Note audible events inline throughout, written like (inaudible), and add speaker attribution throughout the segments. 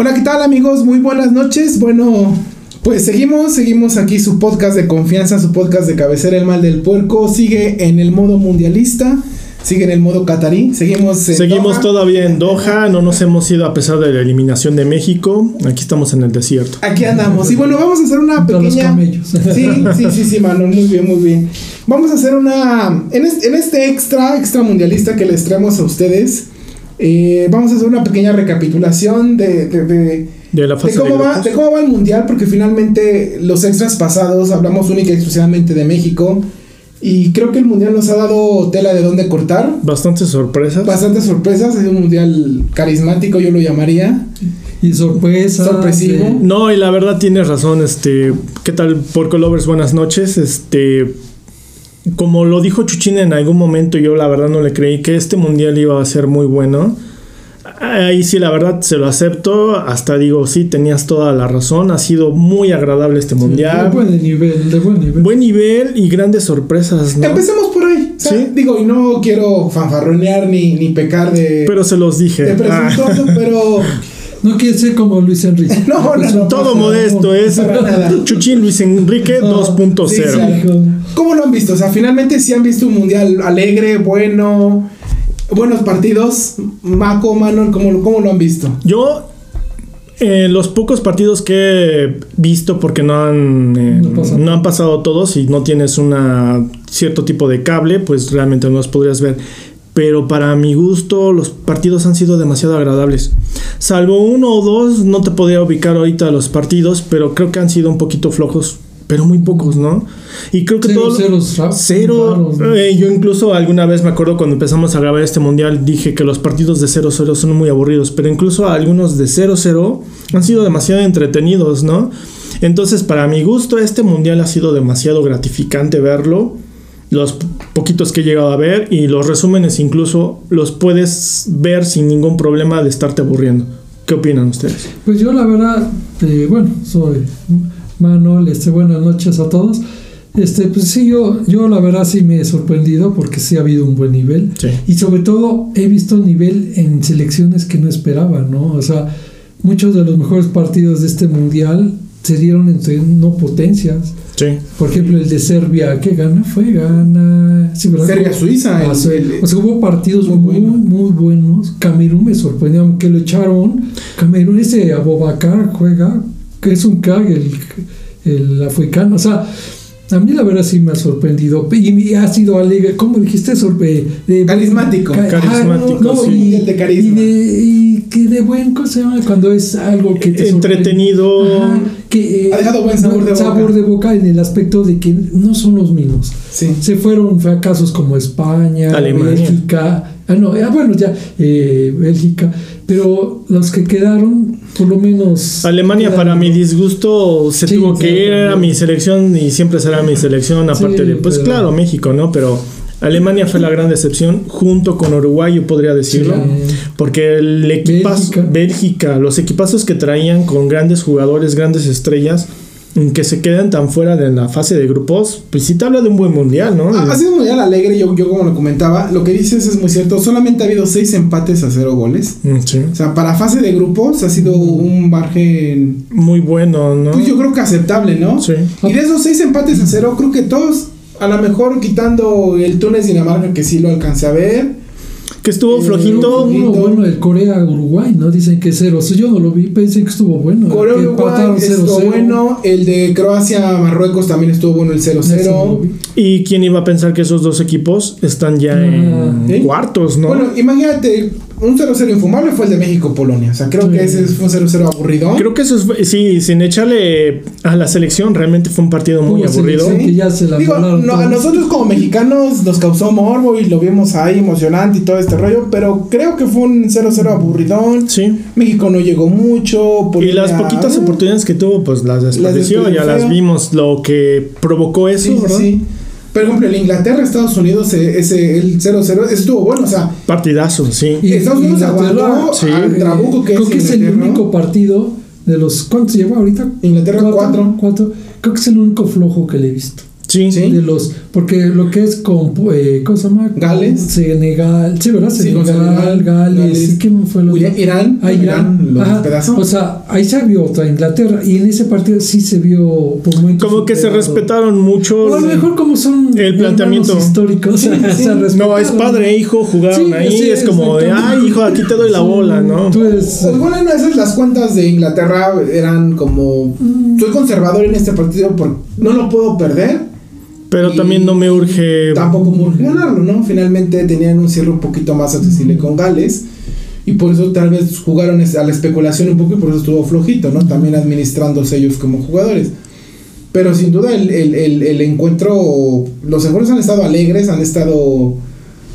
Speaker 1: Hola, ¿qué tal amigos? Muy buenas noches. Bueno, pues seguimos, seguimos aquí su podcast de confianza, su podcast de cabecera El Mal del Puerco. Sigue en el modo mundialista, sigue en el modo catarí. Seguimos en
Speaker 2: Seguimos
Speaker 1: Doha.
Speaker 2: todavía en Doha, no nos hemos ido a pesar de la eliminación de México. Aquí estamos en el desierto.
Speaker 1: Aquí andamos. Y bueno, vamos a hacer una pequeña. Sí, sí, sí, sí, Manuel. Muy bien, muy bien. Vamos a hacer una. En este, en este extra, extra mundialista que les traemos a ustedes. Eh, vamos a hacer una pequeña recapitulación de, de, de-
Speaker 2: De la fase de,
Speaker 1: cómo, va, de cómo va el mundial, porque finalmente los extras pasados hablamos única y exclusivamente de México. Y creo que el mundial nos ha dado tela de dónde cortar.
Speaker 2: Bastantes sorpresas.
Speaker 1: Bastantes sorpresas. Es un mundial carismático, yo lo llamaría.
Speaker 3: Y sorpresa.
Speaker 1: Sorpresivo.
Speaker 3: de-
Speaker 2: No, y la verdad tienes razón, este, ¿qué tal Porco Lovers? Buenas noches, este, como lo dijo Chuchín en algún momento, yo la verdad no le creí que este mundial iba a ser muy bueno. Ahí sí, la verdad se lo acepto, hasta digo, sí, tenías toda la razón, ha sido muy agradable este
Speaker 3: De
Speaker 2: mundial.
Speaker 3: buen nivel, de buen nivel.
Speaker 2: Buen nivel y grandes sorpresas, ¿no?
Speaker 1: Empecemos por ahí. O sea,
Speaker 2: Sí.
Speaker 1: Digo, y no quiero fanfarronear ni, ni pecar de,
Speaker 2: Pero se los
Speaker 1: de
Speaker 2: dije. Ah,
Speaker 1: presuntuoso, pero (laughs)
Speaker 3: No quiere ser como Luis Enrique.
Speaker 1: No, no, no.
Speaker 2: todo modesto es. Chuchín Luis Enrique
Speaker 3: No,
Speaker 2: 2.0.
Speaker 1: sí, sí. ¿Cómo lo han visto? O sea, finalmente sí han visto un mundial alegre, bueno, buenos partidos. Maco, Manuel, ¿cómo, lo- cómo lo han visto?
Speaker 2: Yo, eh, los pocos partidos que he visto, porque no han, eh,
Speaker 3: no
Speaker 2: han pasado todos y no tienes una cierto tipo de cable, pues realmente no los podrías ver. Pero para mi gusto, los partidos han sido demasiado agradables. Salvo uno o dos, no te podría ubicar ahorita los partidos, pero creo que han sido un poquito flojos, pero muy pocos, ¿no? Y creo que
Speaker 3: Cero,
Speaker 2: todo.
Speaker 3: ceros, ra-
Speaker 2: Cero.
Speaker 3: raros, ¿no?
Speaker 2: eh, yo incluso alguna vez me acuerdo cuando empezamos a grabar este mundial dije que los partidos de 0-0 son muy aburridos, pero incluso algunos de 0-0 han sido demasiado entretenidos, ¿no? Entonces, para mi gusto, este mundial ha sido demasiado gratificante verlo. Los poquitos que he llegado a ver y los resúmenes incluso los puedes ver sin ningún problema de estarte aburriendo. ¿Qué opinan ustedes?
Speaker 3: Pues yo la verdad, eh, bueno, soy Manuel, este, buenas noches a todos. Este, pues sí, yo, yo la verdad sí me he sorprendido porque sí ha habido un buen nivel.
Speaker 2: Sí.
Speaker 3: Y sobre todo he visto nivel en selecciones que no esperaba, ¿no? O sea, muchos de los mejores partidos de este mundial se dieron entre no potencias.
Speaker 2: Sí.
Speaker 3: Por ejemplo, el de Serbia, ¿qué gana? Fue gana. Sí.
Speaker 1: Serbia-Suiza,
Speaker 3: Ah, o sea, hubo partidos
Speaker 1: muy
Speaker 3: muy,
Speaker 1: bueno.
Speaker 3: muy, buenos. Camerún me sorprendió, aunque lo echaron. Camerún, ese Abobacar juega, que es un crack, el, el africano. O sea, a mí la verdad sí me ha sorprendido. Y ha sido alegre, ¿cómo dijiste? Sorbe, de,
Speaker 1: Carismático.
Speaker 3: Ca-
Speaker 2: Carismático,
Speaker 3: ah, no, no,
Speaker 2: sí.
Speaker 3: y,
Speaker 1: De carisma.
Speaker 3: y de, y que de buen, ¿cómo se llama? Cuando es algo que te.
Speaker 2: Entretenido.
Speaker 3: Ajá, que, eh,
Speaker 1: Ha dejado buen sabor de boca.
Speaker 3: sabor de boca en el aspecto de que no son los mismos.
Speaker 1: Sí.
Speaker 3: Se fueron fracasos como España,
Speaker 2: Alemania.
Speaker 3: Bélgica, ah, no, ah, bueno, ya, eh, Bélgica, pero los que quedaron, por lo menos.
Speaker 2: Alemania
Speaker 3: quedaron-
Speaker 2: para mi disgusto se
Speaker 3: Sí,
Speaker 2: tuvo que ir, era mi selección y siempre será mi selección, aparte
Speaker 3: Sí,
Speaker 2: de, pues
Speaker 3: pero-
Speaker 2: claro, México, ¿no? Pero Alemania fue la gran decepción junto con Uruguay, yo podría decirlo,
Speaker 3: Sí.
Speaker 2: porque el equipazo,
Speaker 3: Bélgica.
Speaker 2: Bélgica, los equipazos que traían con grandes jugadores, grandes estrellas, que se quedan tan fuera de la fase de grupos, pues sí te habla de un buen mundial, ¿no?
Speaker 1: Ha ha sido un mundial alegre, yo, yo como lo comentaba. Lo que dices es muy cierto. Solamente ha habido seis empates a cero goles.
Speaker 2: Mm, sí.
Speaker 1: O sea, para fase de grupos ha sido un margen,
Speaker 2: Muy bueno, ¿no?
Speaker 1: pues yo creo que aceptable, ¿no?
Speaker 2: Sí.
Speaker 1: Y de esos seis empates a cero, creo que todos, a lo mejor quitando el Túnez-Dinamarca, que sí lo alcancé a ver.
Speaker 2: Que estuvo
Speaker 1: Eh,
Speaker 2: flojito.
Speaker 3: Uno bueno, el Corea-Uruguay, ¿no? Dicen que cero. O sea, yo no lo vi, pensé que estuvo bueno.
Speaker 1: Corea
Speaker 3: que
Speaker 1: Uruguay
Speaker 3: empataron
Speaker 1: estuvo
Speaker 3: 0-0.
Speaker 1: bueno. El de Croacia-Marruecos también estuvo bueno el
Speaker 3: Ese no lo
Speaker 1: 0-0.
Speaker 3: vi.
Speaker 2: ¿Y quién iba a pensar que esos dos equipos están ya
Speaker 3: Ah.
Speaker 2: en
Speaker 1: ¿Sí?
Speaker 2: cuartos, no?
Speaker 1: Bueno, imagínate, un 0-0 infumable fue el de México-Polonia. O sea, creo
Speaker 3: Sí.
Speaker 1: que ese fue un 0-0 aburrido.
Speaker 2: Creo que eso es, sí, sin echarle a la selección, realmente fue un partido muy aburrido.
Speaker 3: selección que ya se la
Speaker 1: Digo, no, a nosotros como mexicanos nos causó morbo y lo vimos ahí emocionante y todo este rollo, pero creo que fue un 0-0 aburridón.
Speaker 2: Sí.
Speaker 1: México no llegó mucho.
Speaker 2: Y
Speaker 1: Polonia-
Speaker 2: las poquitas oportunidades que tuvo, pues las desperdició, ya las vimos, lo que provocó eso,
Speaker 1: Sí,
Speaker 2: ¿verdad?
Speaker 1: sí. Por ejemplo, el Inglaterra-Estados Unidos, eh, ese, el 0-0, ese estuvo bueno, o sea,
Speaker 2: Partidazo, sí.
Speaker 3: Y-
Speaker 1: Estados Unidos aguantó
Speaker 2: sí.
Speaker 1: al Trabuco que
Speaker 3: Creo
Speaker 1: es
Speaker 3: que es el único partido de los. ¿Cuántos lleva ahorita?
Speaker 1: Inglaterra, cuatro.
Speaker 3: cuatro. Creo que es el único flojo que le he visto.
Speaker 2: Sí.
Speaker 1: Sí.
Speaker 3: de los porque lo que es con eh, ¿cómo se llama?
Speaker 1: Gales.
Speaker 3: Senegal sí verdad
Speaker 1: Sí,
Speaker 3: Senegal, Gales,
Speaker 1: Gales.
Speaker 3: ¿y quién fue lo
Speaker 1: Irán, Irán,
Speaker 3: Ah, Irán.
Speaker 1: Irán lo
Speaker 3: Ajá.
Speaker 1: despedazó.
Speaker 3: o sea ahí se vio otra Inglaterra y en ese partido sí se vio por momentos
Speaker 2: Como que se respetaron mucho.
Speaker 3: o a lo mejor como son
Speaker 2: El planteamiento.
Speaker 3: históricos
Speaker 1: Sí, (laughs)
Speaker 3: o sea,
Speaker 1: sí.
Speaker 3: se
Speaker 2: No, es padre e hijo jugaron
Speaker 3: Sí,
Speaker 2: ahí.
Speaker 3: sí,
Speaker 2: es como de, ay, hijo, aquí te doy la bola, ¿no?
Speaker 3: Tú eres-
Speaker 1: Pues bueno, no, esas las cuentas de Inglaterra eran como soy conservador en este partido porque no lo puedo perder.
Speaker 2: Pero también no me urge.
Speaker 1: Tampoco me urge ganarlo, ¿no? Finalmente tenían un cierre un poquito más accesible con Gales. Y por eso tal vez jugaron a la especulación un poco y por eso estuvo flojito, ¿no? También administrándose ellos como jugadores. Pero sin duda el, el, el, el encuentro, los encuentros han estado alegres, han estado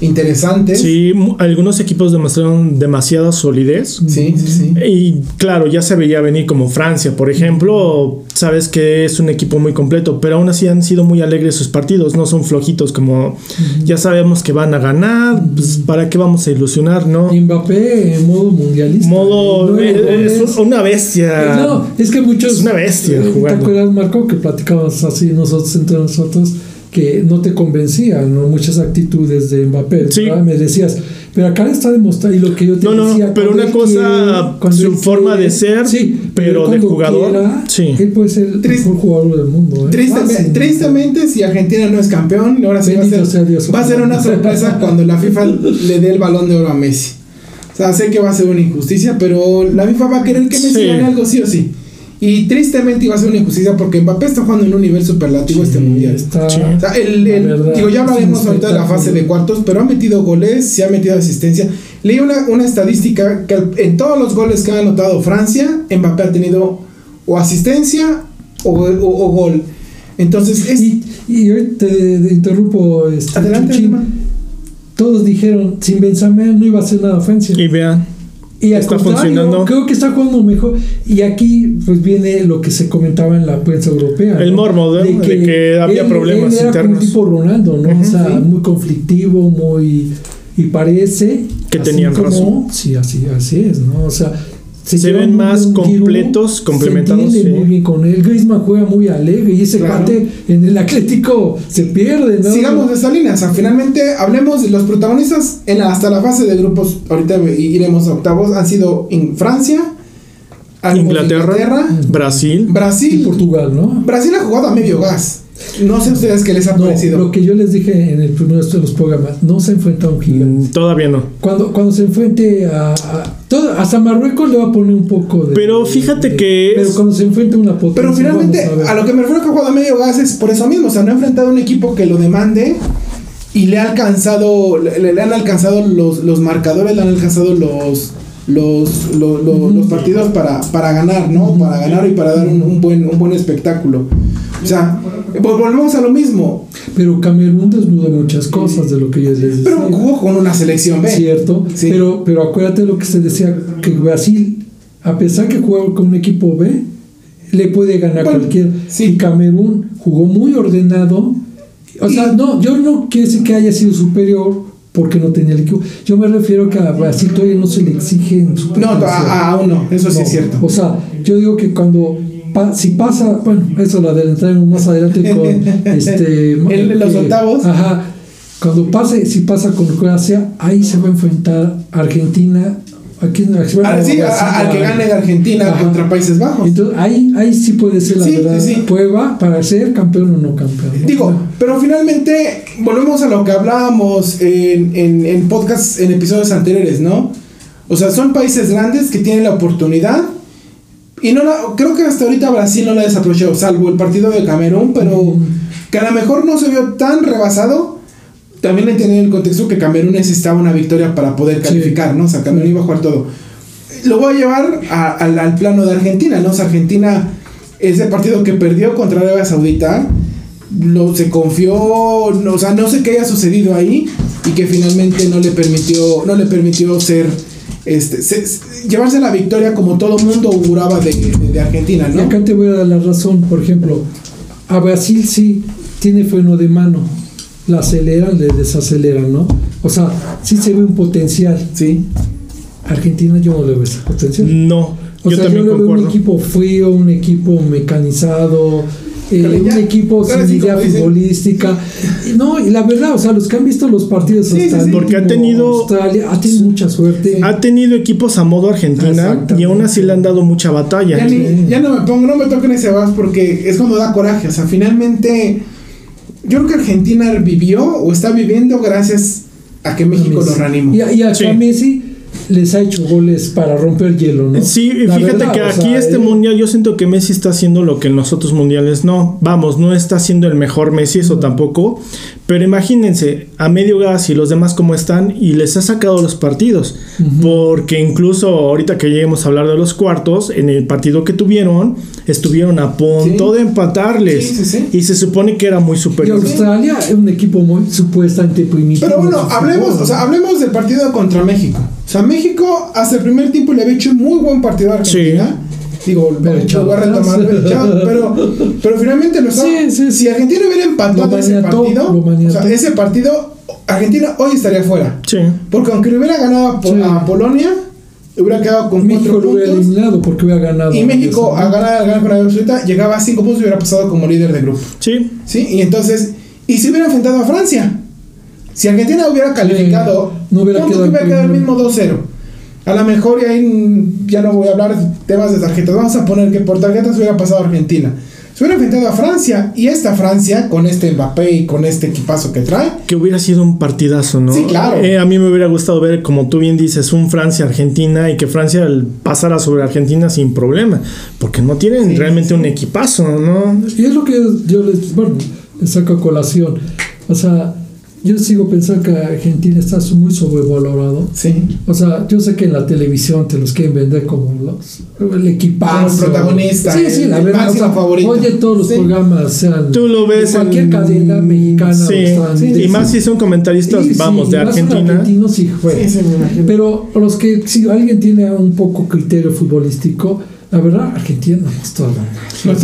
Speaker 1: interesantes.
Speaker 2: Sí, algunos equipos demostraron demasiada solidez.
Speaker 1: sí, sí. sí.
Speaker 2: Y claro, ya se veía venir como Francia, por ejemplo, sabes que es un equipo muy completo, pero aún así han sido muy alegres sus partidos, no son flojitos como ya sabemos que van a ganar, pues para qué vamos a ilusionar, ¿no?
Speaker 3: Mbappé en modo mundialista
Speaker 2: Modo
Speaker 3: Nueve
Speaker 2: eh, es una bestia.
Speaker 3: No, es que muchos.
Speaker 2: Es una bestia
Speaker 3: ¿Te
Speaker 2: jugando.
Speaker 3: acuerdas, Marco, que platicábamos así nosotros entre nosotros? Que no te convencían ¿no? muchas actitudes de Mbappé.
Speaker 2: Sí.
Speaker 3: ¿verdad? Me decías, pero acá está demostrado y lo que yo te
Speaker 2: No, no,
Speaker 3: decía.
Speaker 2: pero
Speaker 3: cuando
Speaker 2: una cosa,
Speaker 3: quiere,
Speaker 2: su forma
Speaker 3: quiere,
Speaker 2: de ser,
Speaker 3: sí,
Speaker 2: pero de jugador,
Speaker 3: quiera,
Speaker 2: sí.
Speaker 3: Él puede ser el
Speaker 1: Triste-
Speaker 3: mejor jugador del mundo. ¿eh?
Speaker 1: Tristemente,
Speaker 3: Fácil.
Speaker 1: tristemente, si Argentina no es campeón, ahora sí va a ser,
Speaker 3: sea Dios.
Speaker 1: va a ser una sorpresa (laughs) cuando la FIFA le dé el balón de oro a Messi. O sea, sé que va a ser una injusticia, pero la FIFA va a querer que Messi
Speaker 2: Sí.
Speaker 1: gane algo sí o sí. Y tristemente iba a ser una injusticia porque Mbappé está jugando en un nivel superlativo este mundial.
Speaker 3: Está,
Speaker 2: Sí.
Speaker 1: O sea, el, el-
Speaker 3: La verdad,
Speaker 1: digo, ya hablaremos ahorita de la fase de cuartos, pero ha metido goles, se ha metido asistencia. Leí una, una estadística que al- en todos los goles que ha anotado Francia, Mbappé ha tenido o asistencia o, o- o gol. Entonces, es,
Speaker 3: Y, y hoy te, te interrumpo. Este,
Speaker 1: adelante.
Speaker 3: Todos dijeron, sin Benzema no iba a hacer nada Francia.
Speaker 2: Y vean,
Speaker 3: Y al
Speaker 2: Está
Speaker 3: contrario,
Speaker 2: funcionando.
Speaker 3: Creo que está jugando mejor. Y aquí pues viene lo que se comentaba en la prensa europea.
Speaker 2: El
Speaker 3: ¿no?
Speaker 2: morbo, ¿no? De que había problemas
Speaker 3: él era como
Speaker 2: internos.
Speaker 3: un tipo Ronaldo, ¿no? O sea,
Speaker 2: sí.
Speaker 3: muy conflictivo, muy... Y parece...
Speaker 2: Que tenían
Speaker 3: como-
Speaker 2: razón.
Speaker 3: Sí, así, así es, ¿no? O sea...
Speaker 2: Se ven más completos, complementados,
Speaker 3: Se entiende
Speaker 2: sí.
Speaker 3: muy bien con él. Griezmann juega muy alegre y ese
Speaker 1: Claro.
Speaker 3: en el Atlético se pierde, ¿no?
Speaker 1: Sigamos de esa línea, o sea, finalmente hablemos de los protagonistas en la- hasta la fase de grupos, ahorita iremos a octavos, han sido en Francia, de
Speaker 2: Inglaterra, Brasil.
Speaker 3: Y
Speaker 1: Brasil,
Speaker 3: Portugal, ¿no?
Speaker 1: Brasil ha jugado a medio gas. No sé ustedes qué les ha
Speaker 3: No,
Speaker 1: parecido.
Speaker 3: lo que yo les dije en el primero de los programas, no se enfrenta a un gigante.
Speaker 2: Mm, Todavía no.
Speaker 3: Cuando, cuando se enfrente a, a- todo, hasta Marruecos le va a poner un poco de.
Speaker 2: Pero fíjate
Speaker 3: de-
Speaker 2: que
Speaker 3: Pero
Speaker 2: es-
Speaker 3: cuando se enfrente a una potencia.
Speaker 1: Pero finalmente, a, lo que me refiero que ha jugado a medio gas es por eso mismo. O sea, no ha enfrentado a un equipo que lo demande y le ha alcanzado, le, le han alcanzado los, los marcadores, le han alcanzado los los, los, los-
Speaker 3: Ujú.
Speaker 1: los partidos para, para ganar, ¿no? Para ganar y para dar un, un buen, un buen espectáculo. O sea, volvemos a lo mismo.
Speaker 3: Pero Camerún desnuda muchas cosas de lo que yo les decía.
Speaker 1: Pero jugó con una selección B.
Speaker 3: Cierto,
Speaker 1: Sí.
Speaker 3: pero, pero acuérdate de lo que se decía, que Brasil, a pesar que jugaba con un equipo B, le puede ganar
Speaker 1: Bueno,
Speaker 3: cualquiera.
Speaker 1: sí.
Speaker 3: Y Camerún jugó muy ordenado. O sea, no, yo no quiero decir que haya sido superior porque no tenía el equipo. Yo me refiero que a Brasil todavía no se le exige en su
Speaker 1: No, aún no, eso sí
Speaker 3: No,
Speaker 1: es cierto.
Speaker 3: O sea, yo digo que cuando pa- si pasa, bueno, eso lo adelantaremos más adelante con (laughs) este
Speaker 1: los octavos.
Speaker 3: Ajá. Cuando pase, si pasa con Croacia, ahí se va a enfrentar Argentina. Aquí, bueno,
Speaker 1: Ah, sí, a-
Speaker 3: Brasil,
Speaker 1: a- al que gane de Argentina
Speaker 3: Ajá.
Speaker 1: contra Países Bajos.
Speaker 3: Entonces, ahí, ahí sí puede ser la
Speaker 1: Sí,
Speaker 3: verdad
Speaker 1: sí,
Speaker 3: prueba para ser campeón o no campeón. ¿no?
Speaker 1: Digo, pero finalmente volvemos a lo que hablábamos en, en, en podcasts, en episodios anteriores, ¿no? O sea, son países grandes que tienen la oportunidad y no la, creo que hasta ahorita Brasil no la ha desaprovechado, salvo el partido de Camerún, pero que a lo mejor no se vio tan rebasado. También entender el contexto que Camerún necesitaba una victoria para poder
Speaker 3: Sí.
Speaker 1: calificar, ¿no? O sea, Camerún iba a jugar todo. Lo voy a llevar a- al, al plano de Argentina, ¿no? O sea, Argentina, ese partido que perdió contra Arabia Saudita, lo, se confió, no, o sea, no sé qué haya sucedido ahí y que finalmente no le permitió, no le permitió ser, este, se- se- llevarse la victoria como todo mundo auguraba de, de- de Argentina,
Speaker 3: Y
Speaker 1: ¿no?
Speaker 3: acá te voy a dar la razón, por ejemplo, a Brasil sí tiene freno de mano, la aceleran, le desaceleran, ¿no? O sea, sí se ve un potencial.
Speaker 1: Sí.
Speaker 3: Argentina yo no le veo ese potencial.
Speaker 2: No,
Speaker 3: O
Speaker 2: yo
Speaker 3: sea,
Speaker 2: también
Speaker 3: yo le veo un
Speaker 2: concuerdo.
Speaker 3: equipo frío, un equipo mecanizado, eh, un equipo sin
Speaker 1: sí,
Speaker 3: idea futbolística. No, y la verdad, o sea, los que han visto los partidos
Speaker 1: Sí,
Speaker 3: hasta
Speaker 1: sí, sí.
Speaker 3: el
Speaker 2: Porque ha tenido-
Speaker 3: Australia, ha tenido mucha suerte.
Speaker 2: Ha tenido equipos a modo Argentina y aún así le han dado mucha batalla.
Speaker 1: Ya, ni- ya no me pongo, no me toquen ese vas porque es cuando da coraje. O sea, finalmente, yo creo que Argentina vivió o está viviendo gracias a que México lo reanimó.
Speaker 3: Y, a- y a
Speaker 2: Sí.
Speaker 3: Messi les ha hecho goles para romper hielo, ¿no?
Speaker 2: Sí, y
Speaker 3: La
Speaker 2: fíjate
Speaker 3: verdad,
Speaker 2: que aquí
Speaker 3: sea,
Speaker 2: este
Speaker 3: él-
Speaker 2: mundial yo siento que Messi está haciendo lo que en los otros mundiales no. Vamos, no está siendo el mejor Messi, eso tampoco. Pero imagínense a medio gas y los demás cómo están y les ha sacado los partidos. Porque incluso ahorita que lleguemos a hablar de los cuartos, en el partido que tuvieron, estuvieron a punto
Speaker 1: Sí.
Speaker 2: de empatarles.
Speaker 1: Sí, sí, sí.
Speaker 2: Y se supone que era muy
Speaker 3: Y
Speaker 2: superior.
Speaker 3: Australia es un equipo muy supuestamente primitivo.
Speaker 1: Pero bueno, hablemos, o sea, hablemos del partido contra México. O sea, México hasta el primer tiempo le había hecho un muy buen partido a Argentina. Digo,
Speaker 3: Pero
Speaker 1: lo voy a retomar, pero, pero, finalmente lo
Speaker 3: Sí, sí, sí.
Speaker 1: Si Argentina hubiera empatado
Speaker 3: Lo
Speaker 1: ese
Speaker 3: maniató,
Speaker 1: partido, o
Speaker 3: maniató.
Speaker 1: sea, ese partido, Argentina hoy estaría fuera.
Speaker 2: Sí.
Speaker 1: Porque aunque le hubiera ganado a, Po-
Speaker 3: Sí.
Speaker 1: a Polonia, hubiera quedado con
Speaker 3: México
Speaker 1: cuatro
Speaker 3: lo hubiera
Speaker 1: puntos.
Speaker 3: eliminado porque hubiera ganado.
Speaker 1: Y México,
Speaker 3: Eso,
Speaker 1: a ganar, a ganar con la absoluta, llegaba a cinco puntos y hubiera pasado como líder de grupo.
Speaker 2: Sí.
Speaker 1: ¿Sí? Y entonces, y si hubiera enfrentado a Francia. Si Argentina hubiera calificado,
Speaker 3: no hubiera
Speaker 1: ¿cuánto
Speaker 3: quedado
Speaker 1: que hubiera quedado el mismo 2-0. A lo mejor, y ahí ya no voy a hablar de temas de tarjetas, vamos a poner que por tarjetas hubiera pasado a Argentina. Se hubiera enfrentado a Francia, y esta Francia, con este Mbappé y con este equipazo que trae,
Speaker 2: Que hubiera sido un partidazo, ¿no?
Speaker 1: Sí, claro.
Speaker 2: Eh, a mí me hubiera gustado ver, como tú bien dices, un Francia-Argentina y que Francia pasara sobre Argentina sin problema. Porque no tienen
Speaker 1: Sí,
Speaker 2: realmente
Speaker 1: sí.
Speaker 2: un equipazo, ¿no?
Speaker 3: Y es lo que yo les, bueno, les saco a colación. O sea, yo sigo pensando que Argentina está su- muy sobrevalorado.
Speaker 1: sí.
Speaker 3: O sea, yo sé que en la televisión te los quieren vender como los, el equipazo.
Speaker 1: Como protagonista,
Speaker 3: Sí, sí,
Speaker 1: el-
Speaker 3: la verdad. O sea,
Speaker 1: favorito.
Speaker 3: Oye, todos los
Speaker 1: Sí.
Speaker 3: programas sean.
Speaker 2: Tú lo ves
Speaker 3: de cualquier
Speaker 2: en-
Speaker 3: cadena mexicana.
Speaker 2: Sí, y más si son comentaristas,
Speaker 3: Sí, sí,
Speaker 2: vamos, de
Speaker 3: y más son
Speaker 2: Argentina.
Speaker 3: argentinos y juegan.
Speaker 1: Sí, sí, me imagino.
Speaker 3: Pero los que, si alguien tiene un poco criterio futbolístico, la verdad, Argentina no es todo.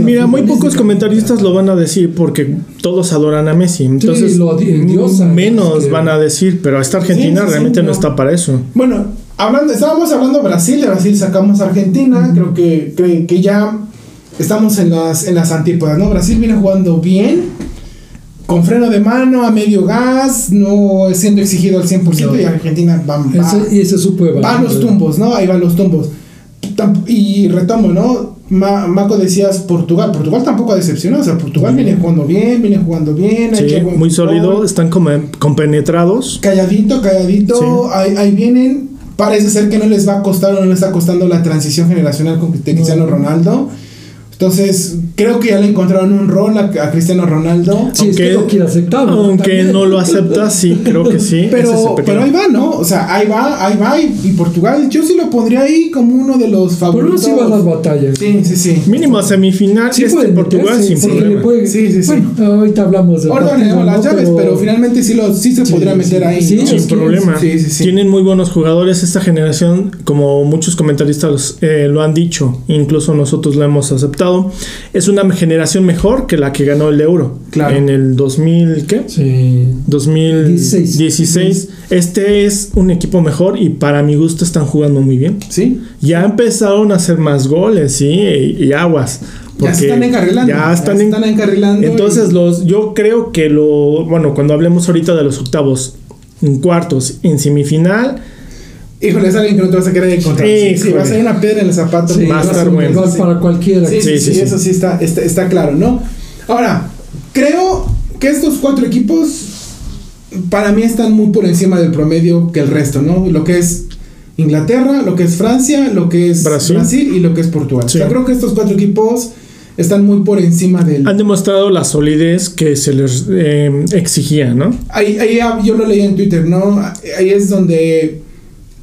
Speaker 2: Mira, muy pocos comentaristas lo van a decir porque todos adoran a Messi. Entonces,
Speaker 3: lo di- endiosan,
Speaker 2: menos
Speaker 3: que-
Speaker 2: van a decir, pero esta Argentina
Speaker 1: Sí, sí, sí,
Speaker 2: realmente no
Speaker 1: no.
Speaker 2: está para eso.
Speaker 1: Bueno, hablando, estábamos hablando de Brasil, de Brasil sacamos a Argentina, creo que, que, que ya estamos en las, en las antípodas, ¿no? Brasil viene jugando bien, con freno de mano, a medio gas, no siendo exigido al 100%
Speaker 3: No.
Speaker 1: y Argentina va, va,
Speaker 3: Ese, y ese supo
Speaker 1: va a los tumbos, ¿no? Ahí van los tumbos. Y retomo, ¿no? Ma- Maco decías Portugal. Portugal tampoco ha decepcionado. O sea, Portugal viene jugando bien, viene jugando bien.
Speaker 2: Sí, muy
Speaker 1: fútbol.
Speaker 2: sólido, están como compenetrados.
Speaker 1: Calladito, calladito,
Speaker 2: Sí.
Speaker 1: ahí, ahí vienen. Parece ser que no les va a costar o no les está costando la transición generacional con Cristiano
Speaker 3: No.
Speaker 1: Ronaldo. Entonces, creo que ya le encontraron un rol a, a Cristiano Ronaldo.
Speaker 3: Sí, es que lo quiere aceptar. ¿no?
Speaker 2: Aunque
Speaker 3: También.
Speaker 2: no lo acepta, sí, creo que sí. Es
Speaker 1: Pero, pero ahí va, ¿no? O sea, ahí va, ahí va. Y, y Portugal, yo sí lo pondría ahí como uno de los
Speaker 3: Por uno
Speaker 1: favoritos.
Speaker 3: sí va a las batallas.
Speaker 1: Sí, sí, sí.
Speaker 2: Mínimo a semifinal,
Speaker 3: Sí
Speaker 2: este
Speaker 3: puede
Speaker 2: Portugal sin problema.
Speaker 3: puede-
Speaker 1: Sí, sí, sí.
Speaker 3: Bueno, ahorita hablamos de
Speaker 1: Ahora ganamos las llaves, pero, finalmente sí, lo, sí se
Speaker 3: Sí,
Speaker 1: podría
Speaker 3: sí.
Speaker 1: meter ahí.
Speaker 3: Sí,
Speaker 1: ¿no?
Speaker 2: Sin problema.
Speaker 1: Sí, sí, sí.
Speaker 2: Tienen muy buenos jugadores. Esta generación, como muchos comentaristas eh, lo han dicho, incluso nosotros lo hemos aceptado, es una generación mejor que la que ganó el Euro.
Speaker 1: Claro.
Speaker 2: En el 2000, ¿qué?
Speaker 3: Sí.
Speaker 2: 2016.
Speaker 3: 16.
Speaker 2: Este es un equipo mejor y para mi gusto están jugando muy bien.
Speaker 1: Sí.
Speaker 2: Ya empezaron a hacer más goles, sí, y, y aguas.
Speaker 1: Ya se
Speaker 2: porque
Speaker 1: están encarrilando.
Speaker 2: Ya están, en-
Speaker 1: encarrilando.
Speaker 2: Entonces
Speaker 1: y-
Speaker 2: los, yo creo que lo, bueno, cuando hablemos ahorita de los octavos, en cuartos, en semifinal,
Speaker 1: Híjole, es alguien que no te vas a querer encontrar. Sí, sí, va a ser una piedra en el zapato.
Speaker 3: Sí,
Speaker 2: va a estar bueno.
Speaker 3: para cualquiera.
Speaker 1: Sí, sí,
Speaker 2: Sí,
Speaker 1: eso sí está, está, está claro, ¿no? Ahora, creo que estos cuatro equipos para mí están muy por encima del promedio que el resto, ¿no? Lo que es Inglaterra, lo que es Francia, lo que es
Speaker 2: Brasil.
Speaker 1: Brasil, y lo que es Portugal. O sea, creo que estos cuatro equipos están muy por encima del...
Speaker 2: han demostrado la solidez que se les eh, exigía, ¿no?
Speaker 1: Ahí, ahí yo lo leí en Twitter, ¿no? Ahí es donde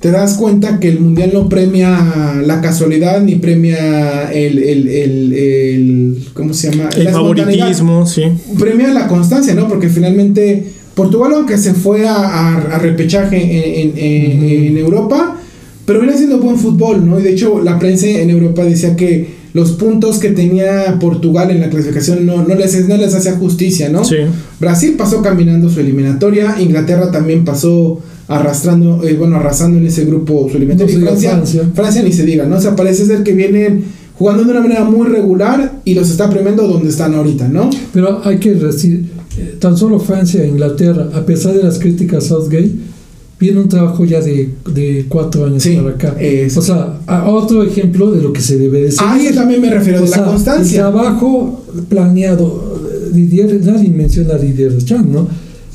Speaker 1: te das cuenta que el mundial no premia la casualidad ni premia el, el, el, el- ¿cómo se llama?
Speaker 2: El
Speaker 1: La
Speaker 2: favoritismo, sí.
Speaker 1: Premia la constancia, ¿no? Porque finalmente Portugal, aunque se fue a, a- a repechaje en, en- en- en Europa, pero viene haciendo buen fútbol, ¿no? Y de hecho la prensa en Europa decía que los puntos que tenía Portugal en la clasificación no, no, les, no les hacía justicia, ¿no?
Speaker 2: Sí.
Speaker 1: Brasil pasó caminando su eliminatoria, Inglaterra también pasó arrastrando, eh, bueno, arrasando en ese grupo su eliminatoria.
Speaker 3: No
Speaker 1: Francia,
Speaker 3: Francia.
Speaker 1: Ni se diga, ¿no? O sea, parece ser que vienen jugando de una manera muy regular y los está premiando donde están ahorita, ¿no?
Speaker 3: Pero hay que decir, eh, tan solo Francia e Inglaterra, a pesar de las críticas a Southgate, viene un trabajo ya de, de cuatro años
Speaker 1: Sí,
Speaker 3: para acá.
Speaker 1: es-
Speaker 3: O sea, a- otro ejemplo de lo que se debe decir.
Speaker 1: Ah, yo también me refiero
Speaker 3: O
Speaker 1: de la constancia.
Speaker 3: El trabajo planeado, eh, Didier, nadie menciona a Didier Deschamps, ¿no?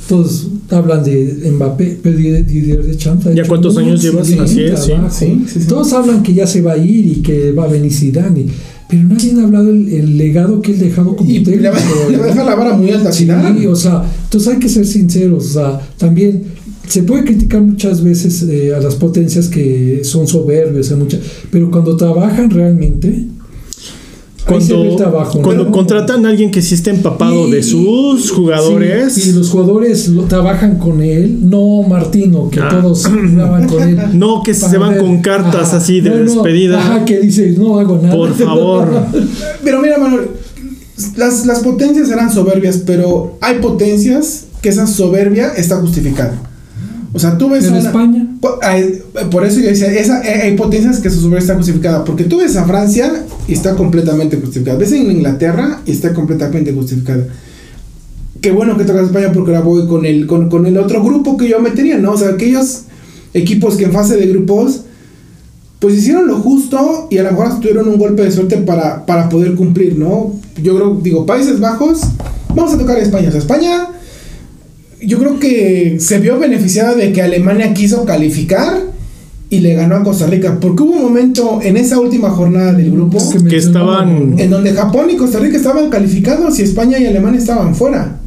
Speaker 3: Todos hablan de Mbappé, pero Didier Didier Deschamps ha
Speaker 2: ¿Ya cuántos años llevas? Así es, sí,
Speaker 3: trabajo.
Speaker 1: sí, sí, sí.
Speaker 3: Todos hablan que ya se va a ir y que va a venir Zidane, pero nadie ha hablado el, el legado que él dejado como
Speaker 1: Y le
Speaker 3: técnico.
Speaker 1: va, le va a dejar la vara muy alta al
Speaker 3: Sí,
Speaker 1: final.
Speaker 3: o sea, entonces hay que ser sinceros, o sea, también se puede criticar muchas veces eh, a las potencias que son soberbios, hay mucha- pero cuando trabajan realmente, ahí se ve el
Speaker 2: Cuando,
Speaker 3: trabajo. ¿no?
Speaker 2: cuando contratan a alguien que sí esté empapado
Speaker 3: Y-
Speaker 2: de sus jugadores.
Speaker 3: Sí, y los jugadores lo, trabajan con él, no Martino, que
Speaker 2: Ah.
Speaker 3: todos jugaban con él.
Speaker 2: No que se van
Speaker 3: ver-
Speaker 2: con cartas
Speaker 3: Ajá.
Speaker 2: así de
Speaker 3: No, no,
Speaker 2: despedida.
Speaker 3: Ajá, que dice, no hago nada.
Speaker 2: Por favor. (laughs)
Speaker 1: Pero mira, Manuel, las, las potencias eran soberbias, pero hay potencias que esa soberbia está justificada. O sea, tú ves
Speaker 3: En
Speaker 1: una-
Speaker 3: España.
Speaker 1: Por eso yo decía, esa, eh, hay potencias que su está justificada. Porque tú ves a Francia y está completamente justificada. Ves en Inglaterra y está completamente justificada. Qué bueno que tocas España porque ahora voy con el, con, con el otro grupo que yo metería, ¿no? O sea, aquellos equipos que en fase de grupos pues hicieron lo justo y a lo mejor tuvieron un golpe de suerte para, para poder cumplir, ¿no? Yo creo, digo, Países Bajos, vamos a tocar a España. O sea, España, yo creo que se vio beneficiada de que Alemania quiso calificar y le ganó a Costa Rica, porque hubo un momento en esa última jornada del grupo
Speaker 2: Que estaban-
Speaker 1: en donde Japón y Costa Rica estaban calificados y España y Alemania estaban fuera.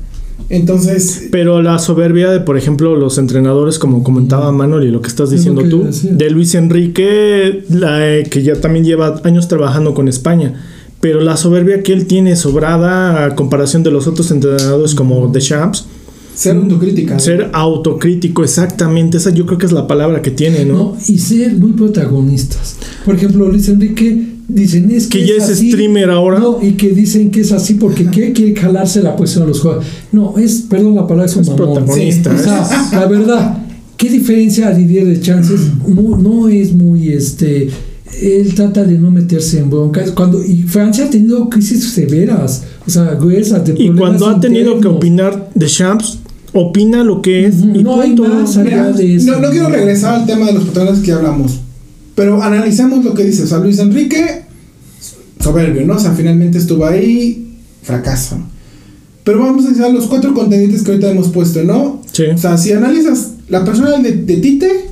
Speaker 1: Entonces,
Speaker 2: Pero la soberbia de, por ejemplo, los entrenadores, como comentaba Manuel y lo que estás
Speaker 3: Es
Speaker 2: diciendo
Speaker 3: que
Speaker 2: tú,
Speaker 3: decía.
Speaker 2: de Luis Enrique, la, eh, que ya también lleva años trabajando con España. Pero la soberbia que él tiene sobrada a comparación de los otros entrenadores como Deschamps,
Speaker 1: ser autocrítica.
Speaker 2: ser autocrítico, exactamente, esa yo creo que es la palabra que tiene, ¿no?
Speaker 3: ¿no? Y ser muy protagonistas. Por ejemplo, Luis Enrique dicen es que,
Speaker 2: Que ya es
Speaker 3: así.
Speaker 2: streamer ahora.
Speaker 3: No, y que dicen que es así porque ¿qué? quiere jalarse la posición a los jugadores. No, es, perdón la palabra, es un
Speaker 2: Es
Speaker 3: mamón.
Speaker 2: protagonista,
Speaker 3: O sea, la verdad, ¿qué diferencia a Didier de Chances? No, no es muy este. Él trata de no meterse en broncas. Cuando, y Francia ha tenido crisis severas. O sea, gruesas de
Speaker 2: Y cuando ha tenido que opinar Deschamps, opina lo que es. Y
Speaker 3: no hay
Speaker 2: punto.
Speaker 3: más allá
Speaker 1: Mira,
Speaker 3: de eso.
Speaker 1: no, no quiero regresar al tema de los protagonistas que hablamos. Pero analicemos lo que dice. O sea, Luis Enrique, soberbio, ¿no? O sea, finalmente estuvo ahí, fracaso. Pero vamos a analizar los cuatro contendientes que ahorita hemos puesto, ¿no?
Speaker 2: Sí.
Speaker 1: O sea, si analizas la persona de, de Tite,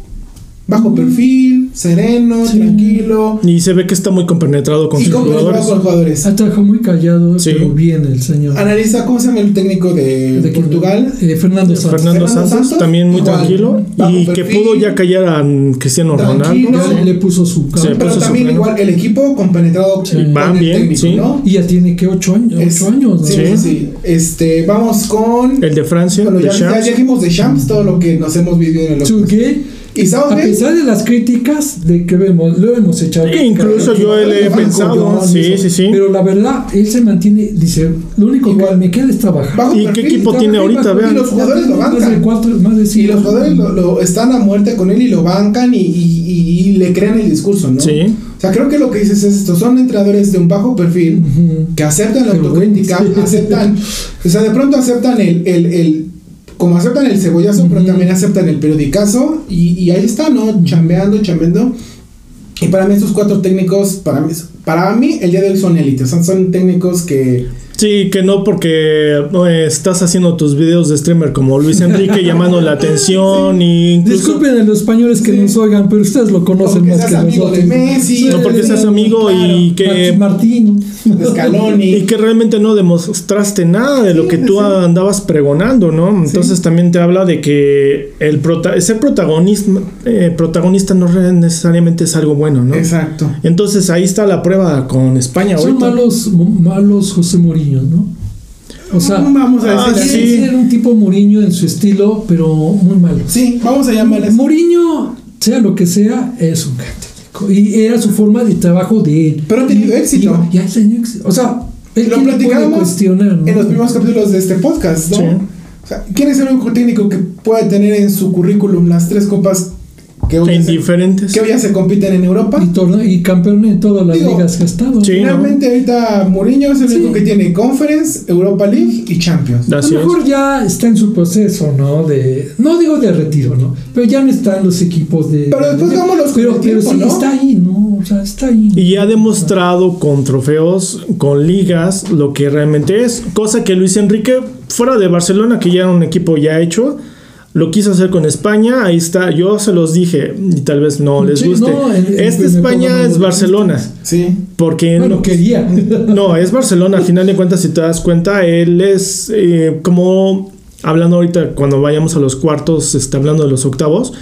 Speaker 1: bajo perfil, sereno,
Speaker 3: Sí.
Speaker 1: tranquilo.
Speaker 2: Y se ve que está muy compenetrado con
Speaker 1: y
Speaker 2: sus jugadores.
Speaker 1: con los jugadores.
Speaker 3: Trabajado muy callado,
Speaker 2: Sí.
Speaker 3: pero bien el señor.
Speaker 1: Analiza cómo se llama el técnico de,
Speaker 3: ¿De?
Speaker 1: Portugal.
Speaker 3: Eh, Fernando Santos.
Speaker 2: Fernando, Santos,
Speaker 1: Santos,
Speaker 2: también muy
Speaker 1: igual,
Speaker 2: tranquilo. Y que
Speaker 1: perfil.
Speaker 2: pudo ya callar a Cristiano. Ronaldo.
Speaker 3: Ya le puso su
Speaker 2: Sí,
Speaker 3: cara.
Speaker 1: Pero
Speaker 2: puso su
Speaker 1: también
Speaker 2: freno.
Speaker 1: igual el equipo compenetrado
Speaker 3: Sí.
Speaker 1: con
Speaker 2: Van
Speaker 1: el
Speaker 2: bien,
Speaker 1: técnico,
Speaker 2: sí.
Speaker 1: ¿no?
Speaker 3: Y ya tiene que ocho años.
Speaker 1: Es-
Speaker 3: Ocho años, ¿no?
Speaker 1: Sí, sí, sí. Este, vamos con.
Speaker 2: El de Francia,
Speaker 1: bueno,
Speaker 2: de
Speaker 1: ya, dijimos de Champs, todo lo que nos hemos vivido en el
Speaker 3: Southgate,
Speaker 1: Y
Speaker 3: a pesar de las críticas de que vemos, lo hemos echado.
Speaker 2: E incluso yo le he pensado, sí,
Speaker 3: eso.
Speaker 2: sí, sí.
Speaker 3: Pero la verdad, él se mantiene, dice, lo único
Speaker 1: Igual.
Speaker 3: que me queda es trabajar.
Speaker 1: bajo
Speaker 2: ¿Y qué equipo
Speaker 1: y
Speaker 2: tiene ahorita?
Speaker 1: bajo-
Speaker 2: Vean.
Speaker 1: Y los jugadores lo
Speaker 3: Más de
Speaker 1: bancan.
Speaker 3: cuatro, más de
Speaker 1: Y
Speaker 3: cinco.
Speaker 1: los jugadores lo, lo- están a muerte con él y lo bancan y, y- y- y le crean el discurso, ¿no?
Speaker 2: Sí.
Speaker 1: O sea, creo que lo que dices es esto: son entrenadores de un bajo perfil que aceptan la
Speaker 3: Pero
Speaker 1: autocrítica,
Speaker 3: bueno, sí.
Speaker 1: aceptan, o sea, de pronto aceptan el, el, el- como aceptan el cebollazo, pero también aceptan el periodicazo y, y ahí está, ¿no? Chambeando, chambeando. Y para mí estos cuatro técnicos, para mí, para mí el día de hoy son élites, son, son técnicos que...
Speaker 2: Sí, que no porque eh, estás haciendo tus videos de streamer como Luis Enrique (laughs) llamando la atención y incluso
Speaker 3: Disculpen a los españoles que
Speaker 1: Sí.
Speaker 3: nos oigan, pero ustedes lo conocen
Speaker 1: Porque
Speaker 3: más que
Speaker 1: amigo
Speaker 3: nosotros.
Speaker 1: de Messi,
Speaker 3: Sí,
Speaker 2: no porque
Speaker 1: sí,
Speaker 2: seas amigo y que
Speaker 3: Martín.
Speaker 1: Scaloni.
Speaker 2: y que realmente no demostraste nada de lo
Speaker 1: Sí,
Speaker 2: que tú
Speaker 1: sí.
Speaker 2: andabas pregonando, ¿no? Entonces también te habla de que el prota ser protagonista eh, protagonista no necesariamente es algo bueno, ¿no?
Speaker 1: Exacto.
Speaker 2: Entonces ahí está la prueba con España
Speaker 3: Son
Speaker 2: ahorita.
Speaker 3: malos, malos José Mourinho, ¿no? O sea,
Speaker 1: Vamos a
Speaker 2: ah,
Speaker 1: decir
Speaker 2: sí.
Speaker 3: ser un tipo Mourinho en su estilo, pero muy malo.
Speaker 1: Sí, vamos a llamarles.
Speaker 3: Mourinho, sea lo que sea, es un gran técnico. Y era su forma de trabajo de él.
Speaker 1: Pero ha tenido éxito.
Speaker 3: y- Ya ha tenido éxito. O sea, él
Speaker 1: Lo
Speaker 3: cuestionar, ¿no?
Speaker 1: en los primeros capítulos de este podcast, ¿no?
Speaker 2: Sí.
Speaker 1: O sea, ¿quién es el único técnico que puede tener en su currículum las tres copas que que hoy, ya
Speaker 2: En
Speaker 1: se,
Speaker 2: diferentes.
Speaker 1: que hoy ya se compiten en Europa.
Speaker 3: Y, y campeón en todas las
Speaker 1: Digo,
Speaker 3: ligas que ha estado.
Speaker 2: Sí.
Speaker 1: Finalmente ahorita Mourinho es el
Speaker 3: Sí.
Speaker 1: único que tiene Conference, Europa League y Champions.
Speaker 3: A lo
Speaker 2: es.
Speaker 3: mejor ya está en su proceso, ¿no? De, no digo de retiro, ¿no? Pero ya no están los equipos de.
Speaker 1: Pero después
Speaker 3: de-
Speaker 1: vámonos con
Speaker 3: pero,
Speaker 1: el
Speaker 3: pero
Speaker 1: tiempo,
Speaker 3: sí,
Speaker 1: ¿no?
Speaker 3: está ahí, ¿no? O sea, está ahí.
Speaker 2: Y ha demostrado con trofeos, con ligas, lo que realmente es. Cosa que Luis Enrique, fuera de Barcelona, que ya era un equipo ya hecho, lo quiso hacer con España. Ahí está, yo se los dije, y tal vez no les
Speaker 3: Sí,
Speaker 2: guste.
Speaker 3: no,
Speaker 2: este
Speaker 3: primer
Speaker 2: España es
Speaker 3: lo
Speaker 2: Barcelona.
Speaker 1: Sí.
Speaker 2: Porque
Speaker 3: Bueno, quería. (laughs)
Speaker 2: no, es Barcelona. Al final de cuentas, si te das cuenta, él es eh, como hablando ahorita cuando vayamos a los cuartos, está hablando de los octavos.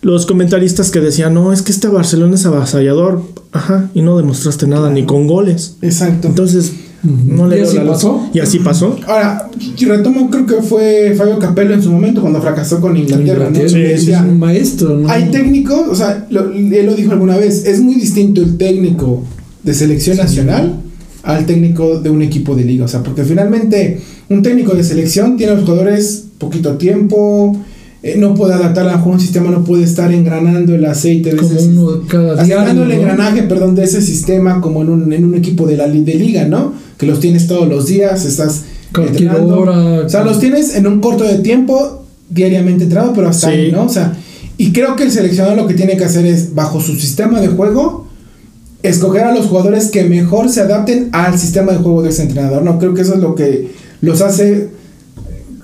Speaker 2: Los comentaristas que decían, no, es que este Barcelona es avasallador. Ajá, y no demostraste nada, ni con goles.
Speaker 1: Exacto.
Speaker 2: Entonces. No le
Speaker 3: ¿Y así
Speaker 2: la luz.
Speaker 3: pasó?
Speaker 2: Y así pasó.
Speaker 1: Ahora, retomo, creo que fue Fabio Capello en su momento cuando fracasó con Inglaterra, ¿no?
Speaker 3: Inglaterra,
Speaker 1: Y
Speaker 3: es
Speaker 1: decía,
Speaker 3: un maestro, ¿no?
Speaker 1: hay técnicos, o sea, lo- él lo dijo alguna vez, es muy distinto el técnico de selección
Speaker 3: Sí.
Speaker 1: nacional al técnico de un equipo de liga, o sea, porque finalmente un técnico de selección tiene a los jugadores poquito tiempo, eh, no puede adaptar a un sistema, no puede estar engranando el aceite de
Speaker 3: como
Speaker 1: ese
Speaker 3: uno cada
Speaker 1: el engranaje, perdón, de ese sistema como en un, en un equipo de la de liga, ¿no? Que los tienes todos los días, estás
Speaker 3: Cualquier
Speaker 1: entrenando.
Speaker 3: hora.
Speaker 1: O sea, los tienes en un corto de tiempo, diariamente entrenado, pero hasta
Speaker 2: Sí.
Speaker 1: ahí, ¿no? O sea, y creo que el seleccionador lo que tiene que hacer es, bajo su sistema de juego, escoger a los jugadores que mejor se adapten al sistema de juego de ese entrenador, ¿no? Creo que eso es lo que los hace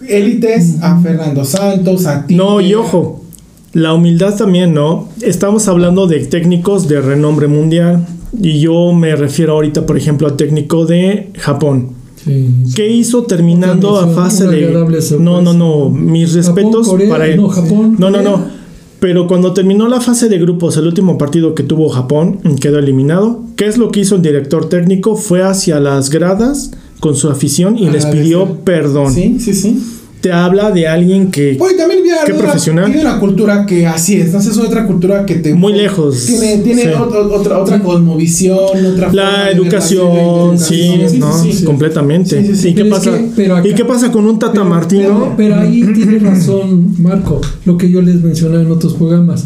Speaker 1: élites a Fernando Santos, a ti.
Speaker 2: No, y ojo, la humildad también, ¿no? Estamos hablando de técnicos de renombre mundial. Y yo me refiero ahorita, por ejemplo, al técnico de Japón.
Speaker 3: Sí.
Speaker 2: ¿Qué hizo terminando a fase de...
Speaker 3: sorpresa.
Speaker 2: No, no, no, mis respetos
Speaker 3: Corea,
Speaker 2: para él.
Speaker 3: no, Japón,
Speaker 2: No, no, no. Pero cuando terminó la fase de grupos, el último partido que tuvo Japón, quedó eliminado. ¿Qué es lo que hizo el director técnico? Fue hacia las gradas con su afición y les pidió perdón.
Speaker 1: Sí, sí, sí.
Speaker 2: Te habla de alguien que...
Speaker 1: Oye, también viene de una-
Speaker 2: profesional.
Speaker 1: viene de una cultura que así es, no sé, es otra cultura que te...
Speaker 2: Muy lejos,
Speaker 1: Tiene, tiene
Speaker 2: sí.
Speaker 1: otro- otra, otra cosmovisión, otra...
Speaker 2: La educación, sí, no,
Speaker 1: sí, sí.
Speaker 2: completamente.
Speaker 1: Sí, sí, sí.
Speaker 2: ¿Y, qué pasa?
Speaker 3: que- pero acá-
Speaker 2: ¿Y qué pasa con un Tata
Speaker 3: Pero-
Speaker 2: Martino?
Speaker 3: Pero, pero ahí tiene razón, Marco, lo que yo les mencionaba en otros programas.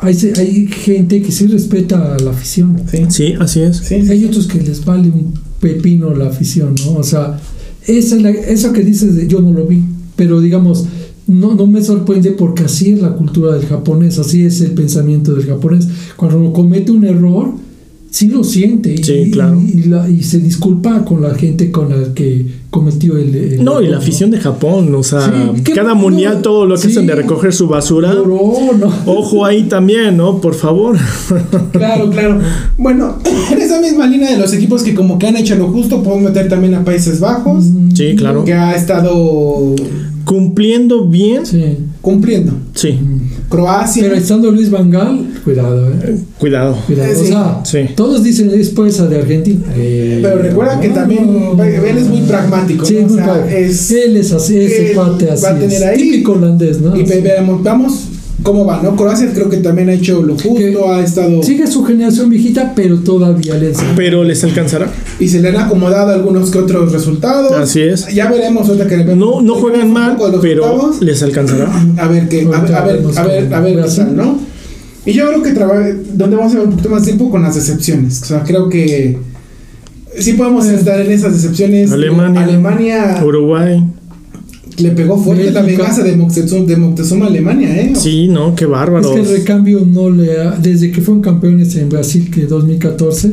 Speaker 3: Hay, hay gente que sí respeta a la afición.
Speaker 1: Sí, sí,
Speaker 2: Sí, así es.
Speaker 1: sí.
Speaker 3: Hay otros que les vale un pepino la afición, ¿no? O sea, esa es la- eso que dices yo no lo vi, pero digamos, no, no me sorprende porque así es la cultura del japonés, así es el pensamiento del japonés. Cuando comete un error, sí lo siente y,
Speaker 2: Sí, claro.
Speaker 3: y, y la- y se disculpa con la gente con la que cometió el, el
Speaker 2: No, y la afición de Japón, o sea,
Speaker 3: Sí,
Speaker 2: cada mundial,
Speaker 3: no,
Speaker 2: todo lo que
Speaker 3: sí.
Speaker 2: hacen de recoger su basura. Ojo ahí también, ¿no? Por favor.
Speaker 1: Claro, claro. Bueno, (coughs) en esa misma línea de los equipos que como que han hecho lo justo, puedo meter también a Países Bajos,
Speaker 2: Sí, claro.
Speaker 1: que ha estado
Speaker 2: Cumpliendo bien,
Speaker 3: Sí.
Speaker 1: cumpliendo.
Speaker 2: sí.
Speaker 1: Croacia.
Speaker 3: Pero estando Luis Vangal, cuidado, ¿eh?
Speaker 2: Cuidado.
Speaker 3: Cuidado.
Speaker 1: Eh,
Speaker 3: O
Speaker 1: sí.
Speaker 3: sea,
Speaker 2: Sí.
Speaker 3: todos dicen es poesa de Argentina. Eh,
Speaker 1: Pero recuerda que
Speaker 3: no,
Speaker 1: también
Speaker 3: no,
Speaker 1: él es muy pragmático.
Speaker 3: Sí,
Speaker 1: ¿no? O
Speaker 3: muy
Speaker 1: sea,
Speaker 3: padre.
Speaker 1: es,
Speaker 3: Él es así, ese cuate así.
Speaker 1: va a tener
Speaker 3: es.
Speaker 1: ahí-
Speaker 3: Típico holandés, ¿no?
Speaker 1: Y
Speaker 3: Así.
Speaker 1: veamos, vamos cómo va, ¿no? Croacia creo que también ha hecho lo justo,
Speaker 3: Que
Speaker 1: ha estado
Speaker 3: Sigue su generación viejita, pero todavía les.
Speaker 2: Pero les alcanzará.
Speaker 1: y se le han acomodado algunos que otros resultados.
Speaker 2: Así es.
Speaker 1: Ya veremos ahorita que
Speaker 2: No, no juegan mal, pero
Speaker 1: octavos.
Speaker 2: les alcanzará.
Speaker 1: a ver qué, a, ver- a ver, a ver, a ver qué
Speaker 3: Así.
Speaker 1: tal, ¿no? Y yo creo que donde vamos a ver un poquito más tiempo con las decepciones. O sea, creo que sí podemos estar en esas decepciones.
Speaker 2: Alemania.
Speaker 1: Alemania
Speaker 2: Uruguay.
Speaker 1: Le pegó fuerte la venganza de Moctezuma, de Moctezuma a Alemania, ¿eh?
Speaker 2: Sí, no, qué
Speaker 3: Es
Speaker 2: bárbaro.
Speaker 3: que el recambio no le ha. Desde que fueron campeones en Brasil, que 2014,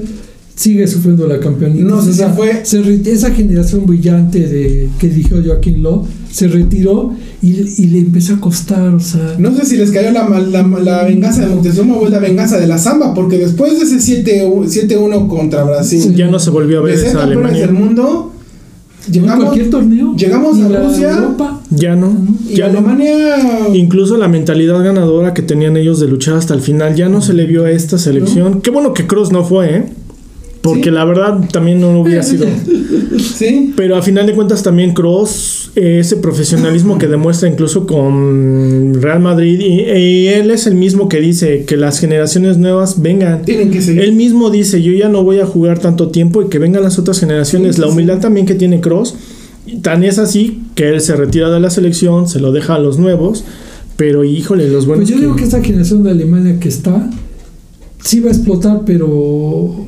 Speaker 3: sigue sufriendo la campeonía.
Speaker 1: No fue-
Speaker 3: se re- esa generación brillante de que dirigió Joaquín Lowe se retiró y, y le empezó a costar, o sea.
Speaker 1: No sé si les cayó la, mal- la, la venganza de Moctezuma o es la venganza de la Zamba, porque después de ese 7-1 7-1 contra Brasil,
Speaker 2: Ya no se volvió a ver esa Alemania.
Speaker 1: del mundo,
Speaker 3: en
Speaker 1: llegamos,
Speaker 3: cualquier torneo.
Speaker 1: llegamos a Rusia
Speaker 3: Europa,
Speaker 2: Ya no.
Speaker 1: y
Speaker 2: Ya no.
Speaker 1: Alemania...
Speaker 2: Incluso la mentalidad ganadora que tenían ellos de luchar hasta el final ya no se le vio a esta selección. Qué bueno que Cruz no fue, ¿eh? Porque
Speaker 1: Sí.
Speaker 2: la verdad también no hubiera (laughs) sido.
Speaker 1: Sí,
Speaker 2: Pero a final de cuentas también Cross, eh, ese profesionalismo que demuestra incluso con Real Madrid, y, y él es el mismo que dice que las generaciones nuevas vengan.
Speaker 1: tienen que seguir.
Speaker 2: Él mismo dice, yo ya no voy a jugar tanto tiempo y que vengan las otras generaciones.
Speaker 1: Sí,
Speaker 2: la
Speaker 1: sí.
Speaker 2: humildad también que tiene Cross, tan es así que él se retira de la selección, se lo deja a los nuevos, Pero híjole, los buenos.
Speaker 3: Pues yo digo que esta generación de Alemania que está, sí va a explotar, pero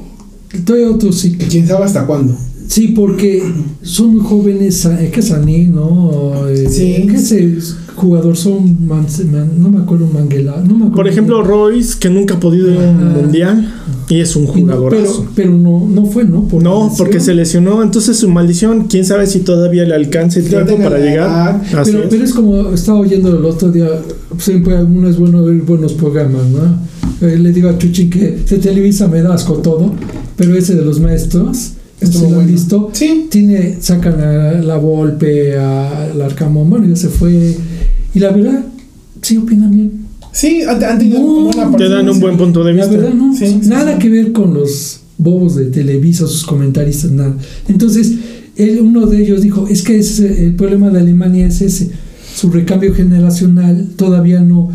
Speaker 3: otros sí.
Speaker 1: ¿Quién sabe hasta cuándo?
Speaker 3: Sí, porque son muy jóvenes, eh, que Sané, ¿no? Eh,
Speaker 1: Sí.
Speaker 3: ¿Qué ese jugador son? Man- Man- no me acuerdo, Manguela. No me acuerdo.
Speaker 2: Por ejemplo, Royce, que nunca ha podido ir a un mundial y es un
Speaker 3: Y no,
Speaker 2: jugadorazo.
Speaker 3: pero, pero no, no fue, ¿no? Por
Speaker 2: no, porque se lesionó, entonces su maldición, quién sabe si todavía le alcance el tiempo para llegar. Así
Speaker 3: Pero,
Speaker 2: es.
Speaker 3: pero es como estaba oyendo el otro día, siempre uno es bueno ver buenos programas, ¿no? Eh, le digo a Chuchín que de Televisa me da asco todo, pero ese de los maestros,
Speaker 1: Estuvo
Speaker 3: ¿se lo han
Speaker 1: bueno.
Speaker 3: visto?
Speaker 1: Sí.
Speaker 3: Tiene, sacan a la Volpe, al Arcamón, bueno, ya se fue. Y la verdad, sí opinan bien.
Speaker 1: Sí, han, tenido
Speaker 3: No,
Speaker 1: buena
Speaker 2: Te dan un buen punto de
Speaker 3: La
Speaker 2: vista.
Speaker 3: verdad, no.
Speaker 1: Sí, sí,
Speaker 3: nada
Speaker 1: sí.
Speaker 3: que ver con los bobos de Televisa, sus comentaristas, nada. Entonces, él, uno de ellos dijo, es que ese- el problema de Alemania es ese, su recambio generacional todavía no,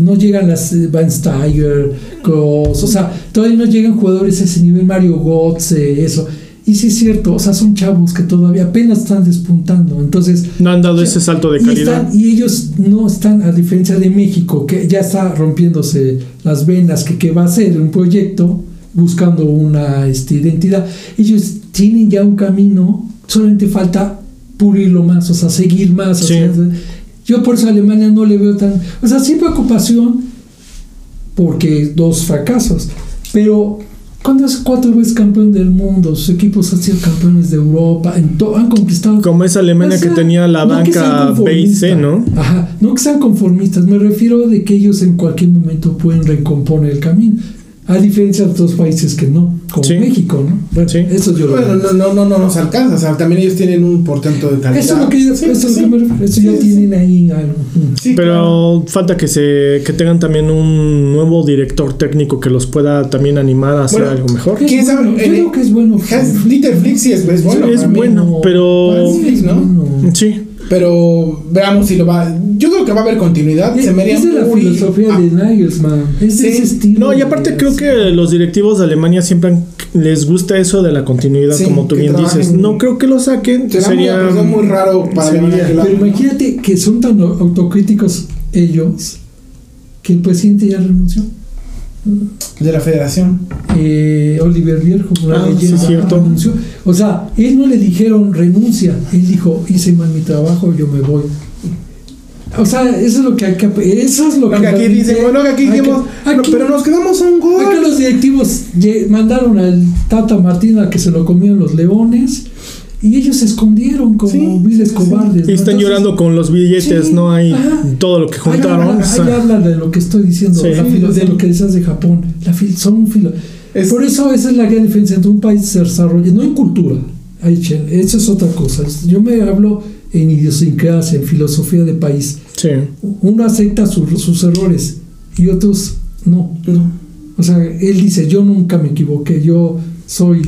Speaker 3: no llegan las eh, Van Steiger, Kroos, o sea, todavía no llegan jugadores a ese nivel, Mario Götze, eso. Y sí es cierto, o sea, son chavos que todavía apenas están despuntando. Entonces,
Speaker 2: No han dado ese salto de
Speaker 3: y,
Speaker 2: calidad.
Speaker 3: están- y ellos no están, a diferencia de México, que ya está rompiéndose las venas, que, que va a ser un proyecto buscando una este, identidad. Ellos tienen ya un camino, solamente falta pulirlo más, o sea, seguir más. o
Speaker 2: Sí.
Speaker 3: sea, yo por eso a Alemania no le veo tan... O sea, sí preocupación porque dos fracasos, pero cuando es cuatro veces campeón del mundo, sus equipos han sido campeones de Europa, en han conquistado
Speaker 2: Como esa Alemania
Speaker 3: o sea,
Speaker 2: que tenía la
Speaker 3: no
Speaker 2: banca B y C,
Speaker 3: conformistas.
Speaker 2: ¿no?
Speaker 3: Ajá, no que sean conformistas, me refiero de que ellos en cualquier momento pueden recomponer el camino. A diferencia de otros países que no, como
Speaker 2: Sí.
Speaker 3: México, ¿no? Bueno,
Speaker 2: Sí.
Speaker 3: eso yo lo
Speaker 1: Bueno,
Speaker 3: veo.
Speaker 1: no, no, no, no nos alcanza. O sea, también ellos tienen un portento de calidad.
Speaker 3: Eso es lo que, yo-
Speaker 1: Sí,
Speaker 3: eso es lo que me refiero. Eso
Speaker 1: Sí,
Speaker 3: ya
Speaker 1: sí.
Speaker 3: tienen ahí algo.
Speaker 1: Sí,
Speaker 2: Pero falta que se que tengan también un nuevo director técnico que los pueda también animar a hacer
Speaker 1: Bueno,
Speaker 2: algo mejor.
Speaker 3: Es
Speaker 1: ¿Quién sabe?
Speaker 3: bueno, yo creo que es bueno.
Speaker 1: Hans Dieter Flick sí es, es bueno.
Speaker 2: es bueno,
Speaker 3: no.
Speaker 2: pero
Speaker 3: Es
Speaker 1: ¿no?
Speaker 2: sí,
Speaker 1: Pero veamos si lo va. Yo creo que va a haber continuidad.
Speaker 3: Es,
Speaker 1: Se me haría
Speaker 3: es de la
Speaker 1: muy-
Speaker 3: filosofía
Speaker 1: Ah,
Speaker 3: de Nagelsmann. Es de
Speaker 1: Sí.
Speaker 3: ese estilo.
Speaker 2: No, y aparte
Speaker 3: de-
Speaker 2: creo que los directivos de Alemania siempre han- les gusta eso de la continuidad,
Speaker 1: Sí,
Speaker 2: como tú bien
Speaker 1: trabajen.
Speaker 2: dices. No creo que lo saquen.
Speaker 1: Será muy-
Speaker 2: sería
Speaker 1: sería muy raro para
Speaker 2: sería-
Speaker 1: Alemania
Speaker 3: Pero imagínate que son tan autocríticos ellos que el presidente ya renunció.
Speaker 1: De la federación.
Speaker 3: Eh, Oliver Viejo, una
Speaker 2: Ah,
Speaker 3: leyenda,
Speaker 2: sí, cierto.
Speaker 3: renunció. O sea, él no le dijeron renuncia, él dijo hice mal mi trabajo, yo me voy. O sea, eso es lo que hay que. Eso es lo
Speaker 1: Lo que aquí dicen, bueno, que aquí
Speaker 3: hay que-
Speaker 1: dijimos,
Speaker 3: aquí-
Speaker 1: no, pero nos quedamos a un gol.
Speaker 3: Acá los directivos mandaron al Tata Martín a que se lo comieron los leones y ellos se escondieron como
Speaker 1: Sí,
Speaker 3: viles
Speaker 1: sí, sí.
Speaker 3: cobardes.
Speaker 2: Y
Speaker 3: ¿no?
Speaker 2: están
Speaker 3: Entonces,
Speaker 2: llorando con los billetes,
Speaker 3: sí,
Speaker 2: ¿no? Hay
Speaker 3: ajá.
Speaker 2: todo lo que juntaron.
Speaker 3: habla,
Speaker 2: o sea,
Speaker 3: ahí habla de lo que estoy diciendo,
Speaker 2: Sí.
Speaker 3: la filo-
Speaker 1: Sí,
Speaker 3: de lo que decías de Japón. La fil- son un filo.
Speaker 1: Es-
Speaker 3: Por eso esa es la gran diferencia entre un país se desarrolla, no en cultura, eso es otra cosa. Yo me hablo en idiosincrasia, en filosofía de país.
Speaker 2: sí.
Speaker 3: Uno acepta su- sus errores y otros no.
Speaker 1: No.
Speaker 3: O sea, él dice, yo nunca me equivoqué, yo soy,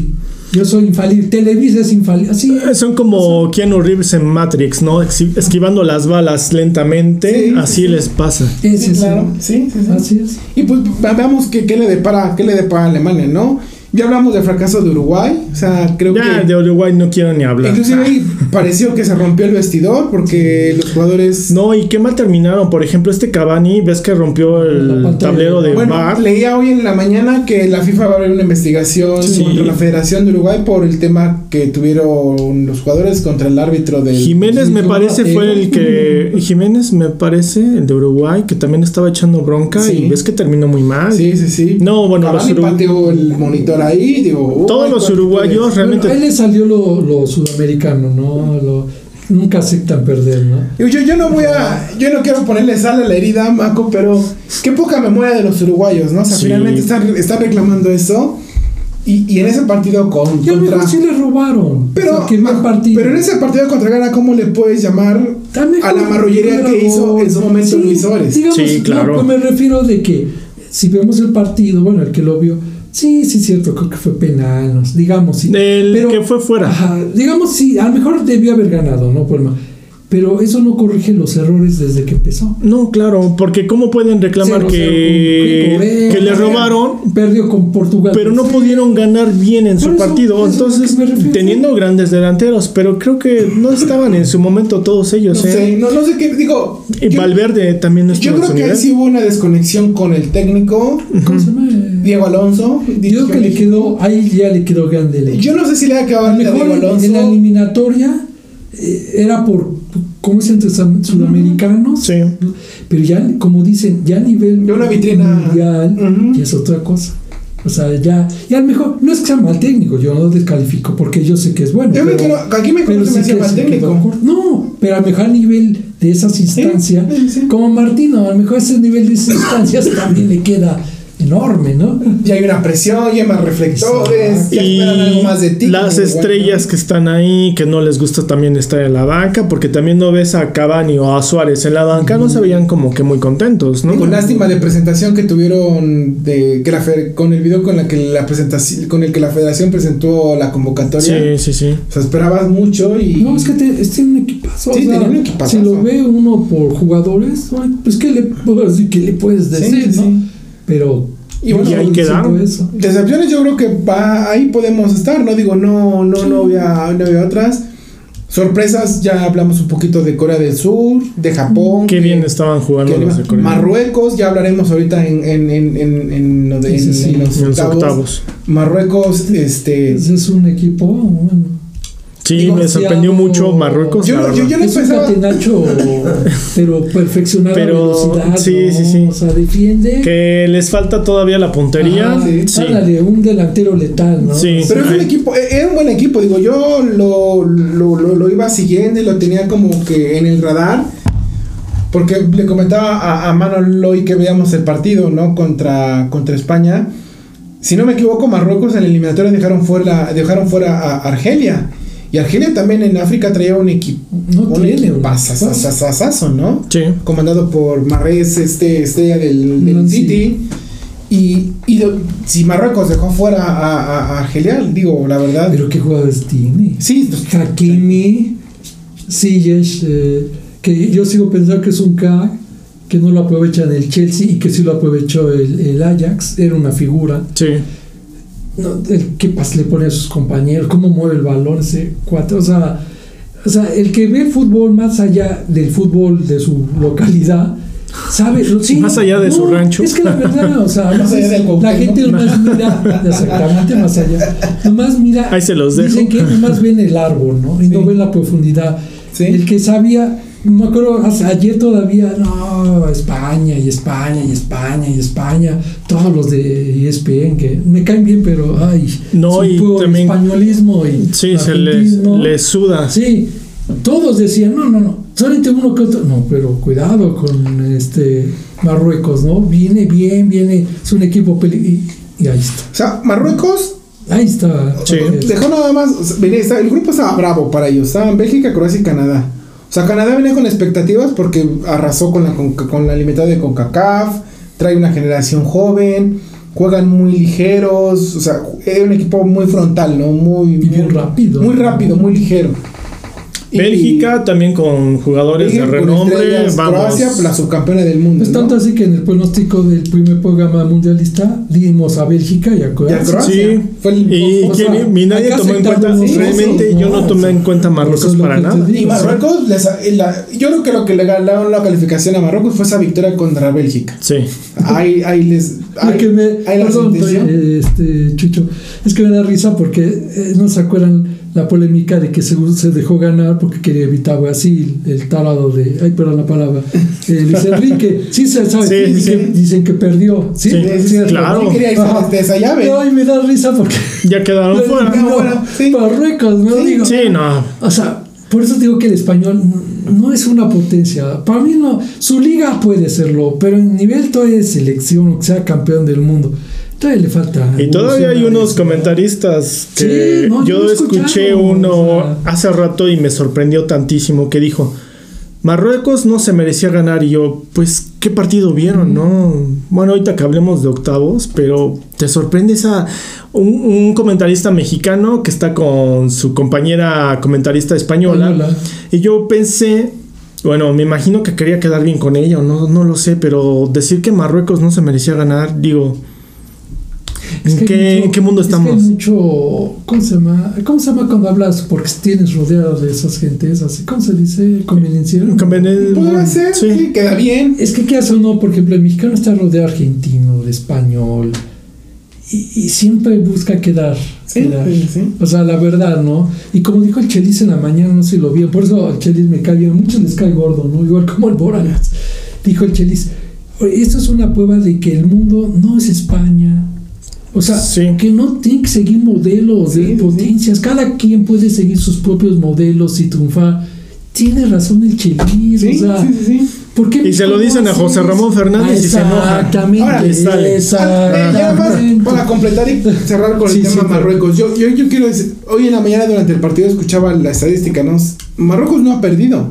Speaker 3: yo soy infalible. Televisa es infalible. Así
Speaker 2: Eh, Son como Keanu Reeves en Matrix, ¿no? Esquivando las balas lentamente,
Speaker 1: Sí, sí,
Speaker 2: así
Speaker 1: sí.
Speaker 2: les pasa.
Speaker 3: es
Speaker 1: Sí, claro. Sí, sí, sí.
Speaker 3: Así es.
Speaker 1: Y pues ve- veamos qué, qué le depara, qué le depara a Alemania, ¿no? Ya hablamos del fracaso de Uruguay, o sea, creo
Speaker 2: Ya
Speaker 1: que
Speaker 2: de Uruguay no quiero ni hablar.
Speaker 1: inclusive ahí (laughs) pareció que se rompió el vestidor porque los jugadores
Speaker 2: No, y qué mal terminaron. Por ejemplo, este Cavani, ves que rompió el tablero de
Speaker 1: bueno,
Speaker 2: VAR.
Speaker 1: leía hoy en la mañana que la FIFA va a abrir una investigación
Speaker 2: Sí.
Speaker 1: contra la Federación de Uruguay por el tema que tuvieron los jugadores contra el árbitro del
Speaker 2: Jiménez me parece
Speaker 3: Mateo.
Speaker 2: fue el que (laughs) Jiménez me parece el de Uruguay que también estaba echando bronca
Speaker 1: Sí.
Speaker 2: y ves que terminó muy mal.
Speaker 1: Sí, sí, sí.
Speaker 2: No, bueno, los
Speaker 1: Cavani pateó el monitor ahí, digo,
Speaker 2: Todos
Speaker 1: uy,
Speaker 2: los uruguayos realmente
Speaker 3: Bueno, a él le salió lo, lo sudamericano, ¿no? Lo- nunca aceptan perder, ¿no?
Speaker 1: Yo, yo no voy a, yo no quiero ponerle sal a la herida, Maco, pero qué poca memoria de los uruguayos, ¿no? O sea,
Speaker 2: Sí.
Speaker 1: finalmente están, están reclamando eso. Y, y en ese partido con,
Speaker 3: Y
Speaker 1: contra.
Speaker 3: sí le robaron.
Speaker 1: Pero,
Speaker 3: partido.
Speaker 1: pero en ese partido contra Ghana, ¿cómo le puedes llamar
Speaker 3: A
Speaker 1: la marrullería que hizo en su momento
Speaker 3: Sí,
Speaker 1: Luis Suárez?
Speaker 3: digamos,
Speaker 2: Sí, claro.
Speaker 3: no, pues me refiero de que si vemos el partido, bueno, el que lo vio, sí, sí, es cierto, creo que fue penal, digamos, sí.
Speaker 2: el
Speaker 3: Pero-
Speaker 2: que fue fuera.
Speaker 3: Ajá, digamos, sí, a lo mejor debió haber ganado, ¿no? Por ma- pero eso no corrige los errores desde que empezó.
Speaker 2: No, claro, porque ¿cómo pueden reclamar
Speaker 3: 0-0
Speaker 2: que, que le robaron,
Speaker 3: Perdió con Portugal.
Speaker 2: pero no pudieron ganar bien en su
Speaker 3: eso,
Speaker 2: partido? Entonces, teniendo grandes delanteros, pero creo que no estaban en su momento todos
Speaker 1: No
Speaker 2: ellos.
Speaker 1: sé,
Speaker 2: ¿eh?
Speaker 1: no, no sé qué, digo.
Speaker 2: Y
Speaker 1: yo-
Speaker 2: Valverde también no
Speaker 1: Yo creo que ahí sí hubo una desconexión con el técnico,
Speaker 3: ¿Cómo se llama?
Speaker 1: Diego Alonso.
Speaker 3: Yo creo que le quedó, ahí ya le quedó grande
Speaker 1: Yo no sé si le ha
Speaker 3: A
Speaker 1: Diego Alonso.
Speaker 3: en la eliminatoria eh, era por, ¿cómo es entre sudamericanos?
Speaker 2: Sí.
Speaker 3: Pero ya, como dicen, ya a nivel
Speaker 1: Ya una vitrina.
Speaker 3: mundial
Speaker 1: Ujú.
Speaker 3: ya es otra cosa. O sea, ya, y a lo mejor, no es que sea mal técnico, yo no descalifico porque yo sé que es bueno.
Speaker 1: Yo me
Speaker 3: pero-
Speaker 1: quedo- aquí me
Speaker 3: pero sí que
Speaker 1: mal técnico.
Speaker 3: No, pero a lo mejor a nivel de esas instancias,
Speaker 1: sí, sí.
Speaker 3: como Martino, a lo mejor ese nivel de esas instancias también le queda enorme, ¿no?
Speaker 1: Ya hay una presión, ya hay más reflectores, ya esperan algo
Speaker 2: Y
Speaker 1: más de ti.
Speaker 2: las estrellas
Speaker 1: bueno.
Speaker 2: que están ahí, que no les gusta también estar en la banca, porque también no ves a Cavani o a Suárez en la banca, no se veían como que muy contentos, ¿no?
Speaker 1: Digo, lástima de presentación que tuvieron de que la con el video con la que la presentación con el que la Federación presentó la convocatoria.
Speaker 2: Sí, sí, sí.
Speaker 1: O sea, esperabas mucho y
Speaker 3: No, es que te, es tiene un equipazo.
Speaker 1: Sí,
Speaker 3: o sea,
Speaker 1: un equipazo.
Speaker 3: Si lo ve uno por jugadores, pues ¿qué le, decir? ¿Qué le puedes decir?
Speaker 1: sí,
Speaker 3: ¿no?
Speaker 1: sí.
Speaker 3: Pero.
Speaker 1: Y bueno,
Speaker 3: yo
Speaker 2: ahí quedaron.
Speaker 3: eso.
Speaker 1: Decepciones yo creo que va, ahí podemos estar, ¿no? Digo, no, no, no había, no había otras. Sorpresas, ya hablamos un poquito de Corea del Sur, de Japón.
Speaker 2: Qué
Speaker 1: que-
Speaker 2: bien estaban jugando los de Corea.
Speaker 1: Marruecos, ya hablaremos ahorita en, en, en, en, en lo de-
Speaker 3: Sí, sí,
Speaker 1: en- en los
Speaker 2: En los
Speaker 1: octavos.
Speaker 2: octavos.
Speaker 1: Marruecos, este.
Speaker 3: Ese es un equipo, bueno.
Speaker 2: Sí,
Speaker 1: Digo,
Speaker 2: me sorprendió mucho Marruecos.
Speaker 1: Yo, yo, yo no
Speaker 3: Es un
Speaker 1: pensaba.
Speaker 3: catenacho, pero perfeccionado
Speaker 2: Pero,
Speaker 3: velocidad.
Speaker 2: sí,
Speaker 3: ¿no?
Speaker 2: sí, sí.
Speaker 3: O sea, defiende.
Speaker 2: Que les falta todavía la puntería.
Speaker 3: Ajá,
Speaker 1: sí.
Speaker 2: Sí.
Speaker 3: ándale, un delantero letal, ¿no?
Speaker 2: Sí.
Speaker 1: Pero es un equipo, e- era un buen equipo, digo, yo lo, lo, lo, lo iba siguiendo y lo tenía como que en el radar, porque le comentaba a, a Manuel hoy que veíamos el partido, ¿no? Contra, contra España. Si no me equivoco, Marruecos en la eliminatoria dejaron fuera, dejaron fuera a Argelia. Y Argelia también en África traía un equipo,
Speaker 3: No
Speaker 1: un
Speaker 3: tiene
Speaker 1: ¿no?
Speaker 2: Sí.
Speaker 1: comandado por Marrés, este estrella del, del City. Y, y de- si Marruecos dejó fuera a, a- a Argelia, digo, la verdad.
Speaker 3: Pero qué jugadores tiene.
Speaker 1: sí, pues,
Speaker 3: Hakimi, Ziyech, eh, que yo sigo pensando que es un crack, que no lo aprovecha en el Chelsea y que sí lo aprovechó el, el Ajax, era una figura.
Speaker 2: Sí.
Speaker 3: No, el, ¿Qué pas le pone a sus compañeros? ¿Cómo mueve el balón ese cuatro? O sea, o sea, el que ve fútbol más allá del fútbol de su localidad, sabe, sí,
Speaker 2: Más allá de su rancho.
Speaker 3: Es que la verdad, o sea, (laughs)
Speaker 1: Más allá del
Speaker 3: la gente nomás mira, exactamente más allá, nomás mira,
Speaker 2: Ahí se los dejo.
Speaker 3: dicen que nomás ven el árbol, ¿no? Y no ven la profundidad.
Speaker 1: Sí.
Speaker 3: El que sabía, me acuerdo, hace- ayer todavía, no, España y España y España y España, todos los de ESPN que me caen bien, pero ay,
Speaker 2: No, y
Speaker 3: puro
Speaker 2: también-
Speaker 3: españolismo y
Speaker 2: Sí, se les, suda.
Speaker 3: Sí, todos decían, no, no, no, solamente uno que otro, no, pero cuidado con este Marruecos, ¿no? Viene bien, viene, es un equipo peli y, y ahí está,
Speaker 1: o sea, Marruecos
Speaker 3: ahí está.
Speaker 2: Sí.
Speaker 1: Dejó nada más. venía- el grupo estaba bravo para ellos. Estaban Bélgica, Croacia y Canadá. O sea, Canadá venía con expectativas porque arrasó con la, con, con la limitada de CONCACAF. Trae una generación joven. Juegan muy ligeros. O sea, era un equipo muy frontal, ¿no? Muy,
Speaker 3: Y bien
Speaker 1: muy
Speaker 3: rápido.
Speaker 1: Muy rápido, muy ligero. Y-
Speaker 2: Bélgica también con jugadores de renombre. Vamos.
Speaker 1: Croacia, la subcampeona del mundo.
Speaker 3: Es
Speaker 1: ¿no?
Speaker 3: tanto así que en el pronóstico del primer programa mundialista dimos a Bélgica y a
Speaker 1: Y a
Speaker 3: Croacia.
Speaker 2: Sí.
Speaker 1: Fue el-
Speaker 2: Y
Speaker 3: o
Speaker 2: quién-
Speaker 3: sea,
Speaker 2: nadie tomó en cuenta. realmente yo no
Speaker 3: no,
Speaker 2: tomé
Speaker 3: o sea,
Speaker 2: en cuenta Marruecos para nada.
Speaker 1: Y. Marruecos, les- la- yo creo que lo que le ganaron la calificación a Marruecos fue esa victoria contra Bélgica.
Speaker 2: Sí.
Speaker 1: Ahí, ahí les. Ahí,
Speaker 3: que me,
Speaker 1: ahí
Speaker 3: perdón, eh, este, Chucho, es que me da risa porque eh, no se acuerdan la polémica de que se, se dejó ganar porque quería evitar Brasil, el talado de, ay, perdón la palabra, eh, Luis (laughs) Enrique, sí se sabe,
Speaker 2: Sí,
Speaker 3: y
Speaker 2: sí,
Speaker 3: que
Speaker 2: sí.
Speaker 3: dicen que perdió, sí,
Speaker 2: Sí,
Speaker 3: Sí, es
Speaker 2: claro.
Speaker 1: quería irse
Speaker 3: Ajá.
Speaker 1: de esa llave.
Speaker 3: No, y me da risa porque (laughs)
Speaker 2: Ya quedaron (laughs) fuera.
Speaker 1: No, bueno, sí.
Speaker 3: Marruecos, no
Speaker 1: Sí,
Speaker 3: digo.
Speaker 2: Sí, no.
Speaker 3: O sea, por eso digo que el español no- no es una potencia. Para mí no. Su liga puede serlo, pero en nivel todavía de selección o que sea campeón del mundo, todavía le falta.
Speaker 2: Y todavía hay unos comentaristas que
Speaker 3: Sí, no, yo
Speaker 2: escuché uno
Speaker 3: o sea.
Speaker 2: hace rato y me sorprendió tantísimo que dijo, Marruecos no se merecía ganar y yo, pues, ¿qué partido vieron? No, bueno, ahorita que hablemos de octavos, pero te sorprende esa un, un comentarista mexicano que está con su compañera comentarista española
Speaker 3: Española.
Speaker 2: y yo pensé Bueno, me imagino que quería quedar bien con ella, o no, no lo sé, pero decir que Marruecos no se merecía ganar, digo,
Speaker 3: Es
Speaker 2: ¿en
Speaker 3: que
Speaker 2: qué,
Speaker 3: mucho-
Speaker 2: en qué mundo
Speaker 3: es que
Speaker 2: estamos?
Speaker 3: hay mucho. ¿Cómo se llama? ¿Cómo se llama cuando hablas porque tienes rodeado de esas gentes? Así, ¿Cómo se dice? Conveniencia.
Speaker 2: Conveni-
Speaker 1: Podrá ser,
Speaker 2: sí.
Speaker 1: sí, queda bien.
Speaker 3: Es que, ¿qué hace uno? Por ejemplo, el mexicano está rodeado de argentino, de español, y, y siempre busca quedar.
Speaker 1: Sí,
Speaker 3: quedar.
Speaker 1: sí.
Speaker 3: O sea, la verdad, ¿no? Y como dijo el Chelis en la mañana, no sé si lo vi, por eso el Chelis me cae bien, muchos les cae gordo, ¿no? Igual como el Boragas. Dijo el Chelis, "Oye, esto es una prueba de que el mundo no es España. O sea,
Speaker 2: Sí.
Speaker 3: que no tiene que seguir modelos de
Speaker 1: sí,
Speaker 3: potencias. Cada quien puede seguir sus propios modelos y triunfar. Tiene razón el Chelis.
Speaker 1: Sí,
Speaker 3: o sea,
Speaker 1: sí, sí, sí.
Speaker 3: ¿por qué
Speaker 2: Y se lo dicen a José? Ramón Fernández y se enoja.
Speaker 3: Exactamente.
Speaker 2: Sale.
Speaker 1: Ah, eh,
Speaker 3: exactamente.
Speaker 1: para completar y cerrar con
Speaker 3: Sí,
Speaker 1: el tema Marruecos. Yo, yo, yo quiero decir, hoy en la mañana durante el partido escuchaba la estadística, ¿no? Marruecos no ha perdido.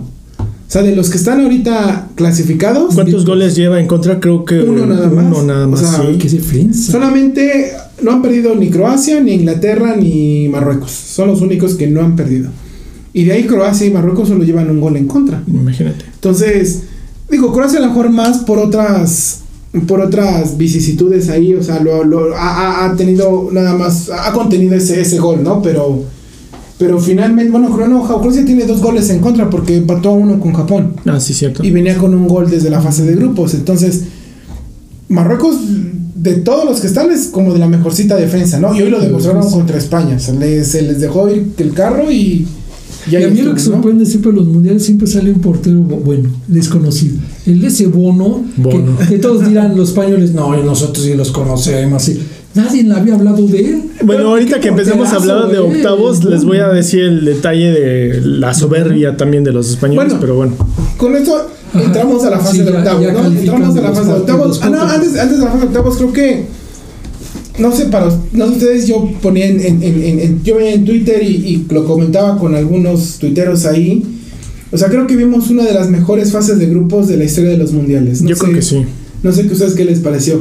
Speaker 1: O sea, de los que están ahorita clasificados,
Speaker 2: ¿Cuántos goles lleva en contra? Creo que
Speaker 1: Uno nada más.
Speaker 2: Uno nada
Speaker 1: O
Speaker 2: más,
Speaker 1: sea,
Speaker 2: sí.
Speaker 1: Solamente no han perdido ni Croacia, ni Inglaterra, ni Marruecos. Son los únicos que no han perdido. Y de ahí Croacia y Marruecos solo llevan un gol en contra.
Speaker 2: Imagínate.
Speaker 1: Entonces, digo, Croacia a lo mejor más por otras por otras vicisitudes ahí, o sea, lo, lo- ha, ha- ha tenido nada más, ha contenido ese, ese gol, ¿no? Pero pero finalmente, bueno, Cro- no, Croacia tiene dos goles en contra porque empató a uno con Japón
Speaker 2: Ah, sí, cierto.
Speaker 1: y venía con un gol desde la fase de grupos. Entonces, Marruecos, de todos los que están, es como de la mejorcita defensa, ¿no? Y hoy lo demostraron contra España. Se les, se les dejó ir el carro y.
Speaker 3: Y a
Speaker 1: ahí
Speaker 3: mí lo que
Speaker 1: estuvo, ¿no?
Speaker 3: sorprende siempre en los mundiales siempre sale un portero bu- bueno, desconocido. El de ese bono,
Speaker 2: Bono.
Speaker 3: Que, que todos dirán los españoles, no, nosotros sí los conocemos. así. Nadie le había hablado de él.
Speaker 2: Bueno, ahorita que empecemos a hablar de
Speaker 3: eh,
Speaker 2: octavos, les voy a decir el detalle de la soberbia también de los españoles,
Speaker 1: Bueno.
Speaker 2: pero bueno.
Speaker 1: Con esto
Speaker 3: Ajá.
Speaker 1: entramos a la fase
Speaker 3: Sí,
Speaker 1: de octavos,
Speaker 3: ya
Speaker 1: ¿no?
Speaker 3: calificando
Speaker 1: Entramos a la
Speaker 3: los
Speaker 1: fase de octavos.
Speaker 3: partidos,
Speaker 1: Ah, no, antes, antes de la fase de octavos, creo que. No sé, para no sé ustedes, yo ponía en, en, en- en- en- yo veía en Twitter y, y lo comentaba con algunos tuiteros ahí. O sea, creo que vimos una de las mejores fases de grupos de la historia de los mundiales. No
Speaker 2: Yo
Speaker 1: sé-
Speaker 2: creo que sí.
Speaker 1: No sé qué ustedes qué les pareció.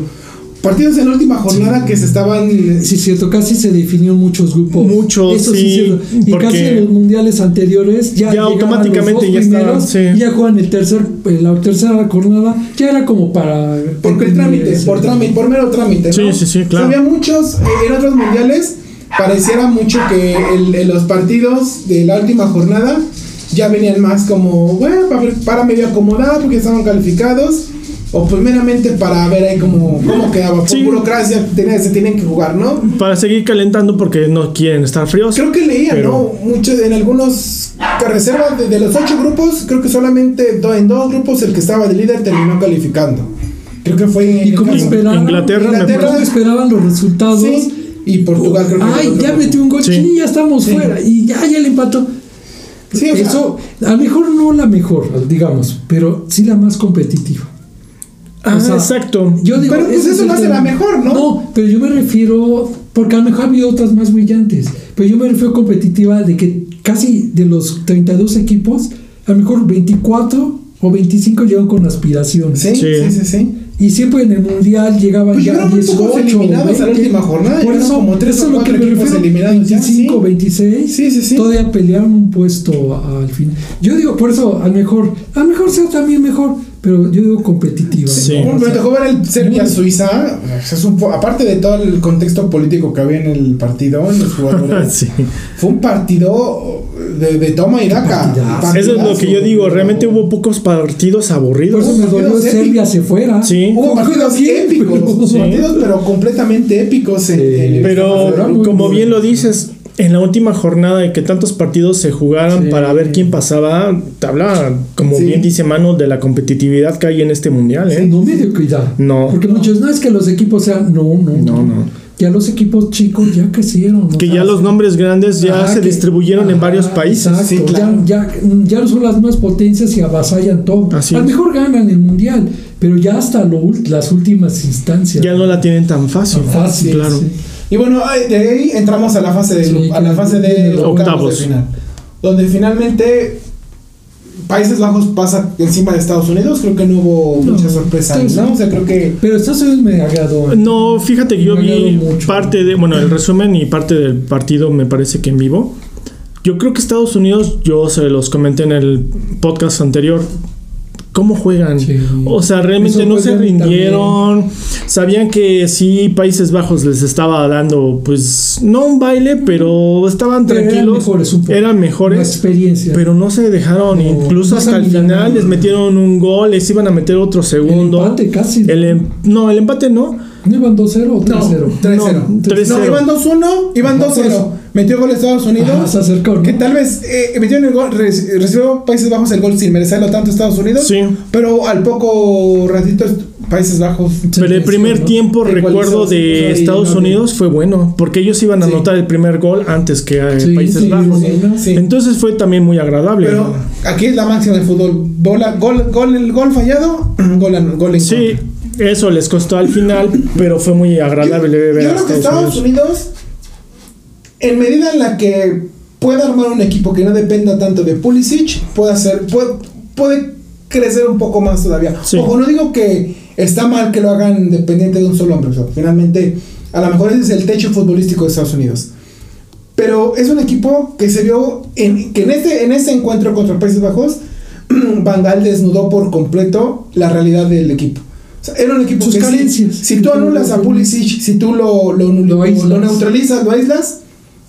Speaker 1: Partidos en la última jornada que se estaban.
Speaker 3: Sí, es cierto, casi se definieron muchos grupos.
Speaker 2: Muchos,
Speaker 3: Eso
Speaker 2: sí.
Speaker 3: Y casi en los mundiales anteriores ya,
Speaker 2: Ya automáticamente
Speaker 3: los dos
Speaker 2: ya estaban, sí.
Speaker 3: y ya juegan el tercer, eh, la tercera jornada, ya era como para.
Speaker 1: Porque el trámite,
Speaker 3: ese-
Speaker 1: por trámite, por mero trámite, ¿no?
Speaker 2: Sí, sí, sí, claro.
Speaker 1: O sea, había muchos, eh, en otros mundiales, pareciera mucho que el- en los partidos de la última jornada ya venían más como, bueno, para, para medio acomodar porque estaban calificados, o pues meramente para ver ahí cómo, cómo quedaba. Por
Speaker 2: Sí.
Speaker 1: burocracia tenía- se tienen que jugar, ¿no?
Speaker 2: Para seguir calentando porque no quieren estar fríos.
Speaker 1: Creo que leía,
Speaker 2: Pero-
Speaker 1: ¿no? Mucho, en algunos que reservas de, de los ocho grupos, creo que solamente do- en dos grupos el que estaba de líder terminó calificando. Creo que fue en
Speaker 3: ¿Y cómo esperaban?
Speaker 2: Inglaterra, me
Speaker 1: Inglaterra,
Speaker 3: ¿Cómo esperaban los resultados?
Speaker 1: Sí, y Portugal creo que
Speaker 3: Ay, ya metió un gol,
Speaker 2: Sí.
Speaker 3: sí, ya estamos
Speaker 1: Sí.
Speaker 3: fuera. Y ya, ya le empató.
Speaker 1: Sí, o sea-
Speaker 3: Eso, a lo mejor no la mejor, digamos, pero sí la más competitiva.
Speaker 2: Ah,
Speaker 3: o sea,
Speaker 2: exacto.
Speaker 3: Yo digo,
Speaker 1: Pero, pues, eso lo hace la mejor, ¿no?
Speaker 3: No, pero yo me refiero, porque a lo mejor ha habido otras más brillantes, pero yo me refiero competitiva de que casi de los 32 equipos, a lo mejor 24 o 25 llegan con aspiraciones.
Speaker 1: Sí, sí,
Speaker 2: Sí.
Speaker 1: sí, sí.
Speaker 3: Y siempre en el mundial llegaban
Speaker 1: Pues
Speaker 3: ya
Speaker 1: llegaron muy pocos
Speaker 3: 18
Speaker 1: eliminados a la
Speaker 3: 20.
Speaker 1: última jornada,
Speaker 3: Por eso,
Speaker 1: como tres
Speaker 3: eso
Speaker 1: o
Speaker 3: es lo que me
Speaker 1: equipos
Speaker 3: refiero.
Speaker 1: eliminados ya,
Speaker 3: 25,
Speaker 1: sí.
Speaker 3: 26.
Speaker 1: Sí, sí, sí.
Speaker 3: Todavía pelearon un puesto a- al fin. Yo digo, por eso, al mejor, a lo mejor sea también mejor, pero yo digo competitiva.
Speaker 2: Sí.
Speaker 3: ¿no?
Speaker 1: Me tocó ver el Serbia-Suiza. Es un aparte de todo el contexto político que había en el partido, en los jugadores, (laughs)
Speaker 2: Sí.
Speaker 1: fue un partido de, de toma y daca.
Speaker 2: Eso es lo que yo digo. Realmente hubo pocos partidos
Speaker 3: Por
Speaker 2: aburridos.
Speaker 3: eso me dolió Serbia se fuera.
Speaker 2: Sí.
Speaker 1: Hubo partidos épicos,
Speaker 2: Sí.
Speaker 1: partidos pero completamente épicos en,
Speaker 3: Sí.
Speaker 1: en esta
Speaker 2: Pero como bien lo dices, en la última jornada de que tantos partidos se jugaran
Speaker 3: Sí.
Speaker 2: para ver quién pasaba, te habla, como
Speaker 1: Sí.
Speaker 2: bien dice Manu, de la competitividad que hay en este mundial, ¿eh?
Speaker 3: No mediocridad.
Speaker 2: No.
Speaker 3: Porque muchos, no es que los equipos sean. No, no,
Speaker 2: No, no.
Speaker 3: Ya los equipos chicos ya crecieron.
Speaker 2: Que ya los nombres grandes ya
Speaker 3: Ah,
Speaker 2: se
Speaker 3: que-
Speaker 2: distribuyeron en varios países.
Speaker 3: Exacto,
Speaker 1: Sí, claro.
Speaker 3: ya, ya, ya son las más potencias y avasallan todo.
Speaker 2: Así
Speaker 3: a lo mejor ganan el mundial, pero ya hasta lo las últimas instancias.
Speaker 2: Ya no la tienen tan fácil.
Speaker 3: Tan fácil,
Speaker 2: claro.
Speaker 1: Y bueno, de ahí entramos a la fase de
Speaker 3: Sí,
Speaker 1: a la fase de octavos
Speaker 2: octavos.
Speaker 1: de final, donde finalmente Países Bajos pasa encima de Estados Unidos, creo que no hubo
Speaker 3: No,
Speaker 1: mucha sorpresa, ¿no? O sea, creo que
Speaker 3: Pero Estados Unidos me agradó.
Speaker 2: No, fíjate que yo vi
Speaker 3: mucho.
Speaker 2: parte de, bueno, el resumen y parte del partido me parece que en vivo. Yo creo que Estados Unidos, yo se los comenté en el podcast anterior, cómo juegan.
Speaker 3: Sí.
Speaker 2: O sea, realmente
Speaker 3: Eso
Speaker 2: no se rindieron. Sabían que sí, Países Bajos les estaba dando, pues, no un baile, pero estaban
Speaker 3: Pero eran
Speaker 2: tranquilos.
Speaker 3: mejores un poco.
Speaker 2: Eran
Speaker 3: Una
Speaker 2: mejores.
Speaker 3: experiencia.
Speaker 2: Pero no se dejaron,
Speaker 3: No,
Speaker 2: incluso
Speaker 3: no
Speaker 2: hasta el final les metieron un gol, les iban a meter otro
Speaker 3: el
Speaker 2: segundo.
Speaker 3: empate casi.
Speaker 2: El em- no, el empate no.
Speaker 3: ¿No iban 2-0 o 3-0?
Speaker 1: No, 3-0.
Speaker 2: No, 3-0.
Speaker 1: No, iban 2-1, iban
Speaker 3: Ajá,
Speaker 1: 2-0. Metió gol Estados Unidos.
Speaker 3: Ajá, se acercó, ¿no?
Speaker 1: Que tal vez eh, metió en el gol, re- recibió Países Bajos el gol sin merecerlo tanto Estados Unidos.
Speaker 2: Sí.
Speaker 1: Pero al poco ratito Países Bajos.
Speaker 2: Pero el primer
Speaker 3: ¿no?
Speaker 2: tiempo, recuerdo, de Estados
Speaker 1: no-
Speaker 2: Unidos fue bueno, porque ellos iban a
Speaker 1: Sí.
Speaker 2: anotar el primer gol antes que eh,
Speaker 3: Sí,
Speaker 2: Países
Speaker 3: sí,
Speaker 2: Bajos.
Speaker 3: sí, ¿no?
Speaker 1: Sí.
Speaker 2: Entonces fue también muy agradable.
Speaker 1: Pero aquí es la máxima del fútbol. Bola, gol, gol, el gol fallado, (clears throat) gol, gol en
Speaker 2: sí,
Speaker 1: contra.
Speaker 2: eso les costó al final, pero fue muy agradable ver
Speaker 1: Yo
Speaker 2: a
Speaker 1: creo que
Speaker 2: Estados
Speaker 1: Estados
Speaker 2: Unidos.
Speaker 1: Unidos, en medida en la que pueda armar un equipo que no dependa tanto de Pulisic, puede hacer, puede, puede crecer un poco más todavía.
Speaker 2: Sí.
Speaker 1: Ojo, no digo que está mal que lo hagan dependiente de un solo hombre. o sea, finalmente, a lo mejor ese es el techo futbolístico de Estados Unidos. Pero es un equipo que se vio en, que en este, en este encuentro contra Países Bajos, (clears throat) Van Gaal desnudó por completo la realidad del equipo. O sea, era un equipo
Speaker 3: Sus
Speaker 1: que si- tú anulas a Pulisic, si tú lo, lo neutralizas, lo aíslas,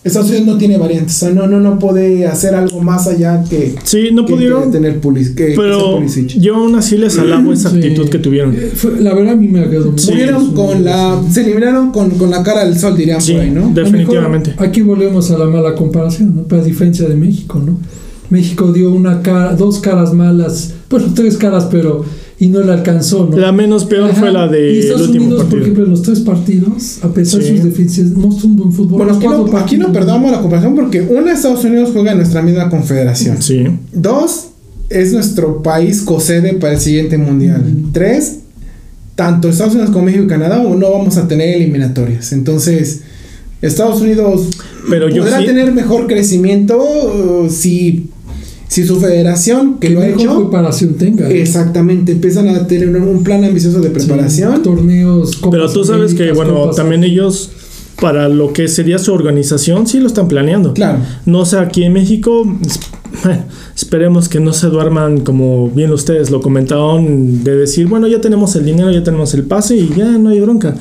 Speaker 1: Estados Unidos no tiene variantes. O sea, no, no, no puede hacer algo más allá que,
Speaker 2: Sí, no
Speaker 1: que-
Speaker 2: pudieron,
Speaker 1: que tener Pulis, que, que ser
Speaker 2: pero yo aún así les alabo esa
Speaker 3: Sí.
Speaker 2: actitud que tuvieron.
Speaker 3: Eh, fue- la verdad a mí me agradó mucho.
Speaker 1: Murieron con la, se eliminaron con, con la cara al sol, dirían
Speaker 2: Sí,
Speaker 1: por ahí, ¿no?
Speaker 2: Definitivamente.
Speaker 3: mejor Aquí volvemos a la mala comparación, ¿no? Pero a diferencia de México, ¿no? México dio una cara, dos caras malas, bueno, tres caras, pero y no le alcanzó, ¿no?
Speaker 2: La menos peor
Speaker 3: Ajá.
Speaker 2: fue la
Speaker 3: Y
Speaker 2: del
Speaker 3: Estados
Speaker 2: último
Speaker 3: Unidos, por ejemplo, en los tres partidos, a pesar de
Speaker 2: Sí.
Speaker 3: sus deficiencias, mostró un buen fútbol.
Speaker 1: Bueno, aquí no, aquí perdamos la comparación porque una, Estados Unidos juega en nuestra misma confederación.
Speaker 2: Sí.
Speaker 1: Dos, es nuestro país cosede para el siguiente mundial. Tres, tanto Estados Unidos como México y Canadá no vamos a tener eliminatorias. Entonces, Estados Unidos
Speaker 2: Pero yo
Speaker 1: podrá
Speaker 2: sí-
Speaker 1: tener mejor crecimiento uh, si, si su federación, que lo ha hecho,
Speaker 3: preparación tenga. ¿no?
Speaker 1: exactamente, empiezan a tener un, plan ambicioso de preparación.
Speaker 3: Sí, torneos, Copas
Speaker 2: Pero tú sabes que, bueno,
Speaker 3: Copas
Speaker 2: también ellos, para lo que sería su organización, sí lo están planeando.
Speaker 1: Claro.
Speaker 2: No sé, aquí en México, es- esperemos que no se duerman, como bien ustedes lo comentaron, de decir, bueno, ya tenemos el dinero, ya tenemos el pase y ya no hay bronca.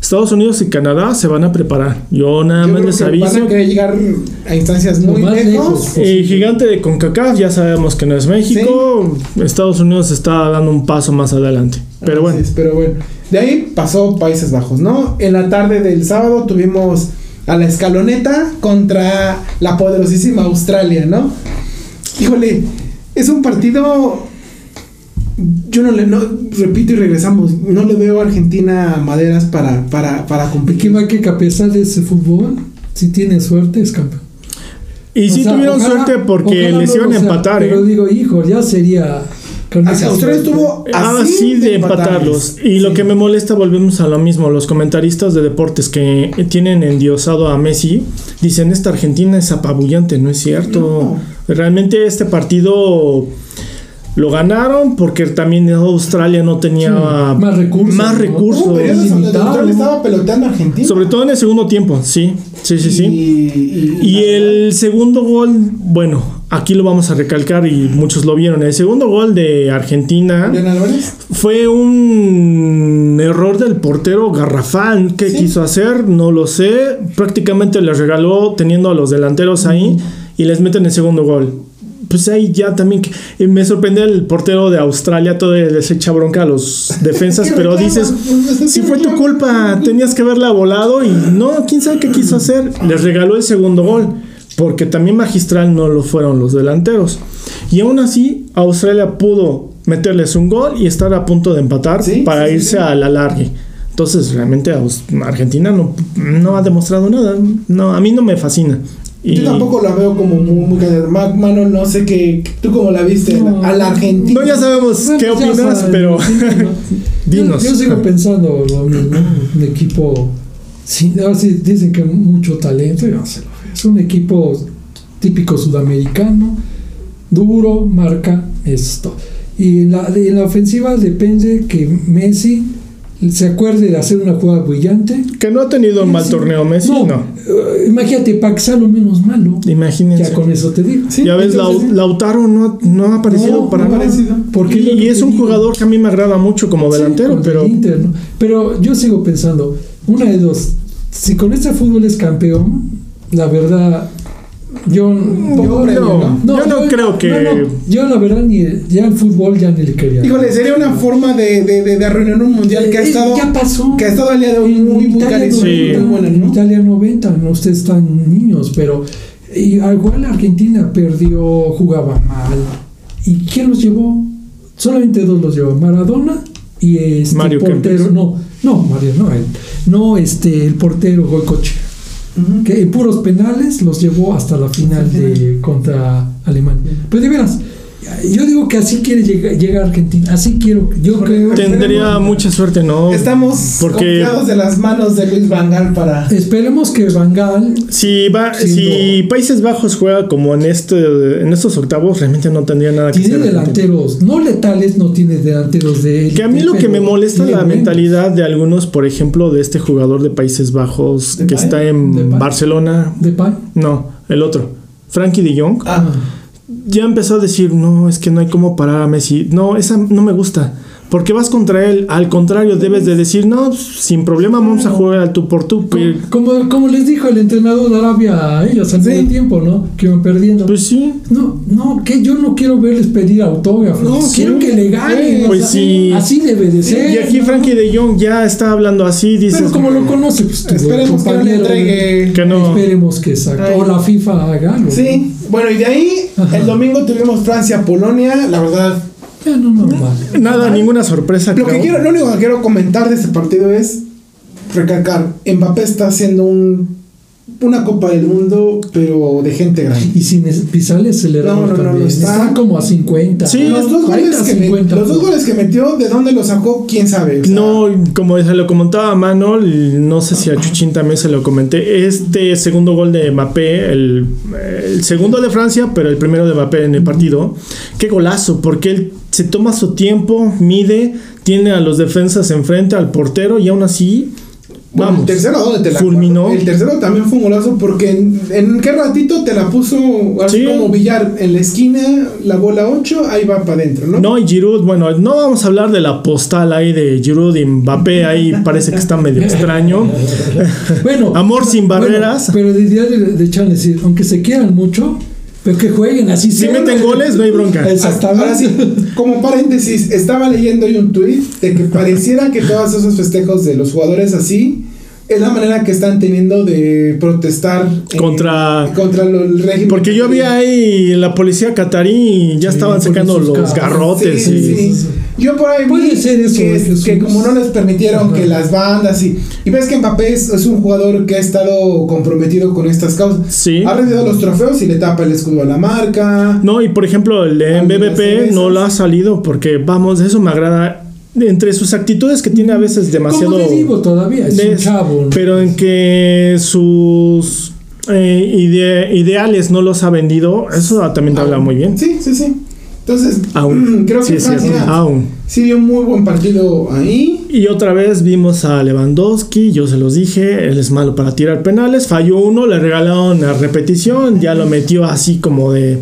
Speaker 2: Estados Unidos y Canadá se van a preparar. Yo nada
Speaker 1: Yo
Speaker 2: más
Speaker 1: creo
Speaker 2: les
Speaker 1: que
Speaker 2: aviso.
Speaker 1: Van a querer llegar a instancias muy lejos.
Speaker 3: lejos.
Speaker 2: El gigante de CONCACAF ya sabemos que no es México. Estados Unidos está dando un paso más adelante. Pero bueno,
Speaker 1: es, pero bueno. De ahí pasó Países Bajos, ¿no? En la tarde del sábado tuvimos a la escaloneta contra la poderosísima Australia, ¿no? Híjole, es un partido. Yo no le. No, repito y regresamos. No le veo a Argentina maderas para, para, para
Speaker 3: ¿De qué
Speaker 1: competir.
Speaker 3: va que a pesar de ese fútbol, si tiene suerte, es campeón?
Speaker 2: y
Speaker 3: O
Speaker 2: sí
Speaker 3: sea,
Speaker 2: tuvieron
Speaker 3: ojalá-
Speaker 2: suerte porque
Speaker 3: ojalá
Speaker 2: les iban
Speaker 3: lo
Speaker 2: a empatar,
Speaker 3: Pero
Speaker 2: ¿eh?
Speaker 3: digo, hijo, ya sería. esa
Speaker 1: Australia estuvo
Speaker 2: Ah,
Speaker 1: así
Speaker 2: sí, de empatarlos. Y lo que me molesta, volvemos a lo mismo. Los comentaristas de deportes que tienen endiosado a Messi dicen: Esta Argentina es apabullante. No es cierto. Realmente este partido lo ganaron porque también Australia no tenía
Speaker 3: Sí, más recursos,
Speaker 2: más
Speaker 3: ¿no?
Speaker 2: recursos.
Speaker 1: Australia estaba peloteando a Argentina.
Speaker 2: Sobre todo en el segundo tiempo, sí. Sí, sí, sí.
Speaker 1: Y,
Speaker 2: Y el segundo gol, bueno, aquí lo vamos a recalcar y muchos lo vieron. El segundo gol de Argentina fue un error del portero garrafal. ¿Qué
Speaker 1: Sí.
Speaker 2: quiso hacer? No lo sé. Prácticamente les regaló teniendo a los delanteros ahí y les meten el segundo gol. Pues ahí ya también que- me sorprende el portero de Australia, todo les echa bronca a los (laughs) defensas,
Speaker 1: ¿Qué
Speaker 2: pero dices, si
Speaker 1: ¿qué
Speaker 2: fue tu culpa, tenías que haberla volado y no, quién sabe qué quiso hacer. Les regaló el segundo gol, porque también magistral no lo fueron los delanteros. Y aún así, Australia pudo meterles un gol y estar a punto de empatar
Speaker 1: Sí,
Speaker 2: para
Speaker 1: sí,
Speaker 2: irse a la largue. Entonces, realmente Argentina no, no ha demostrado nada. No, a mí no me fascina. Y-
Speaker 1: Yo tampoco la veo como muy, muy callada. Ma- Mano, no sé qué. ¿Tú cómo la viste?
Speaker 3: No.
Speaker 1: a la Argentina.
Speaker 2: No, ya sabemos
Speaker 3: Bueno,
Speaker 2: qué opinas,
Speaker 3: saben,
Speaker 2: pero
Speaker 3: sí, ¿no? (laughs)
Speaker 2: dinos.
Speaker 3: Yo, yo sigo pensando lo mismo. Un equipo. Sí, ahora sí dicen que mucho talento. yo no se lo veo. Es un equipo típico sudamericano, duro, marca esto. Y en la, en la ofensiva depende que Messi se acuerde de hacer una jugada brillante.
Speaker 2: Que no ha tenido un mal
Speaker 3: Sí.
Speaker 2: torneo Messi, no.
Speaker 3: eh, imagínate, para que sea lo menos malo.
Speaker 2: Imagínense.
Speaker 3: Ya con eso te digo.
Speaker 1: Sí,
Speaker 2: ya ves,
Speaker 1: entonces,
Speaker 2: Lau- Lautaro no, no ha aparecido
Speaker 3: No,
Speaker 2: para
Speaker 3: no
Speaker 1: aparecido.
Speaker 3: Porque
Speaker 2: y, es un
Speaker 3: digo.
Speaker 2: jugador que a mí me agrada mucho como delantero, pero
Speaker 3: Inter, ¿no? Pero yo sigo pensando, una de dos, si con este fútbol es campeón, la verdad, yo, yo,
Speaker 1: premio,
Speaker 2: ¿no? Yo no creo que-
Speaker 3: no, no, yo la verdad, ni, ya el fútbol ya ni le quería.
Speaker 1: Híjole, sería una forma de, de, de, de arruinar un mundial que ha
Speaker 3: Eh,
Speaker 1: estado.
Speaker 3: ya pasó.
Speaker 1: Que ha estado al día de hoy muy, muy
Speaker 3: Italia.
Speaker 2: Sí.
Speaker 1: buena, ¿no?
Speaker 3: Italia 90, no ustedes están niños, pero y, igual Argentina perdió, jugaba mal. ¿Y quién los llevó? Solamente dos los llevó, Maradona y este
Speaker 2: Mario
Speaker 3: portero,
Speaker 2: Kempes.
Speaker 3: no, no, Mario, no, él, no, este, el portero Goicoche. Que en puros penales los llevó hasta la final de contra Alemania. Pero de veras, yo digo que así quiere llegar, llegar Argentina, así quiero, yo creo.
Speaker 2: tendría mucha suerte, ¿no?
Speaker 1: Estamos
Speaker 2: Porque
Speaker 1: confiados de las manos de Luis Vangal para.
Speaker 3: Esperemos que Bangal
Speaker 2: si va, si Países Bajos juega como en este, en estos octavos, realmente no tendría nada que
Speaker 3: Tiene delanteros, no letales, no tiene delanteros de
Speaker 2: Que a mí lo que me molesta es la mentalidad de algunos, por ejemplo, de este jugador de Países Bajos que está en. Barcelona.
Speaker 3: Depay.
Speaker 2: No, el otro. Frankie de Jong.
Speaker 1: Ah,
Speaker 2: Ya empezó a decir, no, es que no hay cómo parar a Messi. No, esa no me gusta. Porque vas contra él. Al contrario, debes de decir, no, sin problema vamos a jugar al tú por tú.
Speaker 3: Como, como les dijo el entrenador de Arabia a ellos al
Speaker 1: Sí.
Speaker 3: medio tiempo, ¿no? Que iban perdiendo.
Speaker 2: pues sí.
Speaker 3: no, no, que yo no quiero verles pedir autógrafos.
Speaker 1: No,
Speaker 3: quiero que le ganen.
Speaker 2: pues
Speaker 3: o sea,
Speaker 2: sí.
Speaker 3: Así debe de ser.
Speaker 2: Y aquí
Speaker 3: ¿no?
Speaker 2: Frankie de Jong ya está hablando así, dices.
Speaker 3: Pero como lo conoce, pues
Speaker 1: esperemos que no le entregue.
Speaker 2: Que no.
Speaker 3: Esperemos que.
Speaker 1: Ay.
Speaker 3: O la FIFA haga algo.
Speaker 1: Sí, bueno, y de ahí
Speaker 3: Ajá.
Speaker 1: el domingo tuvimos Francia-Polonia. La verdad,
Speaker 3: ¿no? Ya no normal.
Speaker 2: Nada, ninguna sorpresa.
Speaker 1: lo que quiero, lo único que quiero comentar de este partido es recalcar: Mbappé está haciendo un, una Copa del Mundo, pero de gente grande.
Speaker 3: Y sin pisarle acelerador
Speaker 1: No, no, no, no, está-
Speaker 3: está... como a 50.
Speaker 2: Sí,
Speaker 1: Los dos,
Speaker 3: 40,
Speaker 1: goles que me-
Speaker 3: 50.
Speaker 1: los dos goles que metió, ¿de dónde los sacó? ¿Quién sabe? O sea,
Speaker 2: No, como se lo comentaba Manol, no sé si a Chuchín también se lo comenté, este segundo gol de Mbappé, el, el segundo de Francia, pero el primero de Mbappé en el partido, qué golazo, porque él se toma su tiempo, mide, tiene a los defensas enfrente, al portero y aún así,
Speaker 1: Bueno,
Speaker 2: vamos,
Speaker 1: el tercero, ¿dónde te la
Speaker 2: fulminó.
Speaker 1: El tercero también fue un golazo porque en, en qué ratito te la puso así
Speaker 2: Sí.
Speaker 1: como Villar en la esquina, la bola 8, ahí va para adentro, ¿no?
Speaker 2: No, y Giroud, bueno, no vamos a hablar de la postal ahí de Giroud y Mbappé, ahí parece que está medio extraño.
Speaker 3: Bueno, (laughs)
Speaker 2: Amor sin
Speaker 3: bueno,
Speaker 2: barreras.
Speaker 3: pero diría de, de echarle decir, aunque se quieran mucho, pero que jueguen así.
Speaker 2: Si meten goles, no hay bronca.
Speaker 3: Exactamente.
Speaker 1: Ahora sí, como paréntesis, estaba leyendo hoy un tuit de que pareciera que todos esos festejos de los jugadores así es la manera que están teniendo de protestar eh,
Speaker 2: Contra-
Speaker 1: contra lo- el régimen.
Speaker 2: Porque yo vi ahí la policía catarí y ya
Speaker 3: Sí,
Speaker 2: estaban sacando los garrotes.
Speaker 1: Sí,
Speaker 2: y-
Speaker 1: sí. Yo por ahí vi
Speaker 3: Puede ser eso,
Speaker 1: que, como no les permitieron
Speaker 3: Ajá.
Speaker 1: que las bandas y... Y ves que Mbappé es, es un jugador que ha estado comprometido con estas causas.
Speaker 2: Sí.
Speaker 1: Ha recibido los trofeos y le tapa el escudo a la marca.
Speaker 2: No, y por ejemplo, el
Speaker 1: Ah, cervezas.
Speaker 2: no lo ha salido porque, vamos, eso me agrada. Entre sus actitudes que tiene a veces demasiado.
Speaker 3: Como te digo todavía, es un
Speaker 2: des-
Speaker 3: chavo. ¿no?
Speaker 2: Pero en que sus eh, ide- ideales no los ha vendido, eso también te habla muy bien.
Speaker 1: Sí, sí, sí. Entonces,
Speaker 2: Aún.
Speaker 1: creo
Speaker 2: sí,
Speaker 1: que
Speaker 2: es cierto.
Speaker 1: Francia
Speaker 2: Aún.
Speaker 1: sí dio un muy buen partido ahí.
Speaker 2: Y otra vez vimos a Lewandowski, yo se los dije, él es malo para tirar penales, falló uno, le regalaron la repetición, ya lo metió así como de,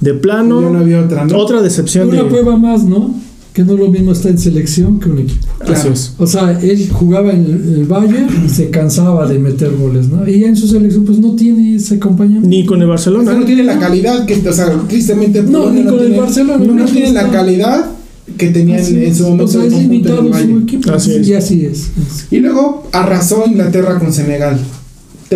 Speaker 2: de plano.
Speaker 1: Ya no había otra, ¿no?
Speaker 2: Otra decepción
Speaker 3: Una
Speaker 2: de...
Speaker 3: prueba más, ¿no? Que no es lo mismo estar en selección que un equipo.
Speaker 1: Claro.
Speaker 2: Así es.
Speaker 3: O sea, él jugaba en el, Bayern y se cansaba de meter goles, ¿no? Y en su selección, pues no tiene ese acompañamiento.
Speaker 2: Ni con el
Speaker 1: O sea,
Speaker 2: Barcelona.
Speaker 1: no tiene la calidad que, o sea, tristemente
Speaker 3: No, ni con el Barcelona,
Speaker 1: no,
Speaker 3: no
Speaker 1: tiene la calidad que tenía en,
Speaker 3: Así
Speaker 1: en su momento
Speaker 3: O sea,
Speaker 1: el
Speaker 3: es limitado su equipo.
Speaker 2: Así es.
Speaker 3: Y así es.
Speaker 1: Y luego arrasó Inglaterra con Senegal.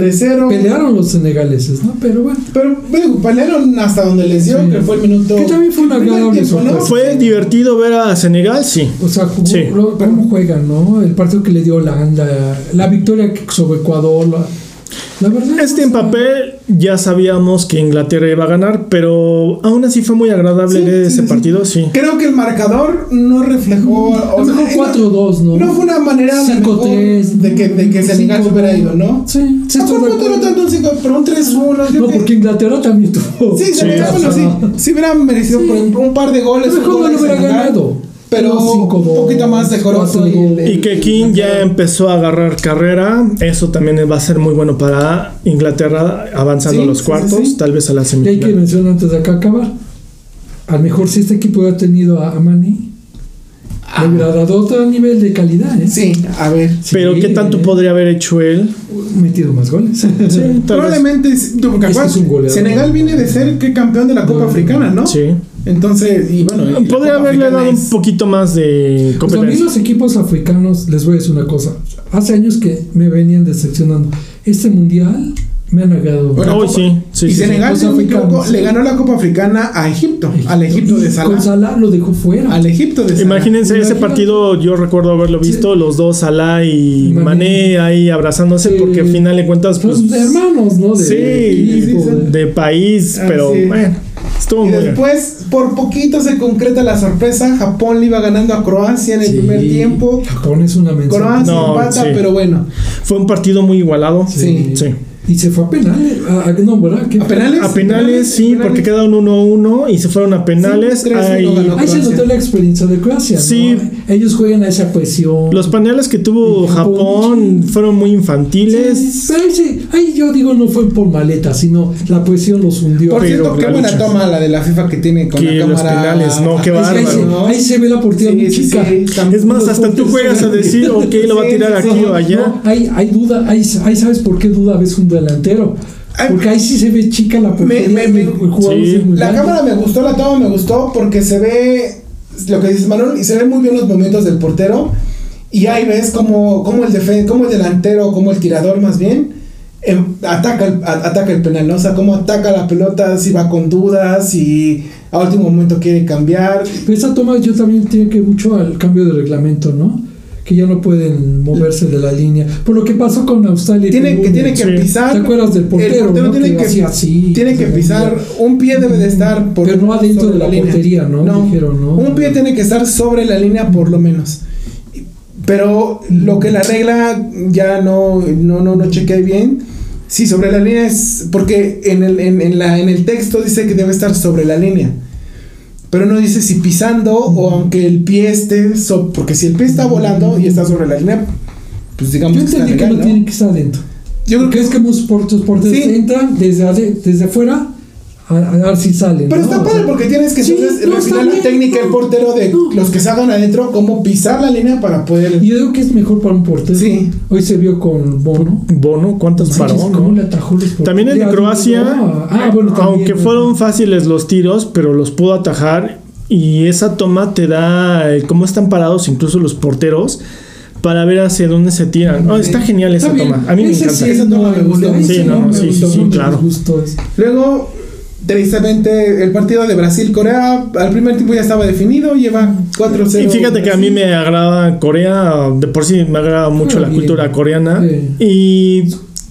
Speaker 1: 3-0.
Speaker 3: Pelearon los senegaleses, ¿no? Pero bueno.
Speaker 1: Pero bueno, pelearon hasta donde les dio,
Speaker 3: Sí.
Speaker 1: que fue el minuto.
Speaker 3: Que también fue una agradable
Speaker 1: ¿no?
Speaker 2: Fue divertido ver a Senegal, sí.
Speaker 3: O sea, jugó,
Speaker 2: Sí.
Speaker 3: lo- cómo juegan, ¿no? El partido que le dio Holanda, la victoria que- sobre Ecuador, la, la verdad.
Speaker 2: Este en papel ya sabíamos que Inglaterra iba a ganar, pero aún así fue muy agradable
Speaker 1: Sí, sí,
Speaker 2: ese
Speaker 1: sí.
Speaker 2: partido, sí.
Speaker 1: Creo que el marcador no reflejó.
Speaker 3: A
Speaker 1: o
Speaker 3: lo
Speaker 1: sea,
Speaker 3: mejor
Speaker 1: no-
Speaker 3: 4-2, ¿no?
Speaker 1: No fue una manera de, mejor
Speaker 3: 5-3,
Speaker 1: de que, de que Senegal se hubiera ido, ¿no?
Speaker 3: Sí, sí,
Speaker 1: No, no, tanto un 5, pero un 3-1. yo
Speaker 3: No,
Speaker 1: que-
Speaker 3: porque Inglaterra también tuvo.
Speaker 1: Sí, Senegal, sí. Si hubieran merecido
Speaker 3: Sí.
Speaker 1: por un par de goles.
Speaker 3: mejor no hubiera ganado.
Speaker 1: Pero un
Speaker 3: 5-2,
Speaker 1: poquito más decoroso.
Speaker 3: 4-2.
Speaker 1: y, el-
Speaker 2: Y que King ya empezó a agarrar carrera. Eso también va a ser muy bueno para Inglaterra avanzando
Speaker 1: Sí,
Speaker 2: a los cuartos,
Speaker 1: sí, sí.
Speaker 2: tal vez a la
Speaker 3: Y hay que
Speaker 2: semifinal.
Speaker 3: mencionar antes de acá acabar. A lo mejor si este equipo hubiera tenido a, a Mani, le hubiera dado otro nivel de calidad, ¿eh?
Speaker 1: Ah. Sí, a ver.
Speaker 3: Sí,
Speaker 2: Pero ¿qué tanto
Speaker 3: eh,
Speaker 2: podría haber hecho él?
Speaker 3: Metido más goles.
Speaker 1: Probablemente, es- porque
Speaker 3: Es que es un goleador.
Speaker 1: Senegal viene de ser que campeón de la Copa
Speaker 3: No.
Speaker 1: Africana, ¿no?
Speaker 2: Sí.
Speaker 1: Entonces, y bueno, y
Speaker 2: Podría haberle dado un poquito más de
Speaker 3: Pues a mí
Speaker 2: competencia.
Speaker 3: los equipos africanos, les voy a decir una cosa. Hace años que me venían decepcionando. Este mundial me han agradado.
Speaker 1: Bueno,
Speaker 2: Hoy sí, sí,
Speaker 1: y
Speaker 2: sí, sí.
Speaker 1: Senegal, equivoco,
Speaker 3: africanos.
Speaker 1: le ganó la Copa Africana a Egipto, al Egipto de Salah.
Speaker 3: Con Salah lo dejó fuera.
Speaker 1: Al Egipto de Salah.
Speaker 2: Imagínense ese partido, yo recuerdo haberlo visto, los dos, Salah y
Speaker 3: Mané.
Speaker 2: Mané ahí abrazándose,
Speaker 3: Sí.
Speaker 2: porque al final de cuentas, pues,
Speaker 3: Son hermanos, ¿no? De
Speaker 2: sí,
Speaker 3: equipo,
Speaker 1: sí, sí.
Speaker 3: de-
Speaker 2: de país,
Speaker 1: Ah,
Speaker 2: pero
Speaker 1: sí.
Speaker 2: bueno, estuvo
Speaker 1: Y
Speaker 2: muy bien.
Speaker 1: después, por poquito se concreta la sorpresa. Japón le iba ganando a Croacia en el
Speaker 3: Sí.
Speaker 1: primer tiempo.
Speaker 3: Japón es una mención.
Speaker 1: Croacia
Speaker 2: No,
Speaker 1: empata,
Speaker 2: sí.
Speaker 1: pero bueno.
Speaker 2: Fue un partido muy igualado.
Speaker 1: Sí.
Speaker 2: Sí.
Speaker 3: Y se fue a penales. A, a- no, ¿verdad? ¿Qué
Speaker 1: ¿A penales?
Speaker 2: A penales, sí,
Speaker 1: penales.
Speaker 2: porque quedaron 1-1 y se fueron a penales.
Speaker 1: Sí, 3-1
Speaker 2: Ahí-
Speaker 3: se notó la experiencia de Croacia. ¿no? Ellos juegan a esa cohesión.
Speaker 2: los penales que tuvo
Speaker 3: Japón,
Speaker 2: Japón fueron muy infantiles.
Speaker 3: Sí, pero ahí, ahí yo digo no fue por maleta, sino la cohesión los hundió.
Speaker 1: Por
Speaker 2: Pero
Speaker 1: cierto, qué buena
Speaker 2: lucha.
Speaker 1: toma la de la FIFA que tiene con
Speaker 2: Que
Speaker 1: la
Speaker 2: los
Speaker 1: cámara.
Speaker 2: penales, no, qué
Speaker 3: ahí,
Speaker 2: bárbaro.
Speaker 3: se,
Speaker 1: ¿no?
Speaker 3: ahí se ve la
Speaker 1: Sí,
Speaker 3: muy chica.
Speaker 2: Es más, hasta tú juegas a decir, ok, lo va a tirar
Speaker 1: sí,
Speaker 2: aquí
Speaker 1: sí.
Speaker 2: o allá.
Speaker 3: No, hay, hay duda, ahí, ahí sabes por qué duda ves un delantero. Porque ahí sí se ve chica la portería
Speaker 1: me- me-
Speaker 2: sí.
Speaker 1: La
Speaker 3: grande.
Speaker 1: cámara me gustó, la toma me gustó porque se ve lo que dices Manuel y se ven muy bien los movimientos del portero y ahí ves como, como el defen como el delantero, como el tirador más bien em, ataca el, ataca el penal, ¿no? O sea, cómo ataca la pelota, si va con dudas y a último momento quiere cambiar.
Speaker 3: Esa toma yo también tiene que mucho al cambio de reglamento, ¿no? Que ya no pueden moverse de la línea. Por lo que pasó con Australia. y
Speaker 1: Tiene
Speaker 3: Perú,
Speaker 1: que, que pisar.
Speaker 3: ¿Te acuerdas del portero?
Speaker 1: El portero
Speaker 3: no?
Speaker 1: tiene
Speaker 3: que, así.
Speaker 1: tiene que pisar. Un pie debe de estar por
Speaker 3: Pero no adentro de la portería, ¿no? Dijeron, ¿no?
Speaker 1: Un pie tiene que estar sobre la línea por lo menos. Pero lo que la regla ya no, no, no, no chequeé bien. Sí, sobre la línea es. Porque en el, en, en la, en el texto dice que debe estar sobre la línea. Pero no dice si pisando o aunque el pie esté. so- porque si el pie está volando y está sobre la línea, pues digamos
Speaker 3: Yo
Speaker 1: que está
Speaker 3: entendí que
Speaker 1: legal,
Speaker 3: no
Speaker 1: ¿no?
Speaker 3: tienen que estar adentro.
Speaker 1: Yo creo que
Speaker 3: es que muchos porteros
Speaker 1: Sí.
Speaker 3: entran desde, desde afuera a, a ver si salen.
Speaker 1: Pero
Speaker 3: ¿no?
Speaker 1: está padre porque tienes que
Speaker 3: Sí,
Speaker 1: entonces
Speaker 3: no,
Speaker 1: refinar la
Speaker 3: bien,
Speaker 1: técnica
Speaker 3: no.
Speaker 1: el portero de
Speaker 3: No.
Speaker 1: los que salgan adentro, cómo pisar la línea para poder.
Speaker 3: Y yo digo que es mejor para un portero.
Speaker 1: Sí.
Speaker 3: Hoy se vio con Bono.
Speaker 2: Bono, ¿cuántos
Speaker 3: Manches,
Speaker 2: paró?
Speaker 3: ¿Cómo
Speaker 2: no?
Speaker 3: le atajó los porteros?
Speaker 2: También el de Croacia,
Speaker 3: ah, bueno, también,
Speaker 2: aunque
Speaker 3: ¿no?
Speaker 2: fueron fáciles los tiros, pero los pudo atajar y esa toma te da eh, cómo están parados incluso los porteros para ver hacia dónde se tiran. Oh, está genial esa
Speaker 3: Está
Speaker 2: toma. A mí me encanta.
Speaker 3: sí,
Speaker 1: Esa toma me gustó.
Speaker 2: Sí, no,
Speaker 3: me
Speaker 2: sí,
Speaker 3: gustó,
Speaker 2: sí, sí,
Speaker 3: no me
Speaker 2: claro.
Speaker 1: Luego, tristemente, el partido de Brasil-Corea al primer tiempo ya estaba definido, lleva 4-0.
Speaker 2: Y fíjate que a mí me agrada Corea, de por sí me agrada mucho la
Speaker 3: bien.
Speaker 2: cultura coreana
Speaker 3: Sí.
Speaker 2: y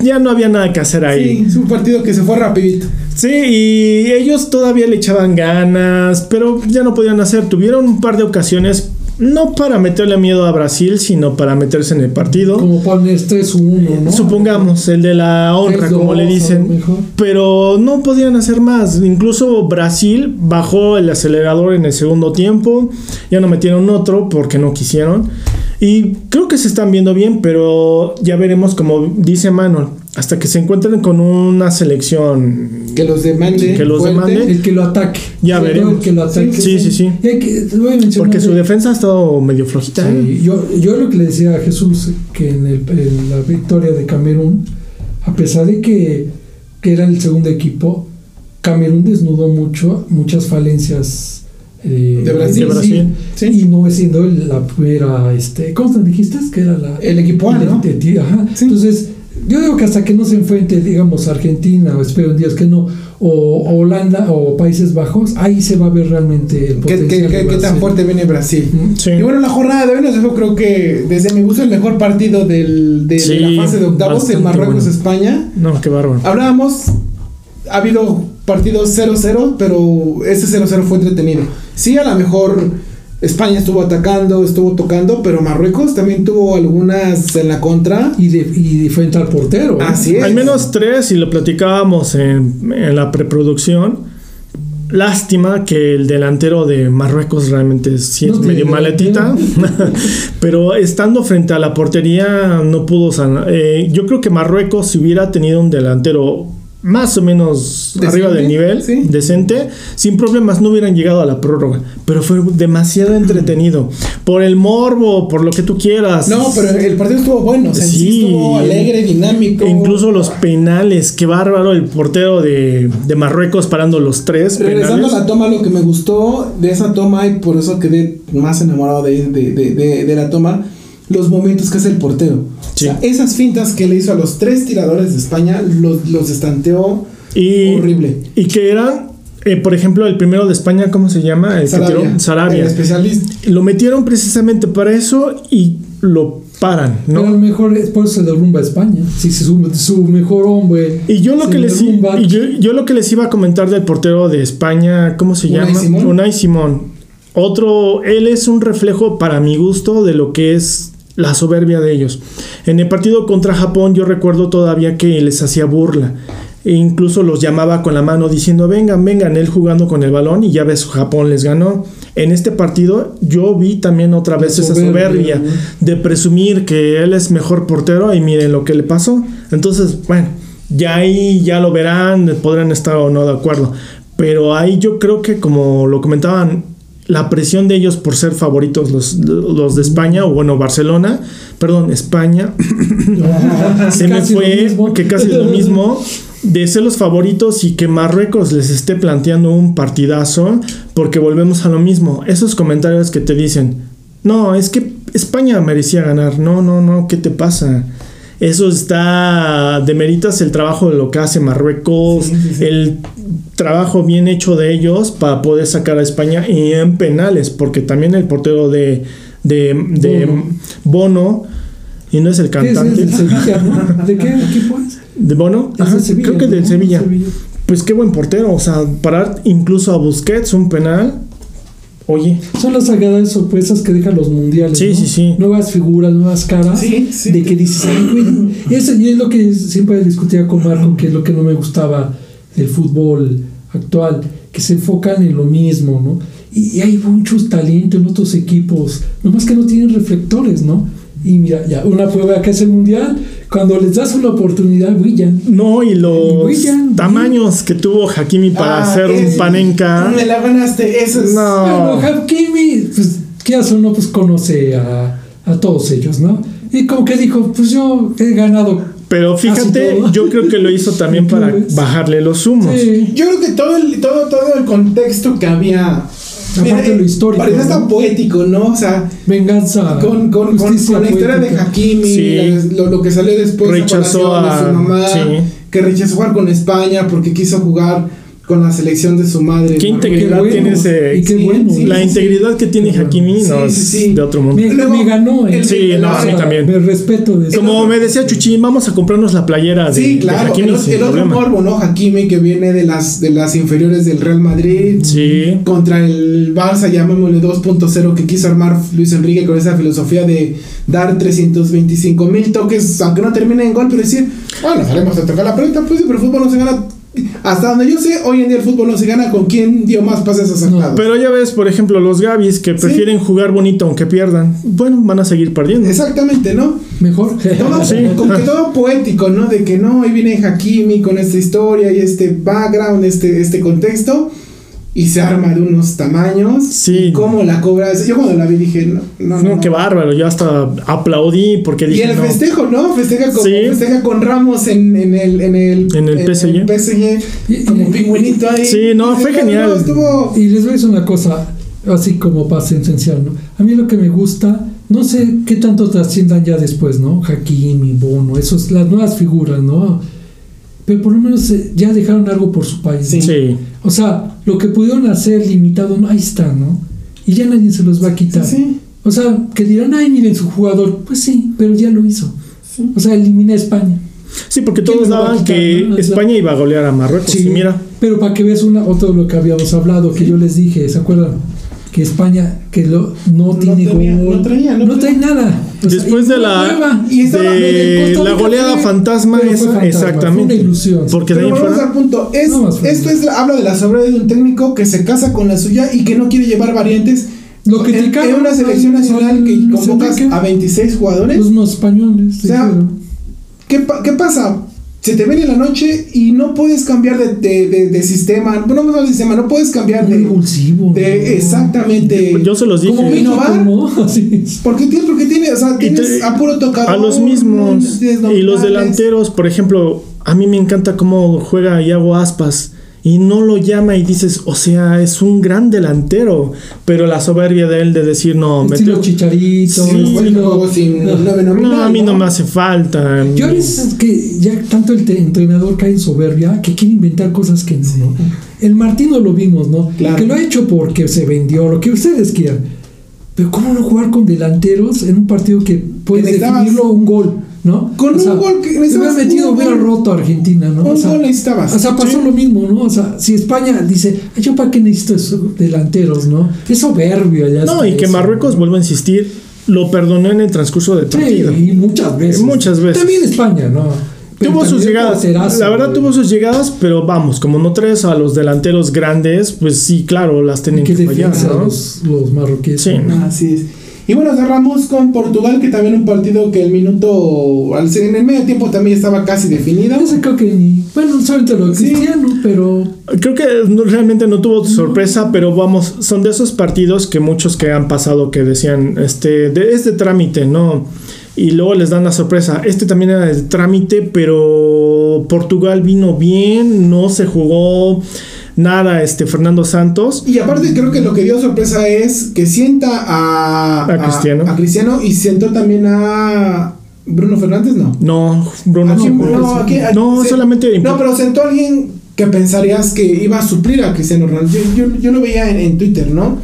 Speaker 2: ya no había nada que hacer ahí.
Speaker 1: Sí, es un partido que se fue rapidito.
Speaker 2: Sí, y ellos todavía le echaban ganas, pero ya no podían hacer. Tuvieron un par de ocasiones, no para meterle miedo a Brasil, sino para meterse en el partido.
Speaker 3: Como poner 3-1, ¿no?
Speaker 2: Supongamos, el de la honra,
Speaker 3: 3-2,
Speaker 2: como le dicen. Pero no podían hacer más. Incluso Brasil bajó el acelerador en el segundo tiempo. Ya no metieron otro porque no quisieron. Y creo que se están viendo bien, pero ya veremos, como dice Manuel, hasta que se encuentren con una selección.
Speaker 1: Que los demande.
Speaker 2: Que los
Speaker 1: fuerte.
Speaker 2: demande.
Speaker 3: El que lo ataque.
Speaker 2: Ya veremos.
Speaker 3: El que lo ataque.
Speaker 2: Sí, sí, sí.
Speaker 3: Que, mencionar
Speaker 2: Porque su
Speaker 3: de-
Speaker 2: defensa ha estado medio flojita. ¿eh?
Speaker 3: Sí, yo, yo lo que le decía a Jesús, que en, el- en la victoria de Camerún, a pesar de que, que era el segundo equipo, Camerún desnudó mucho, muchas falencias eh,
Speaker 1: De Brasil.
Speaker 2: De Brasil.
Speaker 1: Sí.
Speaker 3: Y no siendo la primera, este, ¿cómo te dijiste? Que era la,
Speaker 1: El equipo A, ¿no?
Speaker 3: de- de- ajá.
Speaker 1: Sí.
Speaker 3: Entonces, yo digo que hasta que no se enfrente, digamos, Argentina, o espero en días que no, o, o Holanda o Países Bajos, ahí se va a ver realmente el
Speaker 1: ¿Qué,
Speaker 3: potencial.
Speaker 1: qué-
Speaker 3: de
Speaker 1: qué- qué tan fuerte viene Brasil?
Speaker 2: Sí.
Speaker 1: Y bueno, la jornada de hoy nos dejó, creo que desde mi gusto, el mejor partido del, de, la fase de octavos, el
Speaker 2: bastante
Speaker 1: Marruecos-España.
Speaker 2: No, qué bárbaro.
Speaker 1: Hablábamos, ha habido partidos 0-0, pero ese 0-0 fue entretenido. Sí, a lo mejor España estuvo atacando, estuvo tocando, pero Marruecos también tuvo algunas en la contra.
Speaker 3: y de, y frente al portero. ¿eh?
Speaker 1: Así es.
Speaker 2: Al menos tres, y lo platicábamos en, en la preproducción. Lástima que el delantero de Marruecos realmente sí es
Speaker 3: No
Speaker 2: medio maletita, (laughs) pero estando frente a la portería no pudo sanar. Eh, yo creo que Marruecos si hubiera tenido un delantero más o menos
Speaker 1: Decente,
Speaker 2: arriba del nivel,
Speaker 1: sí.
Speaker 2: decente, sin problemas no hubieran llegado a la prórroga, pero fue demasiado entretenido. Por el morbo, por lo que tú quieras.
Speaker 1: No, pero el partido estuvo bueno, o sea, sí,
Speaker 2: Sí.
Speaker 1: estuvo alegre, dinámico.
Speaker 2: E Incluso los penales, qué bárbaro el portero de, de Marruecos parando los tres
Speaker 1: Regresando
Speaker 2: penales.
Speaker 1: a la toma, lo que me gustó de esa toma y por eso quedé más enamorado de, de, de, de- de la toma, los momentos que hace el portero.
Speaker 2: Sí.
Speaker 1: O sea, esas fintas que le hizo a los tres tiradores de España, los, los estanteó
Speaker 2: Y,
Speaker 1: horrible.
Speaker 2: Y que eran, eh, por ejemplo, el primero de España, ¿cómo se llama? El que tiró,
Speaker 1: Sarabia,
Speaker 2: Sarabia.
Speaker 1: el especialista.
Speaker 2: Lo metieron precisamente para eso y lo paran,
Speaker 3: Pero a lo
Speaker 2: ¿no?
Speaker 3: mejor es por eso se derrumba España. Si su, su mejor hombre.
Speaker 2: Y yo lo que les i-
Speaker 3: derrumba,
Speaker 2: y yo, yo lo que les iba a comentar del portero de España, ¿cómo se
Speaker 1: Unai
Speaker 2: llama?
Speaker 1: Simón.
Speaker 2: Unai Simón. Otro, él es un reflejo para mi gusto de lo que es la soberbia de ellos. En el partido contra Japón yo recuerdo todavía que les hacía burla. E incluso los llamaba con la mano diciendo, vengan, vengan, él jugando con el balón y ya ves, Japón les ganó. En este partido yo vi también otra vez esa
Speaker 3: soberbia,
Speaker 2: soberbia
Speaker 3: ¿no?
Speaker 2: de presumir que él es mejor portero y miren lo que le pasó. Entonces, bueno, ya ahí ya lo verán, podrán estar o no de acuerdo. Pero ahí yo creo que como lo comentaban, la presión de ellos por ser favoritos los, los de España, o bueno, Barcelona, perdón, España, (coughs) se me
Speaker 3: Casi lo
Speaker 2: fue,
Speaker 3: mismo.
Speaker 2: que casi es lo mismo, de ser los favoritos y que Marruecos les esté planteando un partidazo, porque volvemos a lo mismo. Esos comentarios que te dicen, no, es que España merecía ganar, no, no, no, ¿qué te pasa? Eso está, demeritas el trabajo de lo que hace Marruecos,
Speaker 1: Sí, sí, sí.
Speaker 2: el trabajo bien hecho de ellos para poder sacar a España y en penales, porque también el portero de, de, de
Speaker 3: Bono.
Speaker 2: Bono, y no es el
Speaker 3: ¿Qué es?
Speaker 2: cantante,
Speaker 3: ¿Es del Sevilla, no? ¿De qué equipo es?
Speaker 2: de Bono,
Speaker 3: Es
Speaker 2: Ajá,
Speaker 3: Sevilla,
Speaker 2: creo que del. Sevilla. Pues qué buen portero, o sea, parar incluso a Busquets un penal. Oye,
Speaker 3: Son las sagradas sorpresas que dejan los mundiales.
Speaker 2: Sí,
Speaker 3: ¿no?
Speaker 2: sí, sí.
Speaker 3: Nuevas figuras, nuevas caras.
Speaker 1: Sí, sí.
Speaker 3: De que dices, ay, güey. Eso y es lo que siempre discutía con Marco, que es lo que no me gustaba del fútbol actual, que se enfocan en lo mismo, ¿no? Y, y hay muchos talentos en otros equipos, nomás que no tienen reflectores, ¿no? Y mira, ya, una prueba que es el mundial, cuando les das una oportunidad, brillan.
Speaker 2: no, y los tamaños que tuvo Hakimi para
Speaker 1: Ah,
Speaker 2: hacer un
Speaker 1: ese-
Speaker 2: panenka.
Speaker 1: Me la ganaste, eso es.
Speaker 2: No.
Speaker 3: Pero Hakimi, pues, ¿qué hace uno? Pues conoce a, a todos ellos, ¿no? Y como que dijo, pues yo he ganado.
Speaker 2: Pero fíjate, yo creo que lo hizo también (laughs) para bajarle los humos.
Speaker 3: Sí.
Speaker 1: Yo creo que todo el, todo, todo el contexto que había.
Speaker 3: Aparte de lo histórico,
Speaker 1: Parecía hasta
Speaker 3: ¿no?
Speaker 1: poético, ¿no? O sea,
Speaker 3: Venganza.
Speaker 1: con, con, con,
Speaker 3: justicia
Speaker 1: con la historia de. Hakimi,
Speaker 2: Sí.
Speaker 1: lo, lo que salió después
Speaker 2: Rechazó a-
Speaker 1: su mamá,
Speaker 2: sí.
Speaker 1: que rechazó jugar con España porque quiso jugar con la selección de su madre.
Speaker 2: Qué integridad
Speaker 3: bueno,
Speaker 2: tiene ese.
Speaker 3: y qué
Speaker 1: sí,
Speaker 3: bueno.
Speaker 1: sí.
Speaker 2: la integridad que tiene. Hakimi
Speaker 1: Sí,
Speaker 2: no
Speaker 1: sí,
Speaker 2: es de otro mundo.
Speaker 3: Me,
Speaker 1: Luego,
Speaker 3: me ganó,
Speaker 1: el-
Speaker 2: Sí, no, a mí también.
Speaker 3: Me respeto de.
Speaker 2: Como me decía Chuchín, vamos a comprarnos la playera de,
Speaker 1: Sí,
Speaker 2: de
Speaker 1: claro.
Speaker 2: Hakimi
Speaker 1: el, otro morbo, ¿no? Hakimi que viene de las, de las inferiores del Real Madrid.
Speaker 2: Sí.
Speaker 1: Contra el Barça, llamémosle 2.0, que quiso armar Luis Enrique con esa filosofía de dar 325 mil toques, aunque no termine en gol, pero decir, bueno, haremos a tocar la pelota, pues sí, pero el fútbol no se gana. Hasta donde yo sé, hoy en día el fútbol no se gana con quien dio más pases acertados.
Speaker 2: Pero ya ves, por ejemplo, los Gavis que prefieren jugar bonito aunque pierdan. Bueno, van a seguir perdiendo.
Speaker 1: Exactamente, ¿no?
Speaker 3: Mejor.
Speaker 1: Todo, (laughs)
Speaker 2: Sí.
Speaker 1: Como que todo poético, ¿no? De que no, ahí viene Hakimi con esta historia y este background, este, este contexto, y se arma de unos tamaños.
Speaker 2: Sí.
Speaker 1: Y cómo la cobra. Yo cuando la vi dije, no, no,
Speaker 2: No,
Speaker 1: no.
Speaker 2: qué bárbaro. Yo hasta aplaudí porque
Speaker 1: Y
Speaker 2: dije.
Speaker 1: el
Speaker 2: no.
Speaker 1: festejo, ¿no? Festeja con,
Speaker 2: Sí.
Speaker 1: festeja con Ramos en, en el, en el,
Speaker 2: En el PSG.
Speaker 1: PSG, como pingüinito ahí.
Speaker 2: Sí, no, fue genial.
Speaker 1: estuvo-
Speaker 3: Y les voy a decir una cosa, así como para sentenciar, ¿no? A mí lo que me gusta, no sé qué tanto trasciendan ya después, ¿no? Hakimi, Bono, esos, las nuevas figuras, ¿no? Pero por lo menos eh, ya dejaron algo por su país.
Speaker 1: Sí.
Speaker 3: ¿no?
Speaker 2: Sí.
Speaker 3: O sea, lo que pudieron hacer limitado, ahí está, ¿no? Y ya nadie se los va a quitar.
Speaker 1: Sí.
Speaker 3: O sea, que dirán, ay, miren su jugador. Pues sí, pero ya lo hizo.
Speaker 1: Sí.
Speaker 3: O sea, elimina a España.
Speaker 2: Sí, porque
Speaker 3: ¿Quién
Speaker 2: todos daban
Speaker 3: quitar,
Speaker 2: que
Speaker 3: no?
Speaker 2: España iba a golear a Marruecos.
Speaker 3: Sí,
Speaker 2: Y mira,
Speaker 3: Pero para que veas una, otro de lo que habíamos hablado, que yo les dije, ¿se acuerdan? Que España que lo, no,
Speaker 1: No
Speaker 3: tiene
Speaker 1: tenía-
Speaker 3: gol,
Speaker 1: no traía, no
Speaker 3: trae nada. O sea,
Speaker 2: Después
Speaker 3: y
Speaker 2: de
Speaker 3: no
Speaker 2: la,
Speaker 3: prueba.
Speaker 1: Y
Speaker 2: de la goleada
Speaker 3: fue-
Speaker 2: fantasma esa,
Speaker 3: fantasma,
Speaker 2: exactamente.
Speaker 3: fue una ilusión.
Speaker 2: Porque de ahí
Speaker 1: Pero
Speaker 2: en
Speaker 1: vamos
Speaker 2: fuera-
Speaker 1: al punto. Es,
Speaker 3: No
Speaker 1: esto es, habla de la soberanía de un técnico que se casa con la suya y que no quiere llevar variantes.
Speaker 3: Lo
Speaker 1: en,
Speaker 3: criticaron
Speaker 1: en una selección
Speaker 3: al-
Speaker 1: nacional que convocas a 26 jugadores.
Speaker 3: Los más españoles.
Speaker 1: O sea. ¿Qué, pa- qué pasa? Se te viene la noche y no puedes cambiar de, de, de- de sistema. No, no de sistema, no puedes cambiar
Speaker 3: Muy
Speaker 1: de.
Speaker 3: impulsivo.
Speaker 1: de
Speaker 3: ¿no?
Speaker 1: exactamente.
Speaker 2: Yo se los dije.
Speaker 3: Como
Speaker 1: innovar.
Speaker 3: ¿no? (laughs)
Speaker 1: Porque tiene, porque tiene, o sea, tienes
Speaker 2: te-
Speaker 1: a puro tocador.
Speaker 2: a los mismos
Speaker 1: tienes
Speaker 2: y los delanteros, por ejemplo, a mí me encanta cómo juega Iago Aspas y no lo llama y dices, o sea, es un gran delantero, pero la soberbia de él de decir no,
Speaker 3: Estilo
Speaker 2: metió-
Speaker 3: chicharito.
Speaker 2: Sí,
Speaker 1: Bueno, sin
Speaker 3: no.
Speaker 2: a mí no me hace falta.
Speaker 3: Yo a veces es que ya tanto el entrenador cae en soberbia que quiere inventar cosas que no. ¿no? El Martino lo vimos, ¿no?
Speaker 1: Claro.
Speaker 3: Que lo ha hecho porque se vendió, lo que ustedes quieran. Pero ¿cómo no jugar con delanteros en un partido que
Speaker 1: necesitabas-
Speaker 3: definirlo un gol, ¿no?
Speaker 1: Con un gol que
Speaker 3: se hubiera metido, hubiera roto a Argentina, ¿no?
Speaker 1: Un gol necesitabas.
Speaker 3: O sea, pasó
Speaker 2: Sí.
Speaker 3: lo mismo, ¿no? O sea, si España dice, "Ay, yo para qué necesito esos delanteros, ¿no? Es soberbio ya.
Speaker 2: No, y que
Speaker 3: eso,
Speaker 2: Marruecos,
Speaker 3: ¿no?
Speaker 2: vuelvo a insistir, lo perdonó en el transcurso del
Speaker 3: Sí,
Speaker 2: partido.
Speaker 3: y muchas veces.
Speaker 2: Muchas veces.
Speaker 3: También España, ¿no? Pero
Speaker 2: Tuvo sus llegadas, la verdad
Speaker 3: güey.
Speaker 2: tuvo sus llegadas, pero vamos, como no traes a los delanteros grandes, pues sí, claro, las tienen
Speaker 3: que
Speaker 2: fallar, ¿no?
Speaker 3: los, los marroquíes.
Speaker 2: Sí.
Speaker 1: Así es. Y bueno, cerramos con Portugal, que también un partido que el minuto, al ser- en el medio tiempo también estaba casi definido.
Speaker 3: Ese creo que ni. Bueno, solamente lo
Speaker 1: Sí.
Speaker 3: cristiano, pero.
Speaker 2: Creo que no- realmente no tuvo sorpresa, pero vamos, son de esos partidos que muchos que han pasado que decían, este, de, es de trámite, ¿no? Y luego les dan la sorpresa. Este también era de trámite, pero Portugal vino bien, no se jugó nada, este, Fernando Santos.
Speaker 1: Y aparte creo que lo que dio sorpresa es que sienta a,
Speaker 2: A Cristiano.
Speaker 1: a Cristiano y sentó también a Bruno Fernández, ¿no.
Speaker 2: No, Bruno
Speaker 1: ¿A
Speaker 2: sí
Speaker 1: quién?
Speaker 2: jugó.
Speaker 1: no, ¿a quién?
Speaker 2: No,
Speaker 1: Se-
Speaker 2: solamente
Speaker 1: No, pero sentó a alguien que pensarías que iba a suplir a Cristiano Ronaldo. Yo, yo, yo lo veía en, en Twitter, ¿no?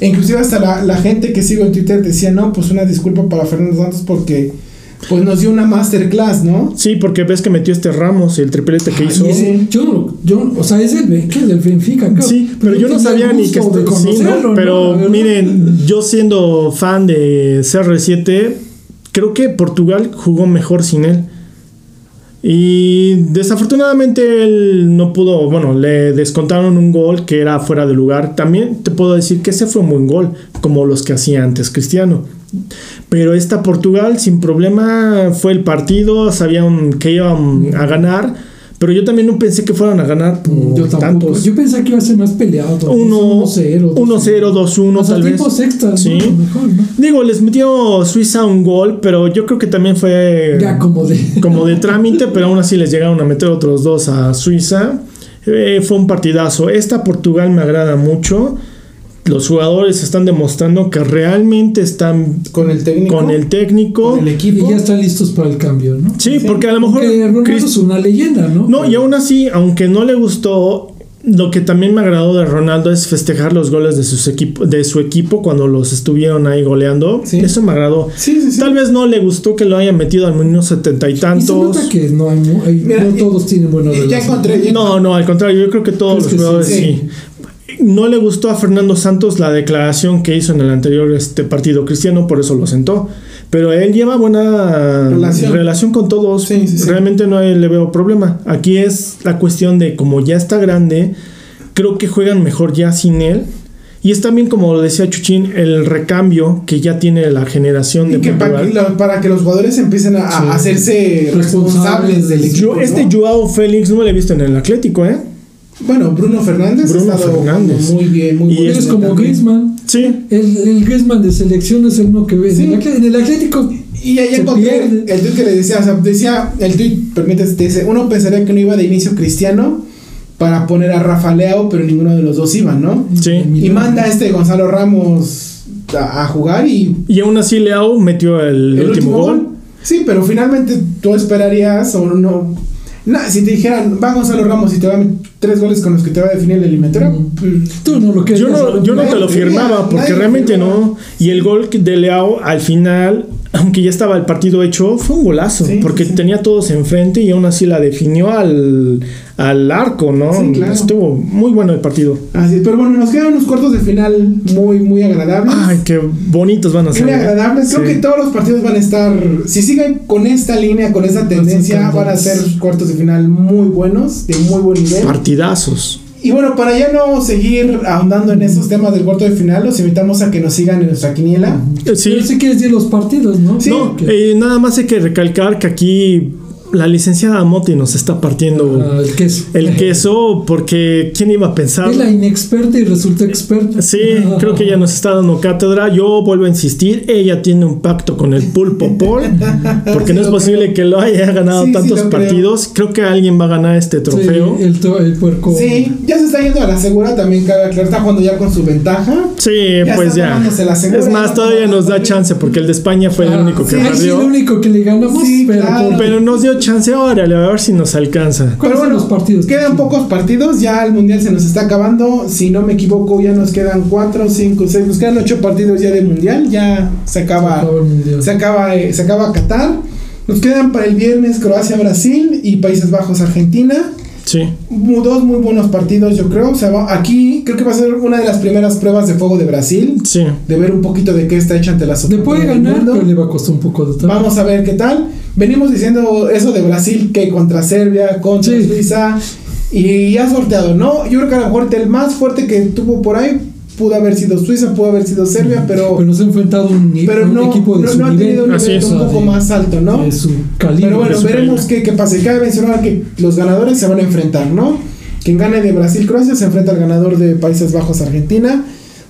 Speaker 1: E inclusive hasta la, la gente que sigo en Twitter decía, no, pues una disculpa para Fernando Santos porque pues nos dio una masterclass, ¿no?
Speaker 2: Sí, porque ves que metió este Ramos, el triplete que
Speaker 1: Ay,
Speaker 2: hizo.
Speaker 1: ese-
Speaker 3: Yo, yo, o sea, es el, ¿qué? del Benfica, creo.
Speaker 2: Sí, pero yo no sabía
Speaker 3: el
Speaker 2: ni que
Speaker 3: gusto de
Speaker 2: est- sí, ¿no? Pero miren, yo siendo fan de CR7, creo que Portugal jugó mejor sin él. Y desafortunadamente él no pudo, bueno, le descontaron un gol que era fuera de lugar. También te puedo decir que ese fue un buen gol, como los que hacía antes Cristiano. Pero esta Portugal sin problema fue el partido, sabían que iban a ganar, pero yo también no pensé que fueran a ganar por
Speaker 3: Yo
Speaker 2: tantos.
Speaker 3: Yo pensaba que iba a ser más peleado.
Speaker 2: 1
Speaker 3: 1-0.
Speaker 2: 1-0, 2-1
Speaker 3: Hasta
Speaker 2: tal vez. Sí.
Speaker 3: ¿no? Mejor, ¿no?
Speaker 2: Digo, les metió Suiza un gol, pero yo creo que también fue
Speaker 3: Ya como de.
Speaker 2: como de trámite, pero aún así les llegaron a meter otros dos a Suiza. Eh, fue un partidazo. Esta Portugal me agrada mucho. Los jugadores están demostrando que realmente están
Speaker 1: Con el técnico.
Speaker 2: con el técnico.
Speaker 1: con el
Speaker 3: Y
Speaker 1: equipo.
Speaker 3: ya están listos para el cambio, ¿no?
Speaker 2: Sí,
Speaker 1: Sí.
Speaker 2: porque a lo mejor Chris-
Speaker 3: es una leyenda, ¿no?
Speaker 2: No, y aún así, aunque no le gustó, lo que también me agradó de Ronaldo es festejar los goles de, sus equipo, de su equipo cuando los estuvieron ahí goleando.
Speaker 1: Sí.
Speaker 2: Eso me agradó.
Speaker 1: Sí, sí, sí.
Speaker 2: Tal vez no le gustó que lo hayan metido al menos setenta y
Speaker 3: Y se
Speaker 2: tantos.
Speaker 3: nota que no, hay, mu- hay-
Speaker 1: Mira,
Speaker 3: no
Speaker 1: y-
Speaker 3: todos tienen
Speaker 1: y ya encontré- ya-
Speaker 2: No, no, al contrario, yo creo que todos los
Speaker 3: ¿Crees que
Speaker 2: jugadores
Speaker 1: sí?
Speaker 2: No le gustó a Fernando Santos la declaración que hizo en el anterior este partido cristiano, por eso lo sentó. Pero él lleva buena
Speaker 1: Relación.
Speaker 2: relación, con todos.
Speaker 1: Sí, sí, sí.
Speaker 2: Realmente no le veo problema. Aquí es la cuestión de como ya está grande, creo que juegan mejor ya sin él. Y es también, como lo decía Chuchín, el recambio que ya tiene la generación de
Speaker 1: que para, que lo- para que los jugadores empiecen a, hacerse
Speaker 3: Responsables
Speaker 1: responsables del
Speaker 3: de-
Speaker 1: equipo.
Speaker 2: Yo, este
Speaker 1: ¿no?
Speaker 2: Joao Félix no lo he visto en el Atlético, ¿eh?
Speaker 1: Bueno, Bruno Fernández
Speaker 2: Bruno
Speaker 1: ha estado
Speaker 2: Fernández.
Speaker 1: muy bien, muy
Speaker 2: Y
Speaker 1: bien.
Speaker 3: Es como
Speaker 1: también.
Speaker 3: Griezmann.
Speaker 2: Sí.
Speaker 3: El, el Griezmann de selección es el uno que ve.
Speaker 1: Sí.
Speaker 3: En, el, Atl- en el Atlético.
Speaker 1: Y ahí encontré el tweet que le decía, o sea, decía, el tweet, permítese, te dice, uno pensaría que no iba de inicio Cristiano para poner a Rafa Leao, pero ninguno de los dos iba, ¿no?
Speaker 2: Sí.
Speaker 1: Y manda a este Gonzalo Ramos a, a jugar y
Speaker 2: Y aún así Leao metió el,
Speaker 1: el
Speaker 2: último, gol.
Speaker 1: Sí, pero finalmente tú esperarías o no. na- si te dijeran, va Gonzalo Ramos y te va a meter tres goles con los que te va a definir la eliminatoria,
Speaker 3: Mm.
Speaker 1: pues,
Speaker 3: Tú no lo querías.
Speaker 2: Yo no, yo no te lo firmaba porque realmente no. Y el gol de Leao al final aunque ya estaba el partido hecho, fue un golazo,
Speaker 1: Sí,
Speaker 2: porque
Speaker 1: sí.
Speaker 2: tenía todos enfrente y aún así la definió al, al arco, ¿no?
Speaker 1: Sí, claro.
Speaker 2: Estuvo muy bueno el partido.
Speaker 1: Así es, pero bueno, nos quedan unos cuartos de final muy, muy agradables.
Speaker 2: Ay, qué bonitos van a ser.
Speaker 1: muy
Speaker 2: ¿eh?
Speaker 1: agradables. Creo
Speaker 2: Sí.
Speaker 1: que todos los partidos van a estar, si siguen con esta línea, con esta tendencia,
Speaker 3: tendencia.
Speaker 1: van a ser cuartos de final muy buenos, de muy buen nivel.
Speaker 2: Partidazos.
Speaker 1: Y bueno, para ya no seguir ahondando en esos temas del cuarto de final, los invitamos a que nos sigan en nuestra quiniela.
Speaker 2: Eh, Sí,
Speaker 3: Pero sí quieres decir los partidos, ¿no?
Speaker 1: Sí.
Speaker 2: No, eh, nada más hay que recalcar que aquí la licenciada Moti nos está partiendo
Speaker 3: Ah, el queso.
Speaker 2: el (laughs) queso porque ¿quién iba a pensar?
Speaker 3: Es la inexperta y resulta experta.
Speaker 2: Sí, creo que ella nos está dando cátedra. Yo vuelvo a insistir, ella tiene un pacto con el pulpo Paul, (laughs) porque
Speaker 1: Sí,
Speaker 2: no es posible
Speaker 1: creo.
Speaker 2: que lo haya ganado
Speaker 1: Sí,
Speaker 2: tantos partidos. Creo. que alguien va a ganar este
Speaker 3: Sí,
Speaker 2: trofeo.
Speaker 3: el, el puerco.
Speaker 1: Sí, ya se está yendo a la segura, también cabe aclarar, está jugando ya con su ventaja.
Speaker 2: Sí,
Speaker 1: Ya
Speaker 2: pues
Speaker 1: está
Speaker 2: ya.
Speaker 1: segura,
Speaker 2: Es más, todavía nos da chance porque el de España fue el
Speaker 3: Ah,
Speaker 2: único que
Speaker 3: sí, ahí sí,
Speaker 2: perdió.
Speaker 3: lo único que le ganamos,
Speaker 1: Sí,
Speaker 3: pero,
Speaker 1: claro.
Speaker 2: Pero nos dio chance, órale, a ver si nos alcanza.
Speaker 3: ¿Cuáles son los partidos?
Speaker 1: Quedan pocos partidos, ya el mundial se nos está acabando. Si no me equivoco, ya nos quedan 4, 5, 6, nos quedan 8 partidos ya de mundial. Ya se acaba,
Speaker 3: Se acaba
Speaker 1: eh, se acaba Qatar. Nos quedan para el viernes Croacia, Brasil y Países Bajos, Argentina.
Speaker 2: Sí.
Speaker 1: Dos muy buenos partidos, yo creo. O sea, va- aquí creo que va a ser una de las primeras pruebas de fuego de Brasil.
Speaker 2: Sí.
Speaker 1: De ver un poquito de qué está hecha ante las
Speaker 3: Le puede ganar,
Speaker 1: mundo.
Speaker 3: pero le va a costar un poco de trabajo.
Speaker 1: Vamos a ver qué tal. Venimos diciendo eso de Brasil que contra Serbia, contra
Speaker 3: Sí.
Speaker 1: Suiza y ha sorteado, ¿no? Yo creo que a lo mejor el más fuerte que tuvo por ahí pudo haber sido Suiza, pudo haber sido Serbia, pero,
Speaker 3: Pero nos ha enfrentado un, ni-
Speaker 1: pero
Speaker 3: un
Speaker 1: no,
Speaker 3: equipo de
Speaker 1: no,
Speaker 3: su
Speaker 1: no ha
Speaker 3: nivel.
Speaker 1: tenido un
Speaker 2: Así
Speaker 1: nivel
Speaker 2: es.
Speaker 1: un poco
Speaker 3: de-
Speaker 1: más alto, ¿no?
Speaker 3: de su calibre.
Speaker 1: Pero bueno,
Speaker 2: de su
Speaker 1: veremos qué, qué pasa. Y Cabe mencionar que los ganadores se van a enfrentar, ¿no? Quien gane de Brasil-Croacia se enfrenta al ganador de Países Bajos-Argentina.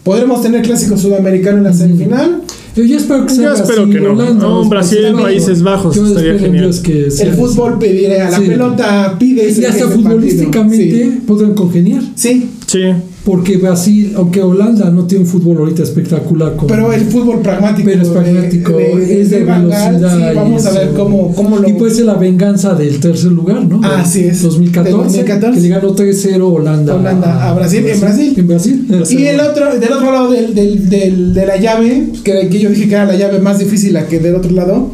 Speaker 1: Podremos tener clásico sudamericano en la semifinal.
Speaker 3: Yo ya espero que
Speaker 2: Yo
Speaker 3: sea
Speaker 2: espero
Speaker 3: Brasil,
Speaker 2: que no.
Speaker 3: Holanda,
Speaker 2: No, Brasil, Países Bajos,
Speaker 3: Yo
Speaker 2: estaría genial.
Speaker 3: Dios que sea
Speaker 1: El fútbol pediré a la
Speaker 3: Sí.
Speaker 1: pelota, pide
Speaker 3: Y hasta futbolísticamente
Speaker 1: partido.
Speaker 3: podrán congeniar.
Speaker 1: Sí,
Speaker 2: Sí.
Speaker 3: Porque Brasil, aunque Holanda no tiene un fútbol ahorita espectacular. como-
Speaker 1: pero el fútbol pragmático.
Speaker 3: Pero es pragmático, es de
Speaker 1: Van Gaal,
Speaker 3: velocidad
Speaker 1: sí,
Speaker 3: y
Speaker 1: vamos a ver cómo, cómo lo.
Speaker 3: Y puede ser la venganza del tercer lugar, ¿no?
Speaker 1: Ah, así es.
Speaker 3: 2014,
Speaker 1: Del 2014.
Speaker 3: que le ganó 3-0 Holanda.
Speaker 1: Holanda a Brasil, en Brasil.
Speaker 3: En Brasil.
Speaker 1: y el otro, del otro lado del, del, del- de la llave, que, que yo dije que era la llave más difícil, la que del otro lado,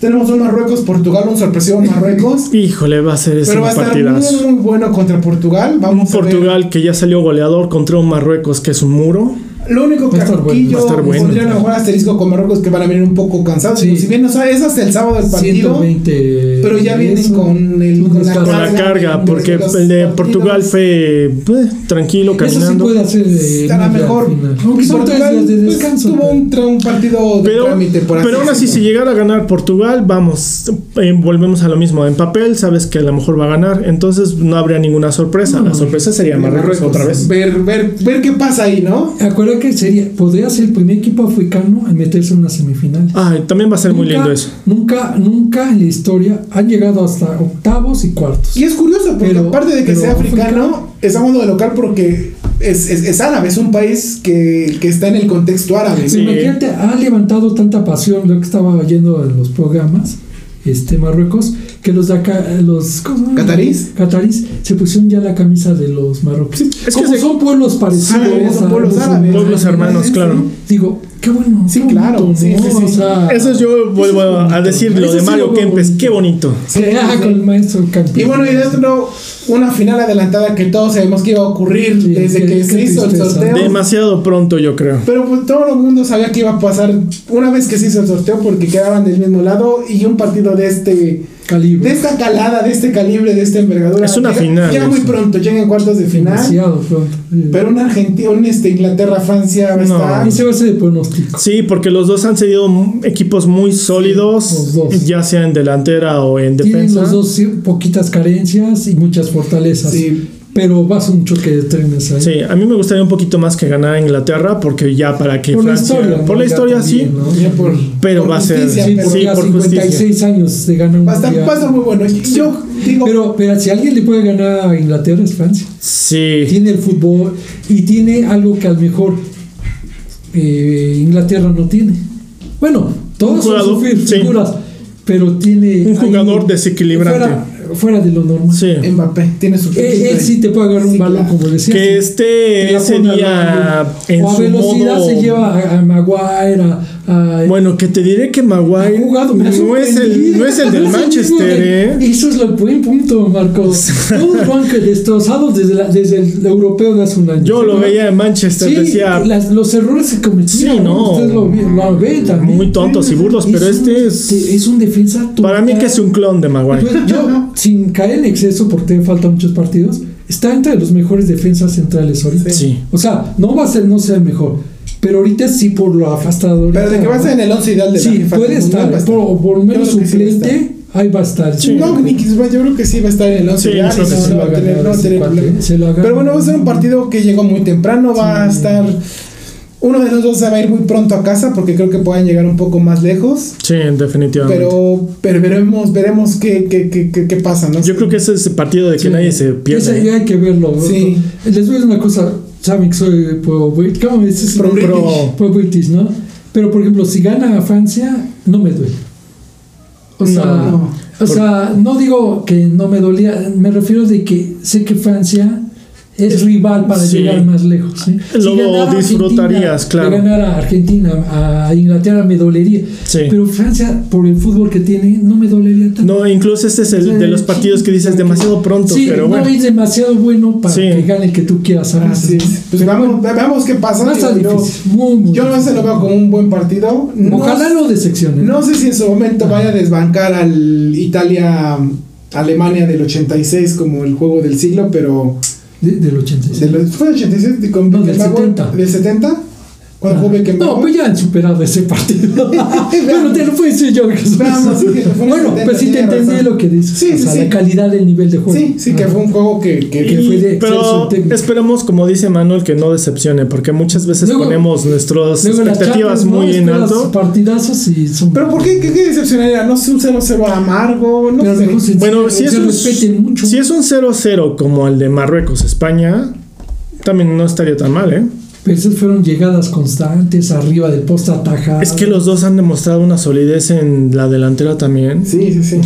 Speaker 1: tenemos un Marruecos-Portugal, un sorpresivo Marruecos. (laughs)
Speaker 2: Híjole, va a ser ese
Speaker 1: pero va a estar muy, muy bueno contra Portugal.
Speaker 2: Un
Speaker 1: Vamos ver.
Speaker 2: Portugal que ya salió goleador contra un Marruecos que es un muro.
Speaker 1: Lo único que aquí yo
Speaker 2: bueno.
Speaker 1: pondría a lo mejor asterisco con Marruecos que van a venir un poco cansados.
Speaker 3: Sí.
Speaker 1: Si bien no sabe, es hasta el sábado del partido.
Speaker 3: 120.
Speaker 1: Pero ya vienen
Speaker 3: eso,
Speaker 1: con el- con la.
Speaker 2: Con la
Speaker 1: Carga
Speaker 2: carga,
Speaker 1: de-
Speaker 2: porque
Speaker 1: de
Speaker 2: el de
Speaker 1: partidos.
Speaker 2: Portugal fue eh, tranquilo,
Speaker 3: Eso sí
Speaker 2: caminando.
Speaker 3: puede hacer. eh,
Speaker 1: a lo
Speaker 3: media
Speaker 1: mejor.
Speaker 3: Aunque
Speaker 1: Portugal
Speaker 3: de
Speaker 1: pues,
Speaker 3: descanso.
Speaker 1: tuvo un, partido de
Speaker 2: Pero,
Speaker 1: trámite, por así
Speaker 2: pero aún así, si llegara a ganar Portugal, vamos, eh, volvemos a lo mismo. En papel, sabes que a lo mejor va a ganar, entonces no habría ninguna sorpresa. La sorpresa sería Marruecos, otra vez.
Speaker 1: Ver, ver, ver qué pasa ahí, ¿no?
Speaker 3: Que sería, podría ser el primer equipo africano en meterse en una semifinal.
Speaker 2: Ay, también va a ser muy lindo eso.
Speaker 3: Nunca, nunca en la historia han llegado hasta octavos y cuartos.
Speaker 1: Y es curioso, porque
Speaker 3: Pero-
Speaker 1: aparte de que sea africano,
Speaker 3: africano.
Speaker 1: es hablando de local porque es, es, es árabe, es un país que, que está en el contexto árabe.
Speaker 2: Sí.
Speaker 3: Imagínate, ha levantado tanta pasión, lo que estaba oyendo en los programas, este Marruecos, que los de acá, los ¿cómo se llama?
Speaker 1: ¿Catarís?
Speaker 3: Catarís se pusieron ya la camisa de los marroquíes.
Speaker 2: es que se-
Speaker 3: son pueblos parecidos,
Speaker 1: Árabes, son pueblos árabes.
Speaker 2: Pueblos hermanos,
Speaker 1: Sí,
Speaker 2: claro.
Speaker 3: Digo, qué bueno.
Speaker 1: Sí,
Speaker 3: qué
Speaker 1: claro,
Speaker 3: bonito,
Speaker 1: sí,
Speaker 3: ¿no?
Speaker 1: sí, sí.
Speaker 3: O sea,
Speaker 2: Eso yo vuelvo
Speaker 3: eso es
Speaker 2: a decir lo de Mario Kempes, qué bonito.
Speaker 3: Ah,
Speaker 1: sí,
Speaker 3: con el maestro campeón.
Speaker 1: Y bueno, y dentro una final adelantada que todos sabemos que iba a ocurrir
Speaker 3: Sí,
Speaker 1: desde
Speaker 3: qué-
Speaker 1: que
Speaker 3: qué
Speaker 1: se hizo el sorteo.
Speaker 2: Demasiado pronto, yo creo.
Speaker 1: Pero pues todo el mundo sabía que iba a pasar una vez que se hizo el sorteo porque quedaban del mismo lado y un partido de este
Speaker 3: calibre.
Speaker 1: de esta calada, de este calibre, de esta envergadura.
Speaker 2: Es una
Speaker 1: llega,
Speaker 2: final,
Speaker 1: Llega muy pronto, llega en cuartos de final.
Speaker 3: Demasiado pronto.
Speaker 1: Pero una Argentina, un este, Inglaterra, Francia va a
Speaker 2: No.
Speaker 1: estar.
Speaker 3: Ese va a ser el pronóstico.
Speaker 2: Sí, porque los dos han sido equipos muy sólidos,
Speaker 3: los dos.
Speaker 2: ya sea en delantera o en
Speaker 3: Tienen
Speaker 2: defensa.
Speaker 3: los dos sí, poquitas carencias y muchas fortalezas.
Speaker 1: Sí.
Speaker 3: Pero va a ser un choque de trenes ahí.
Speaker 2: Sí, a mí me gustaría un poquito más que ganara Inglaterra, porque ya para que
Speaker 3: Por la
Speaker 2: Francia.
Speaker 3: historia.
Speaker 2: por
Speaker 3: ¿no?
Speaker 2: la historia, sí.
Speaker 3: también, ¿no?
Speaker 1: Ya por-
Speaker 2: Pero
Speaker 1: por
Speaker 2: va a ser-
Speaker 3: Sí,
Speaker 1: pero
Speaker 2: sí, por
Speaker 3: 56 años de ganar un
Speaker 1: va, a estar,
Speaker 3: mundial.
Speaker 1: va a estar muy bueno. Yo digo,
Speaker 3: Pero, pero si alguien le puede ganar a Inglaterra es Francia.
Speaker 2: Sí.
Speaker 3: Tiene el fútbol y tiene algo que a lo mejor eh, Inglaterra no tiene. Bueno, todos son
Speaker 2: sí.
Speaker 3: figuras, pero tiene
Speaker 2: Un
Speaker 3: ahí-
Speaker 2: jugador desequilibrante.
Speaker 3: Fuera, fuera de lo normal.
Speaker 2: Sí.
Speaker 1: Mbappé tiene su
Speaker 3: Él, él sí te puede agarrar un
Speaker 1: Sí,
Speaker 3: balón,
Speaker 1: claro.
Speaker 3: como decía.
Speaker 2: Que esté ese día en
Speaker 3: o a
Speaker 2: su
Speaker 3: velocidad
Speaker 2: modo...
Speaker 3: se lleva a, a Maguire, a,
Speaker 2: Bueno, que te diré que Maguire
Speaker 3: jugado,
Speaker 2: no, es el, no es el del (laughs) Manchester, ¿eh?
Speaker 3: Eso es lo buen punto, Marcos. Todos (laughs) van que destrozados desde, la- desde el europeo de hace un año.
Speaker 2: Yo lo veía en Manchester,
Speaker 3: Sí,
Speaker 2: decía
Speaker 3: las- los errores se cometían.
Speaker 2: Sí, no.
Speaker 3: Ustedes lo, lo ven también.
Speaker 2: muy tontos y burdos, pero
Speaker 3: un-
Speaker 2: este es...
Speaker 3: es un defensa
Speaker 2: Para mí
Speaker 3: total.
Speaker 2: que es un clon de Maguire.
Speaker 3: Yo, (laughs) sin caer en exceso, porque te faltan muchos partidos, está entre los mejores defensas centrales ahorita.
Speaker 2: Sí.
Speaker 3: O sea, no va a ser, no sea el mejor. Pero ahorita sí por lo afastado. ahorita,
Speaker 1: Pero de que va a estar en el 11 ideal de la
Speaker 3: Sí, puede
Speaker 1: del Mundial,
Speaker 3: estar.
Speaker 1: va a estar.
Speaker 3: Por, por menos
Speaker 1: va a
Speaker 3: suplente, ahí va a estar.
Speaker 2: Sí.
Speaker 1: No, ni que- yo creo que sí va a estar en el 11
Speaker 2: Sí,
Speaker 1: no, no
Speaker 3: va
Speaker 1: va
Speaker 3: a
Speaker 1: a tener, no va a
Speaker 3: ese
Speaker 1: tener
Speaker 3: se lo ha
Speaker 1: Pero bueno, va a ser un partido que llegó muy temprano, va a
Speaker 3: Sí.
Speaker 1: estar... Uno de los dos se va a ir muy pronto a casa porque creo que puedan llegar un poco más lejos.
Speaker 2: Sí, definitivamente.
Speaker 1: Pero, pero veremos, veremos qué, qué, qué, qué, qué pasa, ¿no?
Speaker 2: Yo creo que ese es el partido de que
Speaker 3: Sí.
Speaker 2: nadie se
Speaker 3: Ese
Speaker 2: pierde.
Speaker 3: ya hay que verlo.
Speaker 1: Sí.
Speaker 3: Les voy a decir una cosa. Saben que soy pro, ¿cómo me dices?
Speaker 1: Pro British.
Speaker 2: Pro-
Speaker 3: Pro British, ¿no? Pero por ejemplo, si gana a Francia, no me duele. O sea,
Speaker 2: No,
Speaker 1: no.
Speaker 3: o sea, no digo que no me dolía, me refiero de que sé que Francia es rival para
Speaker 2: Sí.
Speaker 3: llegar más lejos. ganara
Speaker 2: disfrutarías, claro.
Speaker 3: Si ganara a Argentina, a Inglaterra me dolería.
Speaker 2: Sí.
Speaker 3: Pero Francia, por el fútbol que tiene, no me dolería tanto.
Speaker 2: No, incluso este es el de los partidos que dices demasiado pronto,
Speaker 3: Sí,
Speaker 2: pero bueno.
Speaker 3: no es demasiado bueno para
Speaker 2: Sí.
Speaker 3: que gane el que tú quieras.
Speaker 1: es. Pues
Speaker 3: Pero
Speaker 1: vamos,
Speaker 3: bueno,
Speaker 1: veamos qué pasa.
Speaker 3: va a
Speaker 1: yo,
Speaker 3: difícil. Muy, muy
Speaker 1: yo no se lo veo como un buen partido. No,
Speaker 3: Ojalá no decepcione.
Speaker 1: no sé si en su momento vaya a desbancar al Italia Alemania del 86 como el juego del siglo, pero
Speaker 3: De- del 86.
Speaker 1: de los- fue del 86 de- con
Speaker 3: No, del
Speaker 1: Beckenbauer,
Speaker 3: 70.
Speaker 1: del 70 cuando jugó Beckenbauer.
Speaker 3: No, pues ya han superado ese partido. (laughs) bueno, te lo puedo decir yo. que-
Speaker 1: Veamos, sí, que en
Speaker 3: bueno,
Speaker 1: 70,
Speaker 3: pues sí te entendí
Speaker 1: razón.
Speaker 3: lo que dices.
Speaker 1: Sí,
Speaker 3: o
Speaker 1: sí,
Speaker 3: sea,
Speaker 1: sí.
Speaker 3: la calidad del nivel de juego.
Speaker 1: Sí, sí, que
Speaker 3: Ah.
Speaker 1: fue un juego que, que, que
Speaker 3: que fue de
Speaker 2: pero esperemos, como dice Manuel, que no decepcione, porque muchas veces
Speaker 3: Luego-
Speaker 2: ponemos nuestras expectativas
Speaker 3: Champions, ¿no?
Speaker 2: muy en
Speaker 3: Esperas
Speaker 2: alto.
Speaker 3: partidazos y son.
Speaker 1: Pero ¿por qué? ¿Qué, qué decepcionaría? No sé, un 0-0 amargo, no sé.
Speaker 3: mejor se-
Speaker 2: Bueno, si es, un,
Speaker 3: mucho.
Speaker 2: si es un 0-0 como el de Marruecos-España, también no estaría tan mal, ¿eh?
Speaker 3: Pero esas fueron llegadas constantes arriba del poste atajado.
Speaker 2: Es que los dos han demostrado una solidez en la delantera también,
Speaker 1: Sí, sí, sí.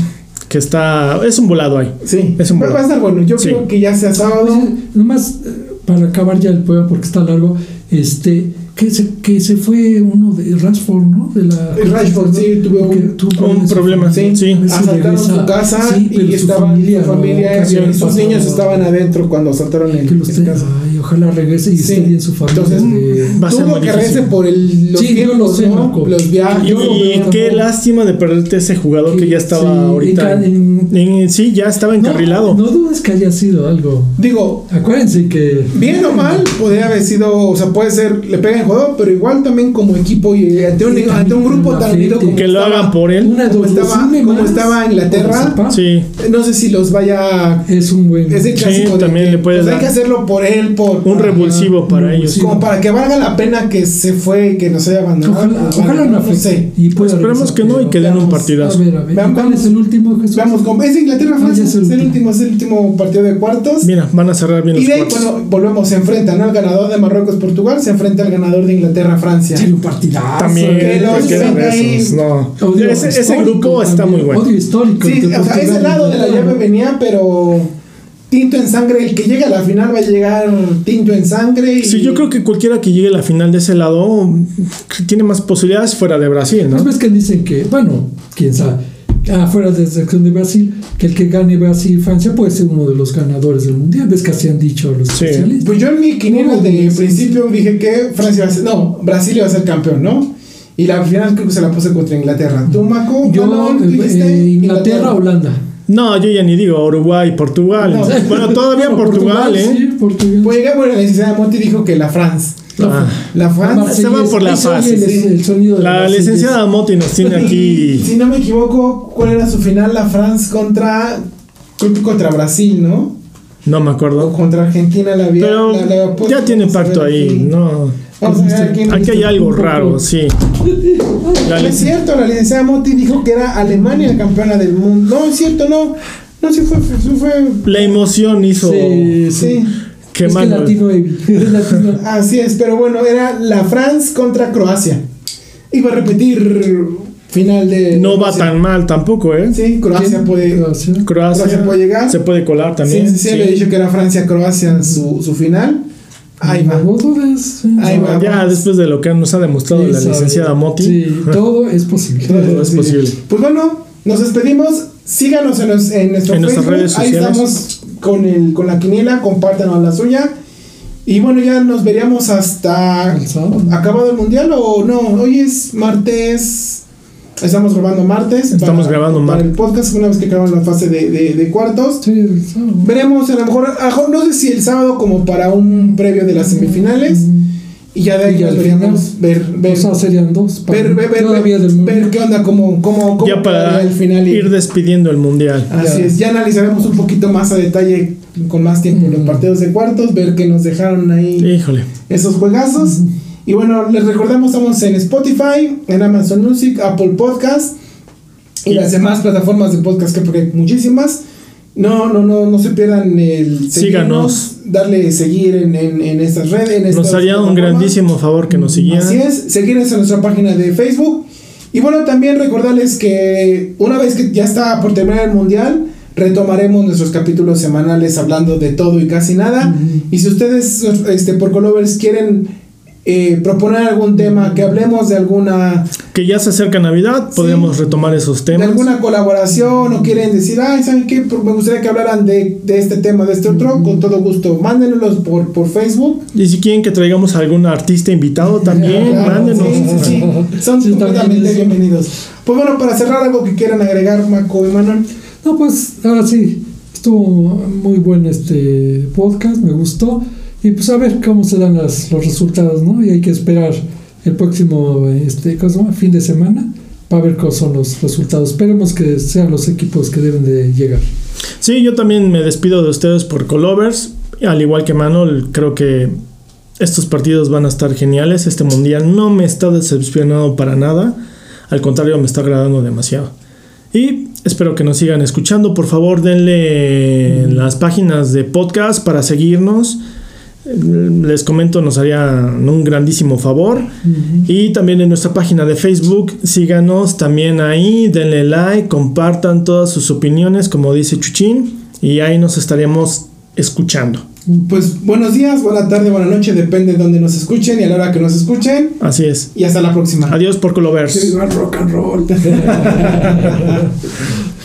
Speaker 2: que está... Es un volado ahí.
Speaker 1: Sí,
Speaker 2: Es un
Speaker 1: va,
Speaker 2: buen-
Speaker 1: va a estar bueno. Yo
Speaker 2: Sí.
Speaker 1: creo que ya sea sábado.
Speaker 3: Oye, nomás eh, para acabar ya el poema porque está largo, este que se, que se fue uno de Rashford, ¿no? De la
Speaker 1: El Rashford, sí, tuvo un-
Speaker 3: tuvo
Speaker 2: un problema,
Speaker 1: Sí,
Speaker 2: Sí.
Speaker 1: asaltaron su casa
Speaker 3: Sí, pero
Speaker 1: y
Speaker 3: su
Speaker 1: estaban
Speaker 3: familia,
Speaker 1: su
Speaker 3: ¿no?
Speaker 1: familia
Speaker 3: Casi
Speaker 1: y sus niños estaban adentro cuando asaltaron el,
Speaker 3: que los
Speaker 1: casa.
Speaker 3: ay, ojalá regrese y
Speaker 1: Sí.
Speaker 3: esté bien su familia.
Speaker 1: Entonces,
Speaker 3: de-
Speaker 2: Va a ser
Speaker 1: Tuvo
Speaker 2: muy
Speaker 1: que regrese por el, los
Speaker 3: Sí,
Speaker 1: tiempos,
Speaker 3: lo sé.
Speaker 1: Los viajes.
Speaker 3: Yo lo
Speaker 2: y qué
Speaker 3: tampoco.
Speaker 2: lástima de perderte ese jugador que ya estaba
Speaker 3: Sí,
Speaker 2: ahorita.
Speaker 3: en-
Speaker 2: en- sí, ya estaba encarrilado.
Speaker 3: No, no dudes que haya sido algo.
Speaker 1: Digo,
Speaker 3: Acuérdense que.
Speaker 1: bien o mal, podría haber sido, o sea, puede ser, le pega en jugador, pero igual también como equipo y ante un,
Speaker 3: Sí,
Speaker 1: ante un grupo tan unido como
Speaker 2: que lo
Speaker 1: estaba-
Speaker 2: hagan por él.
Speaker 3: Una
Speaker 1: como
Speaker 3: dos,
Speaker 1: estaba, como estaba Inglaterra,
Speaker 2: Sí,
Speaker 1: no sé si los vaya
Speaker 3: Es un buen.
Speaker 1: ese
Speaker 2: Sí,
Speaker 1: clásico de
Speaker 2: también
Speaker 1: que,
Speaker 2: le puede
Speaker 1: pues,
Speaker 2: dar
Speaker 1: hay que hacerlo por él, por
Speaker 2: un revulsivo para
Speaker 3: un
Speaker 2: ellos.
Speaker 1: como para que valga la pena que se fue y que nos haya abandonado.
Speaker 3: Ojalá,
Speaker 1: pues,
Speaker 3: ojalá
Speaker 1: vale,
Speaker 3: no
Speaker 1: no
Speaker 3: afecte.
Speaker 1: sé.
Speaker 3: Y pueda
Speaker 2: Esperemos que no y que den un partidazo.
Speaker 3: A ver, a ver.
Speaker 1: Veamos.
Speaker 3: ¿Cuál es el último, Jesús?
Speaker 1: Vamos con es Inglaterra
Speaker 3: Ah,
Speaker 1: Francia, es
Speaker 3: es el
Speaker 1: el
Speaker 3: último.
Speaker 1: es el último partido de cuartos.
Speaker 2: Mira, van a cerrar bien
Speaker 1: Y
Speaker 2: los
Speaker 1: de ahí,
Speaker 2: cuartos.
Speaker 1: bueno, volvemos, se enfrentan, ¿no? El ganador de Marruecos Portugal se enfrenta al ganador de Inglaterra Francia.
Speaker 3: Sería un partidazo.
Speaker 2: También
Speaker 1: que los
Speaker 2: esos, no.
Speaker 3: Odio
Speaker 2: Ese, grupo está muy bueno.
Speaker 3: Odio histórico.
Speaker 1: Sí, o sea, ese lado de la llave venía, pero tinto en sangre. El que llega a la final va a llegar tinto en sangre. Y...
Speaker 2: Sí, yo creo que cualquiera que llegue a la final de ese lado mm, tiene más posibilidades fuera de Brasil, ¿no?
Speaker 3: Pues ves que dicen que, bueno, quién sabe, afuera de la sección de Brasil, que el que gane Brasil-Francia puede ser uno de los ganadores del mundial. ¿Ves que así han dicho los
Speaker 2: Sí.
Speaker 3: especialistas?
Speaker 1: Pues yo en mi quiniela
Speaker 3: No,
Speaker 1: de
Speaker 3: sí.
Speaker 1: principio dije que Francia iba a ser. No, Brasil iba a ser campeón, ¿no? Y la final creo que se la puse contra Inglaterra. ¿Tú, Maco?
Speaker 3: Yo, eh, eh, Inglaterra, Holanda.
Speaker 2: No, yo ya ni digo Uruguay, Portugal.
Speaker 1: No.
Speaker 2: Bueno, todavía (laughs) Portugal, ¿eh?
Speaker 3: Sí, Portugal.
Speaker 1: Pues llega, bueno, la licenciada Monti dijo que la France.
Speaker 2: Ah,
Speaker 1: La France.
Speaker 2: se va por la
Speaker 3: se el- el sonido de
Speaker 2: la licenciada Moti nos tiene
Speaker 1: Y,
Speaker 2: aquí. (laughs)
Speaker 1: si no me equivoco, ¿cuál era su final? La France contra. Contra Brasil, ¿no?
Speaker 2: No me
Speaker 1: O
Speaker 2: acuerdo.
Speaker 1: contra Argentina la había.
Speaker 2: Pero
Speaker 1: la- la había puesto.
Speaker 2: ya tiene
Speaker 1: a
Speaker 2: pacto ahí,
Speaker 1: aquí.
Speaker 2: no.
Speaker 1: Vamos a ver aquí.
Speaker 2: Aquí hay algo
Speaker 3: Un poco.
Speaker 2: raro, sí. La
Speaker 1: No es cierto, la licenciada Monti dijo que era Alemania la campeona del mundo. No, es cierto, no. No, sí fue. sí fue
Speaker 2: la emoción hizo
Speaker 3: Sí, sí.
Speaker 2: que
Speaker 3: es que
Speaker 2: Manuel- (laughs)
Speaker 3: latino.
Speaker 1: Así es, pero bueno, era la France contra Croacia. Iba a repetir final de.
Speaker 2: No va
Speaker 1: Croacia.
Speaker 2: tan mal tampoco, ¿eh?
Speaker 1: Sí, Croacia puede.
Speaker 3: Croacia.
Speaker 2: Croacia,
Speaker 1: Croacia puede llegar.
Speaker 2: Se puede colar también.
Speaker 1: Sí, sí, sí, le he dicho que era Francia-Croacia su, su final. Ahí va.
Speaker 3: No dudes.
Speaker 1: Ahí va.
Speaker 2: Ya después de lo que nos ha demostrado la
Speaker 3: Sí,
Speaker 2: licenciada Moti.
Speaker 3: Sí, (laughs) todo es posible.
Speaker 2: Todo es
Speaker 1: Sí.
Speaker 2: posible.
Speaker 1: Pues bueno, nos despedimos. Síganos en, nuestro
Speaker 2: En nuestras
Speaker 1: Facebook.
Speaker 2: redes
Speaker 1: Ahí
Speaker 2: sociales.
Speaker 1: estamos con, el, con la quiniela. Compártanos la suya. Y bueno, ya nos veríamos hasta acabado el mundial o no. Hoy es martes. Estamos grabando martes.
Speaker 2: Estamos grabando
Speaker 1: para
Speaker 2: martes.
Speaker 1: el podcast una vez que acabamos la fase de, de- de cuartos.
Speaker 3: Sí, el sábado.
Speaker 1: Veremos a lo mejor, a no sé si el sábado como para un previo de las semifinales. Y ya de ahí
Speaker 3: final,
Speaker 1: ver, ver,
Speaker 3: O sea, serían dos. para-
Speaker 1: ver, ver, ver,
Speaker 3: todavía
Speaker 1: ver,
Speaker 3: del mundo.
Speaker 1: ver qué onda, cómo, cómo, cómo
Speaker 2: Ya para
Speaker 1: quedaría el final. y-
Speaker 2: ir despidiendo el mundial.
Speaker 1: Así
Speaker 3: Ya.
Speaker 1: es, ya analizaremos un poquito más a detalle, con más tiempo, los
Speaker 3: Mm.
Speaker 1: partidos de cuartos, ver qué nos dejaron ahí
Speaker 2: Híjole.
Speaker 1: esos juegazos. Y bueno, les recordamos, estamos en Spotify, en Amazon Music, Apple Podcast y las demás plataformas de podcast, que porque hay muchísimas. No, no, no, no se pierdan el
Speaker 2: Síganos.
Speaker 1: darle seguir en, en, en estas redes. En
Speaker 2: Nos haría un grandísimo favor que nos siguieran.
Speaker 1: Así es, seguirnos en nuestra página de Facebook. Y bueno, también recordarles que una vez que ya está por terminar el mundial, retomaremos nuestros capítulos semanales hablando de todo y casi nada.
Speaker 3: Ujú.
Speaker 1: Y si ustedes, este, por Colovers, quieren eh, proponer algún tema, que hablemos de alguna,
Speaker 2: Que ya se acerca Navidad, podemos retomar esos
Speaker 1: de
Speaker 2: temas.
Speaker 1: alguna colaboración o quieren decir, ay, ¿saben qué? Me gustaría que hablaran de, de este tema, de este otro, con todo gusto. Mándenlos por, por Facebook.
Speaker 2: Y si quieren que traigamos a algún artista invitado (laughs) también,
Speaker 1: Claro,
Speaker 2: mándenos.
Speaker 1: sí, sí, sí. (laughs) Son
Speaker 3: Sí,
Speaker 1: completamente bienvenidos. Pues bueno, para cerrar algo que quieran agregar, Marco y Manuel.
Speaker 3: No, pues ahora sí, estuvo muy buen este podcast, me gustó. Y pues a ver cómo se dan las, los resultados, ¿no? Y hay que esperar el próximo este, fin de semana para ver cuáles son los resultados. Esperemos que sean los equipos que deben de llegar.
Speaker 2: Sí, yo también me despido de ustedes por Colovers. Al igual que Manuel, creo que estos partidos van a estar geniales. Este mundial no me está decepcionando para nada. Al contrario, me está agradando demasiado. Y espero que nos sigan escuchando. Por favor, denle las páginas de podcast para seguirnos. Les comento, nos haría un grandísimo favor. Y también en nuestra página de Facebook, síganos también ahí, denle like, compartan todas sus opiniones, como dice Chuchín, y ahí nos estaremos escuchando.
Speaker 1: Pues buenos días, buena tarde, buena noche, depende de donde nos escuchen y a la hora que nos escuchen.
Speaker 2: Así es.
Speaker 1: Y hasta la próxima.
Speaker 2: Adiós por Colovers.
Speaker 1: Rock and roll. (laughs)